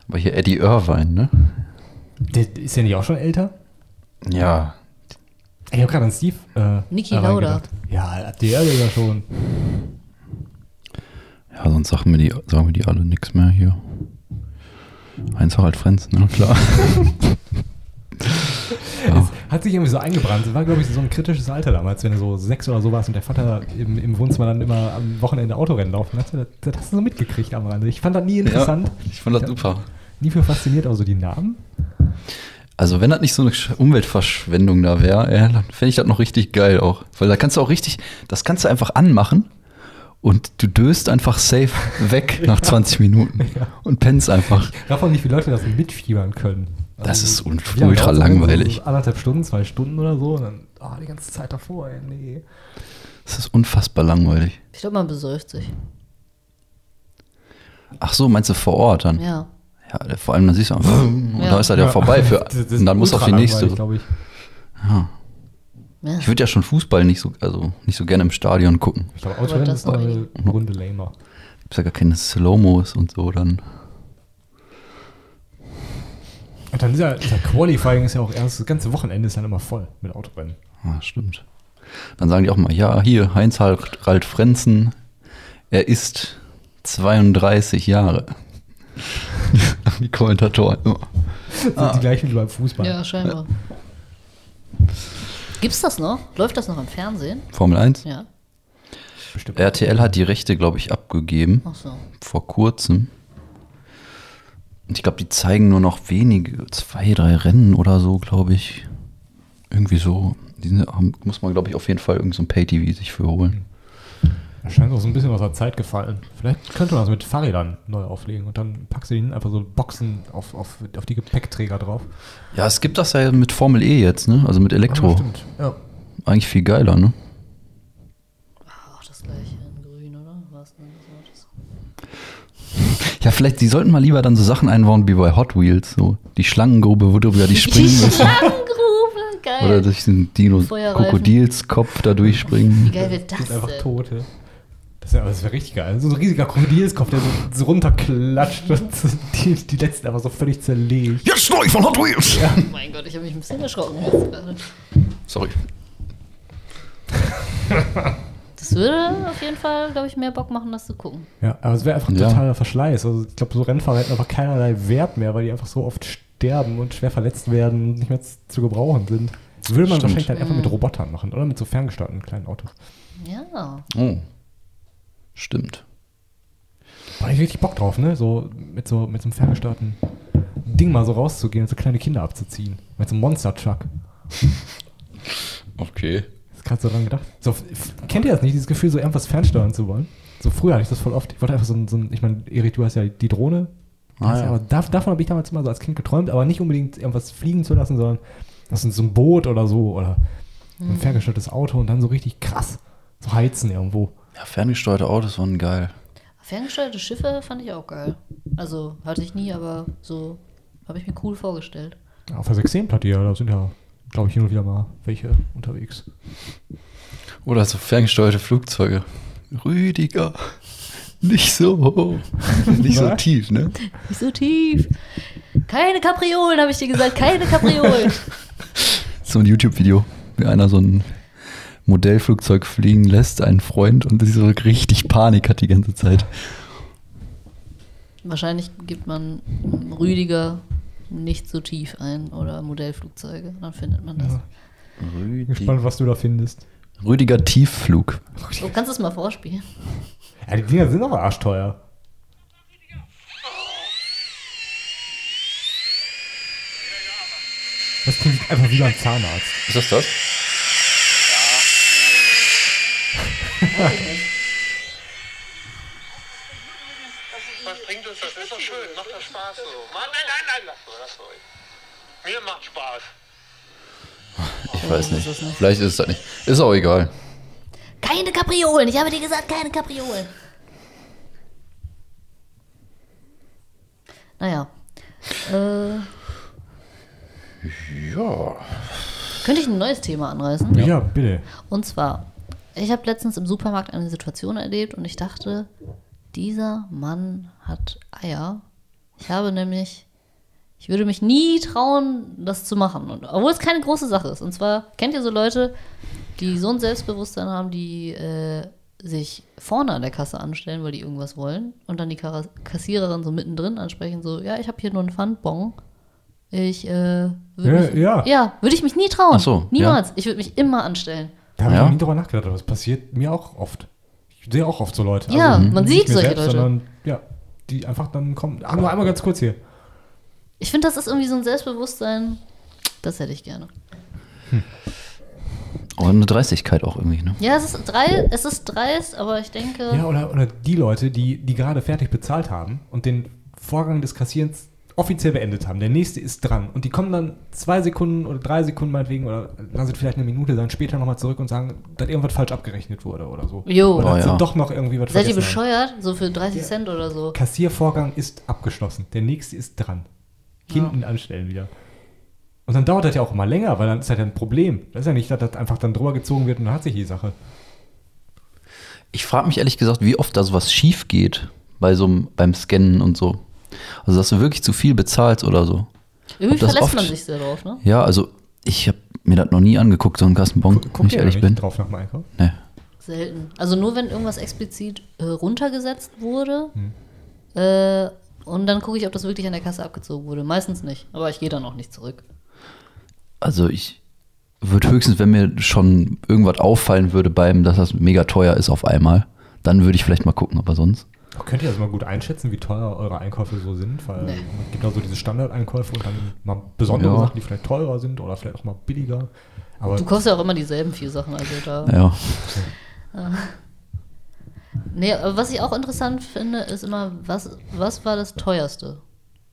Aber hier Eddie Irvine, ne? der, ist der nicht auch schon älter? Ja. Ich habe gerade an Steve. Äh, Niki Lauda. Ja, der ist ja schon. Ja, sonst sagen wir die, sagen wir die alle nichts mehr hier. Heinz-Harald Frenzen, ne? Klar. ja. Es hat sich irgendwie so eingebrannt. Es war, glaube ich, so ein kritisches Alter damals, wenn du so sechs oder so warst und der Vater im, im Wohnzimmer dann immer am Wochenende Autorennen laufen hat. Das, das hast du so mitgekriegt am Rande. Ich fand das nie interessant. Ich fand das Ja. super. Nie für fasziniert, aber so die Namen. Also wenn das nicht so eine Sch- Umweltverschwendung da wäre, ja, dann fände ich das noch richtig geil auch. Weil da kannst du auch richtig, das kannst du einfach anmachen und du döst einfach safe weg nach 20 Minuten und pennst einfach. Raff auch nicht, wie Leute das mitfiebern können. Das ist ultra denn? langweilig. So anderthalb Stunden, zwei Stunden oder so. Und dann, oh, die ganze Zeit davor, ey, nee. Das ist unfassbar langweilig. Ich glaube, man besäuft sich. Ach so, meinst du vor Ort dann? Ja. Ja, vor allem dann siehst du, und Ja. da ist er ja vorbei für, und dann muss auf die ultra nächste. ich. Ja. Ja. Ich würde ja schon Fußball nicht so, also nicht so gerne im Stadion gucken. Ich glaube, Autorennen ist noch eine Runde lamer. Gibt's ja gar keine Slow-Mos und so dann. Und dann dieser, dieser Qualifying ist ja auch erst, das ganze Wochenende ist dann immer voll mit Autorennen. Ah, stimmt. Dann sagen die auch mal, ja, hier, Heinz-Harald Frenzen, er ist 32 Jahre. die Kommentatoren immer. Sind die gleichen wie beim Fußball. ja, scheinbar. Gibt's das noch? Läuft das noch im Fernsehen? Formel 1. Ja. Bestimmt. RTL hat die Rechte, glaube ich, abgegeben. Ach so. Vor kurzem. Und ich glaube, die zeigen nur noch wenige, zwei, drei Rennen oder so, glaube ich. Irgendwie so. Die sind, haben- muss man, glaube ich, auf jeden Fall irgend so ein Pay-TV sich für holen. Da scheint auch so ein bisschen aus der Zeit gefallen. Vielleicht könnte man das mit Fahrrädern neu auflegen und dann packst du ihnen einfach so Boxen auf, auf, auf die Gepäckträger drauf. Ja, es gibt das ja mit Formel E jetzt, ne? Also mit Elektro. Ah, stimmt. Ja. Eigentlich viel geiler, ne? Auch das gleiche in grün, oder? Was denn das? Ja, vielleicht, die sollten mal lieber dann so Sachen einbauen wie bei Hot Wheels, so die Schlangengrube, worüber die springen Die müssen. Schlangengrube, geil. Oder durch den Dino Feuerreifen. Krokodilskopf da durchspringen. Wie geil wird das Die sind einfach denn? Tote. Das wäre wär richtig geil. So ein riesiger Krokodilskopf, der so, so runterklatscht und so die, die letzten einfach so völlig zerlegt. Jetzt neu von Hot Wheels! Oh mein Gott, ich habe mich ein bisschen erschrocken. jetzt gerade. Sorry. Das würde auf jeden Fall, glaube ich, mehr Bock machen, das zu gucken. Ja, aber es wäre einfach ein Ja. totaler Verschleiß. Also ich glaube, so Rennfahrer hätten einfach keinerlei Wert mehr, weil die einfach so oft sterben und schwer verletzt werden und nicht mehr zu gebrauchen sind. Das würde man Stimmt. wahrscheinlich dann einfach mit Robotern machen oder mit so ferngesteuerten kleinen Autos. Ja. Oh. Stimmt. Da hab ich richtig Bock drauf, ne? So mit so, mit so einem ferngesteuerten Ding mal so rauszugehen und so kleine Kinder abzuziehen. Mit so einem Monster-Truck. Okay. Das ist gerade so dran gedacht. So, kennt ihr das nicht, dieses Gefühl, so irgendwas fernsteuern zu wollen? So früher hatte ich das voll oft. Ich wollte einfach so ein, so ein ich meine, Erik, du hast ja die Drohne. Ah, ja. Aber dav- davon habe ich damals immer so als Kind geträumt, aber nicht unbedingt irgendwas fliegen zu lassen, sondern das ist so ein Boot oder so oder ein ferngesteuertes Auto und dann so richtig krass so heizen irgendwo. Ja, ferngesteuerte Autos waren geil. Ferngesteuerte Schiffe fand ich auch geil. Also hatte ich nie, aber so habe ich mir cool vorgestellt. Auf der 16-Platte, ja, da sind ja, glaube ich, hin und wieder mal welche unterwegs. Oder so ferngesteuerte Flugzeuge. Rüdiger. Nicht so hoch. Nicht so tief, ne? Nicht so tief. Keine Kapriolen, habe ich dir gesagt. Keine Kapriolen. So ein YouTube-Video, wie einer so ein Modellflugzeug fliegen lässt, einen Freund und so richtig Panik hat die ganze Zeit. Wahrscheinlich gibt man Rüdiger nicht so tief ein oder Modellflugzeuge. Dann findet man das. Bin gespannt, was du da findest. Rüdiger Tiefflug. Kannst du es mal vorspielen? Ja, die Dinger sind aber arschteuer. Das klingt einfach wie beim Zahnarzt. Ist das das? Was bringt uns das? Ist doch schön. Macht doch Spaß so. Mann, nein, nein, nein, lass so. Mir macht Spaß. Ich weiß nicht. Vielleicht ist es das nicht. Ist auch egal. Keine Kapriolen. Ich habe dir gesagt, keine Kapriolen. Naja. Äh, Ja. könnte ich ein neues Thema anreißen? Ja, bitte. Und zwar, ich habe letztens im Supermarkt eine Situation erlebt und ich dachte, dieser Mann hat Eier. Ich habe nämlich, ich würde mich nie trauen, das zu machen. Und, obwohl es keine große Sache ist. Und zwar, kennt ihr so Leute, die so ein Selbstbewusstsein haben, die äh, sich vorne an der Kasse anstellen, weil die irgendwas wollen und dann die Kassiererin so mittendrin ansprechen, so, ja, ich habe hier nur einen Pfandbon. Ich, äh, würde Ja, mich, ja. ja, würde ich mich nie trauen. Ach so, Niemals. Ich würde mich immer anstellen. Da habe Ja. ich noch nie drüber nachgedacht, aber das passiert mir auch oft. Ich sehe auch oft so Leute. Ja, man nicht sieht solche selbst, Leute. Sondern, ja, die einfach dann kommen. Ah, nur einmal ganz kurz hier. Ich finde, das ist irgendwie so ein Selbstbewusstsein, das hätte ich gerne. Aber eine Dreistigkeit auch irgendwie, ne? Ja, es ist, drei, es ist dreist, aber ich denke, Ja, oder, oder die Leute, die, die gerade fertig bezahlt haben und den Vorgang des Kassierens offiziell beendet haben. Der nächste ist dran. Und die kommen dann zwei Sekunden oder drei Sekunden meinetwegen oder lassen es vielleicht eine Minute dann später nochmal zurück und sagen, dass irgendwas falsch abgerechnet wurde oder so. Jo. Oder Oh, ja. doch noch irgendwie was seid ihr vergessen haben. bescheuert? So für 30 Cent oder so. Kassiervorgang ist abgeschlossen. Der nächste ist dran. Hinten anstellen wieder. Und dann dauert das ja auch immer länger, weil dann ist halt ein Problem. Das ist ja nicht, dass das einfach dann drüber gezogen wird und dann hat sich die Sache. Ich frage mich ehrlich gesagt, wie oft da sowas schief geht bei so einem, beim Scannen und so. Also, dass du wirklich zu viel bezahlst oder so. Irgendwie verlässt oft- man sich sehr drauf, ne? Ja, also ich habe mir das noch nie angeguckt, so ein Kassenbon, wenn ich ihr da ehrlich bin. drauf nach dem Einkauf? Nee. Selten. Also nur wenn irgendwas explizit äh, runtergesetzt wurde. Hm. Äh, und dann gucke ich, ob das wirklich an der Kasse abgezogen wurde. Meistens nicht. Aber ich gehe dann auch nicht zurück. Also ich würde höchstens, wenn mir schon irgendwas auffallen würde beim, dass das mega teuer ist auf einmal, dann würde ich vielleicht mal gucken, aber sonst. Könnt ihr das mal gut einschätzen, wie teuer eure Einkäufe so sind? Weil Nee. es gibt auch so diese Standardeinkäufe und dann mal besondere Ja. Sachen, die vielleicht teurer sind oder vielleicht auch mal billiger. Aber Du kaufst ja auch immer dieselben vier Sachen. Also da. Ja. Nee, aber was ich auch interessant finde, ist immer, was, was war das teuerste?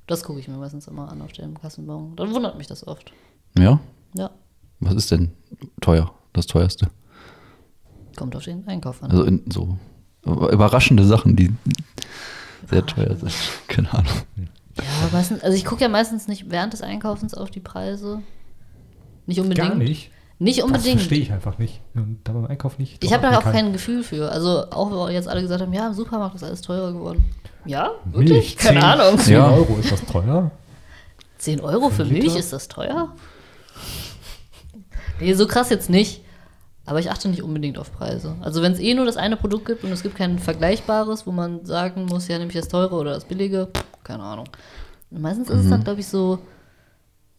Das gucke ich mir meistens immer an auf dem Kassenbon. Dann wundert mich das oft. Ja? Ja, Was ist denn teuer? Das teuerste? kommt auf den Einkauf an. Also in so überraschende Sachen, die. sehr teuer sind. Keine Ahnung. Ja, meistens, also ich gucke ja meistens nicht während des Einkaufens auf die Preise. Nicht unbedingt. Gar nicht. Nicht Das unbedingt. verstehe ich einfach nicht. Und da beim Einkauf nicht. Ich habe da auch kein Gefühl für. Also auch wenn jetzt alle gesagt haben, ja, im Supermarkt ist alles teurer geworden. Ja, wirklich? Milch, Keine 10 Ahnung. 10 Ja. Euro, ist das teuer? 10 Euro für Für Milch, Liter? ist das teuer? Nee, so krass jetzt nicht. Aber ich achte nicht unbedingt auf Preise. Also wenn es eh nur das eine Produkt gibt und es gibt kein vergleichbares, wo man sagen muss, ja, nehme ich das teure oder das billige, keine Ahnung. Und meistens ist es dann, glaube ich, so,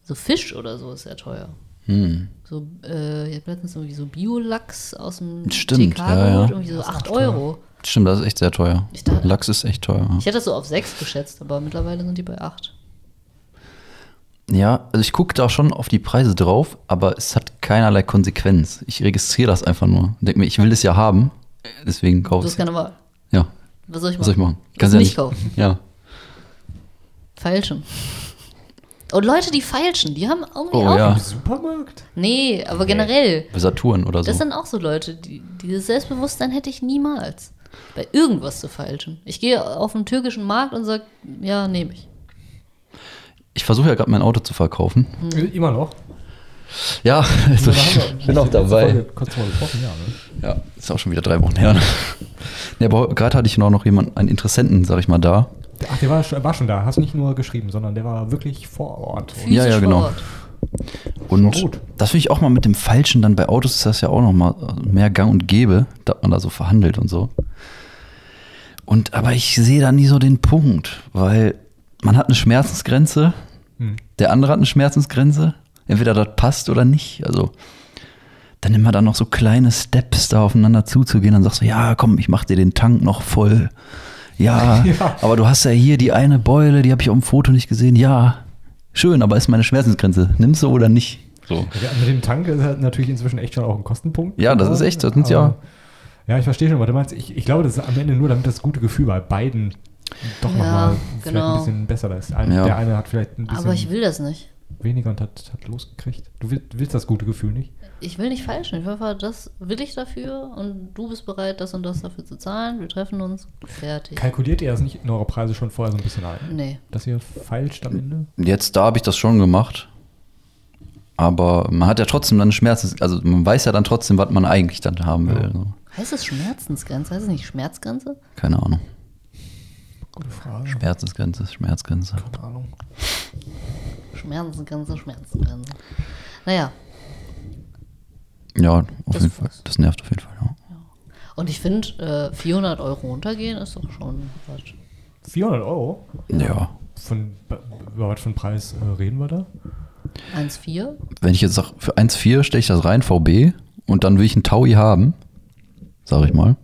so Fisch oder so ist sehr teuer. Hm. So, äh, ich habe letztens irgendwie so Biolachs aus dem Stimmt, TK ja, ja. irgendwie so 8 Euro. Stimmt, das ist echt sehr teuer. Ich dachte- Lachs ist echt teuer. Ich hätte das so auf 6 geschätzt, aber mittlerweile sind die bei 8. Ja, also ich gucke da schon auf die Preise drauf, aber es hat keinerlei Konsequenz. Ich registriere das einfach nur. Denke mir, ich will das ja haben, deswegen Du kaufe hast ich keine Wahl. Ja, Was soll ich machen? was soll ich machen? Das Kannst ja nicht kaufen. Ja. Feilschen. Und Leute, die feilschen, die haben irgendwie Oh auch. ja, Im Supermarkt? Nee, aber generell. bei Saturn oder so. Das sind auch so Leute, die, dieses Selbstbewusstsein hätte ich niemals. Bei irgendwas zu feilschen. Ich gehe auf einen türkischen Markt und sage, ja, nehme ich. Ich versuche ja gerade mein Auto zu verkaufen. Äh, Immer noch. Ja, also ich bin auch dabei. Kurz mal gesprochen, ja. Ne? Ja, ist auch schon wieder drei Wochen her. Ne? Ja, aber gerade hatte ich noch, noch jemanden, einen Interessenten, sag ich mal, da. Ach, der war, schon- war schon da. Hast nicht nur geschrieben, sondern der war wirklich vor Ort. Und Ja, ja, genau. Und das finde ich auch mal mit dem Falschen dann bei Autos ist das ja auch noch mal mehr Gang und Gäbe, dass man da so verhandelt und so. Und aber ich sehe da nie so den Punkt, weil man hat eine Schmerzensgrenze, Hm. der andere hat eine Schmerzensgrenze, entweder das passt oder nicht. Also dann immer dann noch so kleine Steps da aufeinander zuzugehen, dann sagst du, ja, komm, ich mach dir den Tank noch voll. Ja, Ja. aber du hast ja hier die eine Beule, die habe ich auf dem Foto nicht gesehen. Ja, schön, aber ist meine Schmerzensgrenze. Nimmst du oder nicht? So. Ja, mit dem Tank ist halt natürlich inzwischen echt schon auch ein Kostenpunkt. Ja, das ist echt, das sind ja- Ja, ich verstehe schon, was du meinst. Ich, ich glaube, das ist am Ende nur, damit das gute Gefühl bei beiden doch Ja, nochmal vielleicht genau. ein bisschen besser ist. Ein, Ja. Der eine hat vielleicht ein bisschen Aber ich will das nicht. Weniger und hat, hat losgekriegt. Du willst, willst das gute Gefühl nicht? Ich will nicht feilschen. Ich will einfach, das will ich dafür und du bist bereit, das und das dafür zu zahlen. Wir treffen uns. Fertig. Kalkuliert ihr das nicht in eure Preise schon vorher so ein bisschen ein? nee. Dass ihr feilscht am Ende? Jetzt da habe ich das schon gemacht. Aber man hat ja trotzdem dann eine Schmerzens, also man weiß ja dann trotzdem, was man eigentlich dann haben will. Ja. So. Heißt es Schmerzensgrenze? Heißt es nicht Schmerzgrenze? Keine Ahnung. Gute Frage. Schmerzensgrenze, Schmerzgrenze. Keine Ahnung. Schmerzensgrenze, Schmerzensgrenze. Naja, Ja, auf Das jeden Fall. Das nervt auf jeden Fall. Ja. und ich finde, äh, 400 Euro runtergehen ist doch schon was. 400 Euro? ja. Von, über was für einen Preis äh, reden wir da? 1,4? Wenn ich jetzt sage, für 1,4 stelle ich das rein, VB, und dann will ich einen Taui haben, sage ich mal,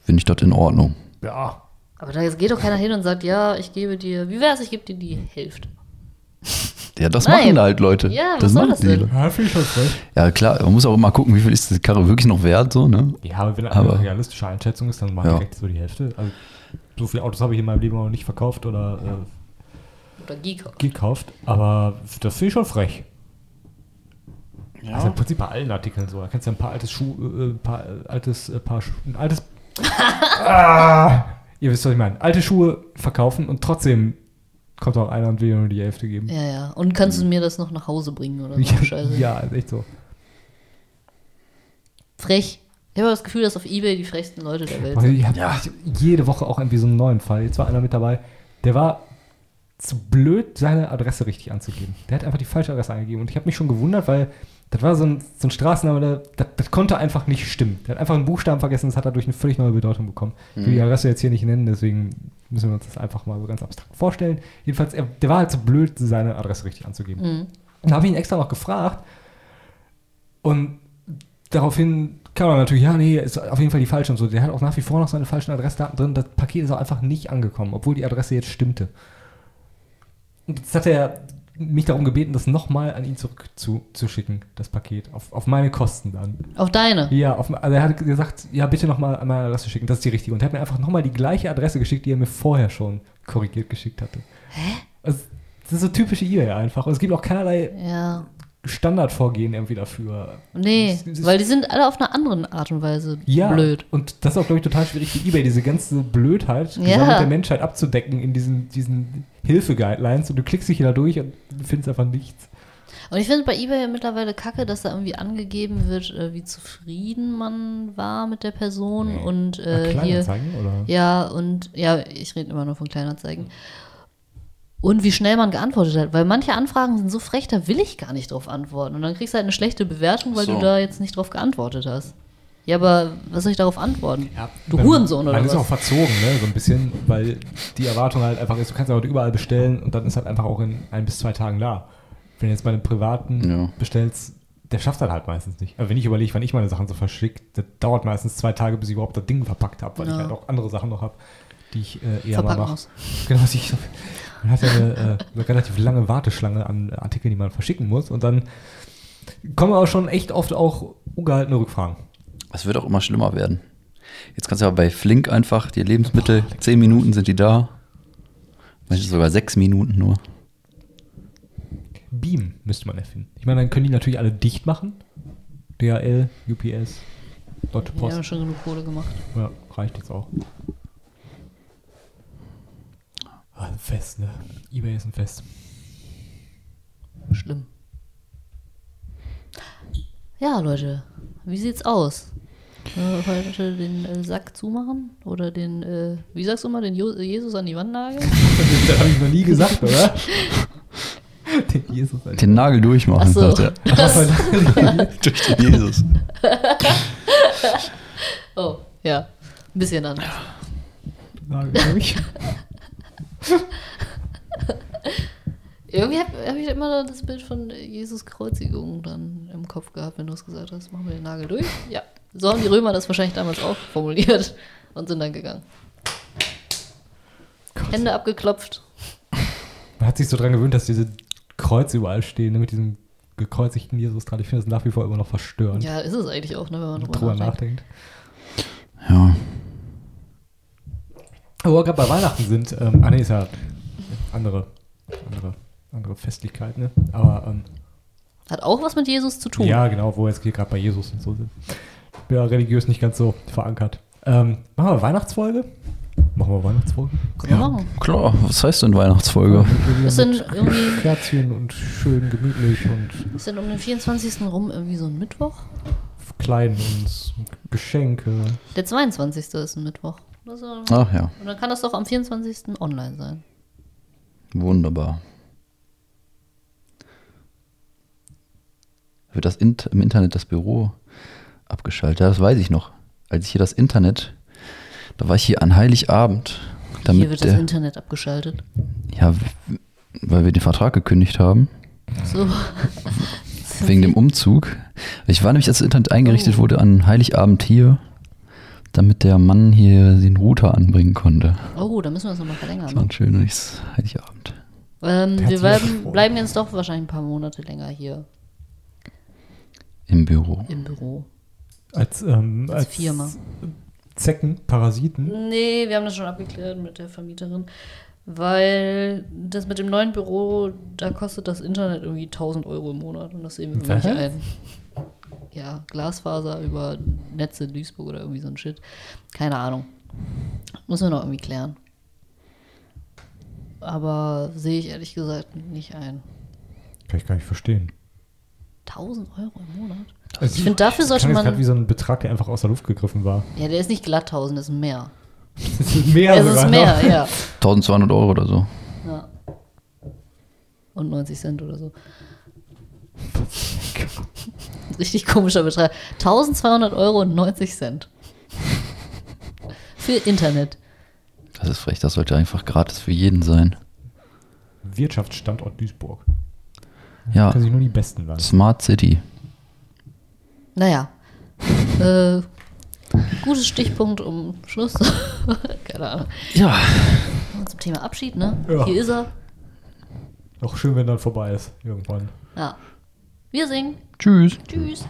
finde ich das in Ordnung. Ja. Aber da geht doch keiner hin und sagt, ja, ich gebe dir, wie wär's, ich gebe dir die Hälfte. Ja, das Nein. machen halt Leute. Ja, das machen das die? Leute. Ja, ich frech. Ja, klar, man muss auch immer gucken, wie viel ist die Karre wirklich noch wert, so, ne? Ja, aber wenn Aber- eine realistische Einschätzung ist, dann mal Ja. direkt so die Hälfte. Also, so viele Autos habe ich in meinem Leben noch nicht verkauft oder Oder Geek. äh, gekauft, aber das finde ich schon frech. Also im Prinzip bei allen Artikeln so. Da kannst du ja ein paar altes Schuh, äh, ein paar äh, altes, äh, paar Schu ein altes. ah, ihr wisst, was ich meine. Alte Schuhe verkaufen und trotzdem kommt auch einer und will dir nur die Hälfte geben. Ja, ja. Und kannst du mir das noch nach Hause bringen oder so? Ja, Scheiße. ja, ist echt so. Frech. Ich habe das Gefühl, dass auf Ebay die frechsten Leute der Welt Also sind. ich habe Ja. jede Woche auch irgendwie so einen neuen Fall. Jetzt war einer mit dabei, der war zu blöd, seine Adresse richtig anzugeben. Der hat einfach die falsche Adresse eingegeben. Und ich habe mich schon gewundert, weil das war so ein, so ein Straßenname, der, das, das konnte einfach nicht stimmen. Der hat einfach einen Buchstaben vergessen, das hat dadurch eine völlig neue Bedeutung bekommen. Ich will die Adresse jetzt hier nicht nennen, deswegen müssen wir uns das einfach mal so ganz abstrakt vorstellen. Jedenfalls, er, der war halt zu blöd, seine Adresse richtig anzugeben. Mhm. Und da habe ich ihn extra noch gefragt. Und daraufhin kam er natürlich, ja, nee, ist auf jeden Fall die falsche und so. Der hat auch nach wie vor noch seine falschen Adressdaten drin. Das Paket ist auch einfach nicht angekommen, obwohl die Adresse jetzt stimmte. Und jetzt hat er mich darum gebeten, das nochmal an ihn zurückzuschicken, das Paket. Auf, auf meine Kosten dann. Auf deine. Ja, auf, also er hat gesagt, ja, bitte nochmal an meine Adresse schicken, das ist die richtige. Und er hat mir einfach nochmal die gleiche Adresse geschickt, die er mir vorher schon korrigiert geschickt hatte. Hä? Also, das ist so typische eBay einfach. Und es gibt auch keinerlei Ja. Standardvorgehen irgendwie dafür. Nee, Das- das- weil die sind alle auf einer anderen Art und Weise Ja, blöd. und das ist auch, glaube ich, total schwierig für Ebay, diese ganze Blödheit Ja. der Menschheit abzudecken in diesen, diesen Hilfe-Guidelines und du klickst dich hier da durch und findest einfach nichts. Und ich finde bei eBay mittlerweile kacke, dass da irgendwie angegeben wird, äh, wie zufrieden man war mit der Person und äh, hier. Oder? Ja, und ja, ich rede immer nur von Kleinanzeigen. Und wie schnell man geantwortet hat, weil manche Anfragen sind so frech, da will ich gar nicht drauf antworten. Und dann kriegst du halt eine schlechte Bewertung, weil So. du da jetzt nicht drauf geantwortet hast. Ja, aber was soll ich darauf antworten? du man- Hurensohn oder Man ist auch was? verzogen, ne, so ein bisschen, weil die Erwartung halt einfach ist, du kannst aber überall bestellen und dann ist halt einfach auch in ein bis zwei Tagen da. Wenn du jetzt bei einem privaten Ja. bestellst, der schafft das halt meistens nicht. Aber wenn ich überlege, wann ich meine Sachen so verschicke, das dauert meistens zwei Tage, bis ich überhaupt das Ding verpackt habe, weil Ja. ich halt auch andere Sachen noch habe, die ich äh, eher Verpacken mal mache. muss. Genau, was ich so, man hat ja eine, äh, eine relativ lange Warteschlange an Artikeln, die man verschicken muss und dann kommen aber schon echt oft auch ungehaltene Rückfragen. Es wird auch immer schlimmer werden. Jetzt kannst du aber bei Flink einfach die Lebensmittel, zehn Minuten sind die da. Manchmal sogar sechs Minuten nur. Beam müsste man erfinden. Ich meine, dann können die natürlich alle dicht machen. DHL, UPS, Deutsche Die haben Post. schon genug Kohle gemacht. Ja, reicht jetzt auch. Ah, ein Fest, ne? Ebay ist ein Fest. Schlimm. Ja, Leute, wie sieht's aus? Äh, heute den äh, Sack zumachen? Oder den, äh, wie sagst du mal, den jo Jesus an die Wand nageln? das habe ich noch nie gesagt, oder? Den Jesus. Den Nagel durchmachen, Ach so. sagt er. Durch den Jesus. Oh, ja. Ein bisschen anders. Nagel durch. Irgendwie habe hab ich immer das Bild von Jesus Kreuzigung dann im Kopf gehabt, wenn du es gesagt hast. Machen wir den Nagel durch? Ja. So haben die Römer das wahrscheinlich damals auch formuliert und sind dann gegangen. Hände abgeklopft. Man hat sich so dran gewöhnt, dass diese Kreuze überall stehen, ne, mit diesem gekreuzigten Jesus dran. Ich finde das nach wie vor immer noch verstörend. Ja, ist es eigentlich auch, ne, wenn man drüber, drüber nachdenkt. nachdenkt. Ja. Aber wo wir gerade bei Weihnachten sind, ähm, ah ne, ist ja andere, andere, andere Festlichkeit, ne? Aber ähm, Hat auch was mit Jesus zu tun. ja, genau, wo wir jetzt hier gerade bei Jesus und so sind. Ich bin ja religiös nicht ganz so verankert. Ähm, machen wir Weihnachtsfolge? Machen wir Weihnachtsfolge? Machen. Klar, was heißt denn Weihnachtsfolge? Das sind irgendwie, Kerzchen und schön gemütlich und ist denn um den 24. rum irgendwie so ein Mittwoch? klein und Geschenke. Der 22. ist ein Mittwoch. Das und Ach ja, dann kann das doch am 24. online sein. wunderbar. Wird das Int im Internet das Büro abgeschaltet? Ja, das weiß ich noch. Als ich hier das Internet, da war ich hier an Heiligabend, damit Hier wird das der, Internet abgeschaltet. ja, weil wir den Vertrag gekündigt haben. So. Wegen dem Umzug. Ich war nämlich, als das Internet eingerichtet Oh. wurde, an Heiligabend hier, damit der Mann hier den Router anbringen konnte. Oh, da müssen wir das nochmal verlängern. Das war Ne? ein schönes Heiligabend. Ähm, wir bleiben, bleiben jetzt doch wahrscheinlich ein paar Monate länger hier Im Büro. im Büro. Als, ähm, Als Firma. Zecken, Parasiten. Nee, wir haben das schon abgeklärt mit der Vermieterin, weil das mit dem neuen Büro, da kostet das Internet irgendwie 1000 Euro im Monat und das sehen wir irgendwie nicht Was? ein. Ja, Glasfaser über Netze in Duisburg oder irgendwie so ein Shit. Keine Ahnung. Muss man noch irgendwie klären. Aber sehe ich ehrlich gesagt nicht ein. Kann ich gar nicht verstehen. 1000 Euro im Monat? Also Ich finde, dafür sollte man. grad wie so ein Betrag, der einfach aus der Luft gegriffen war. Ja, der ist nicht glatt 1000, das ist mehr. Das ist mehr Es ist sogar mehr, noch. ja. 1200 Euro oder so. ja. Und 90 Cent oder so. Richtig komischer Betrag. 1200 Euro und 90 Cent. Für Internet. Das ist frech, das sollte einfach gratis für jeden sein. Wirtschaftsstandort Duisburg. Ja, Kann sich nur die Besten leisten. Smart City. Naja. äh, gutes Stichpunkt um Schluss. Keine Ahnung. Ja, Zum Thema Abschied, ne? Ja. Hier ist er. Auch schön, wenn dann vorbei ist, irgendwann. Ja. Wir singen. Tschüss. Tschüss.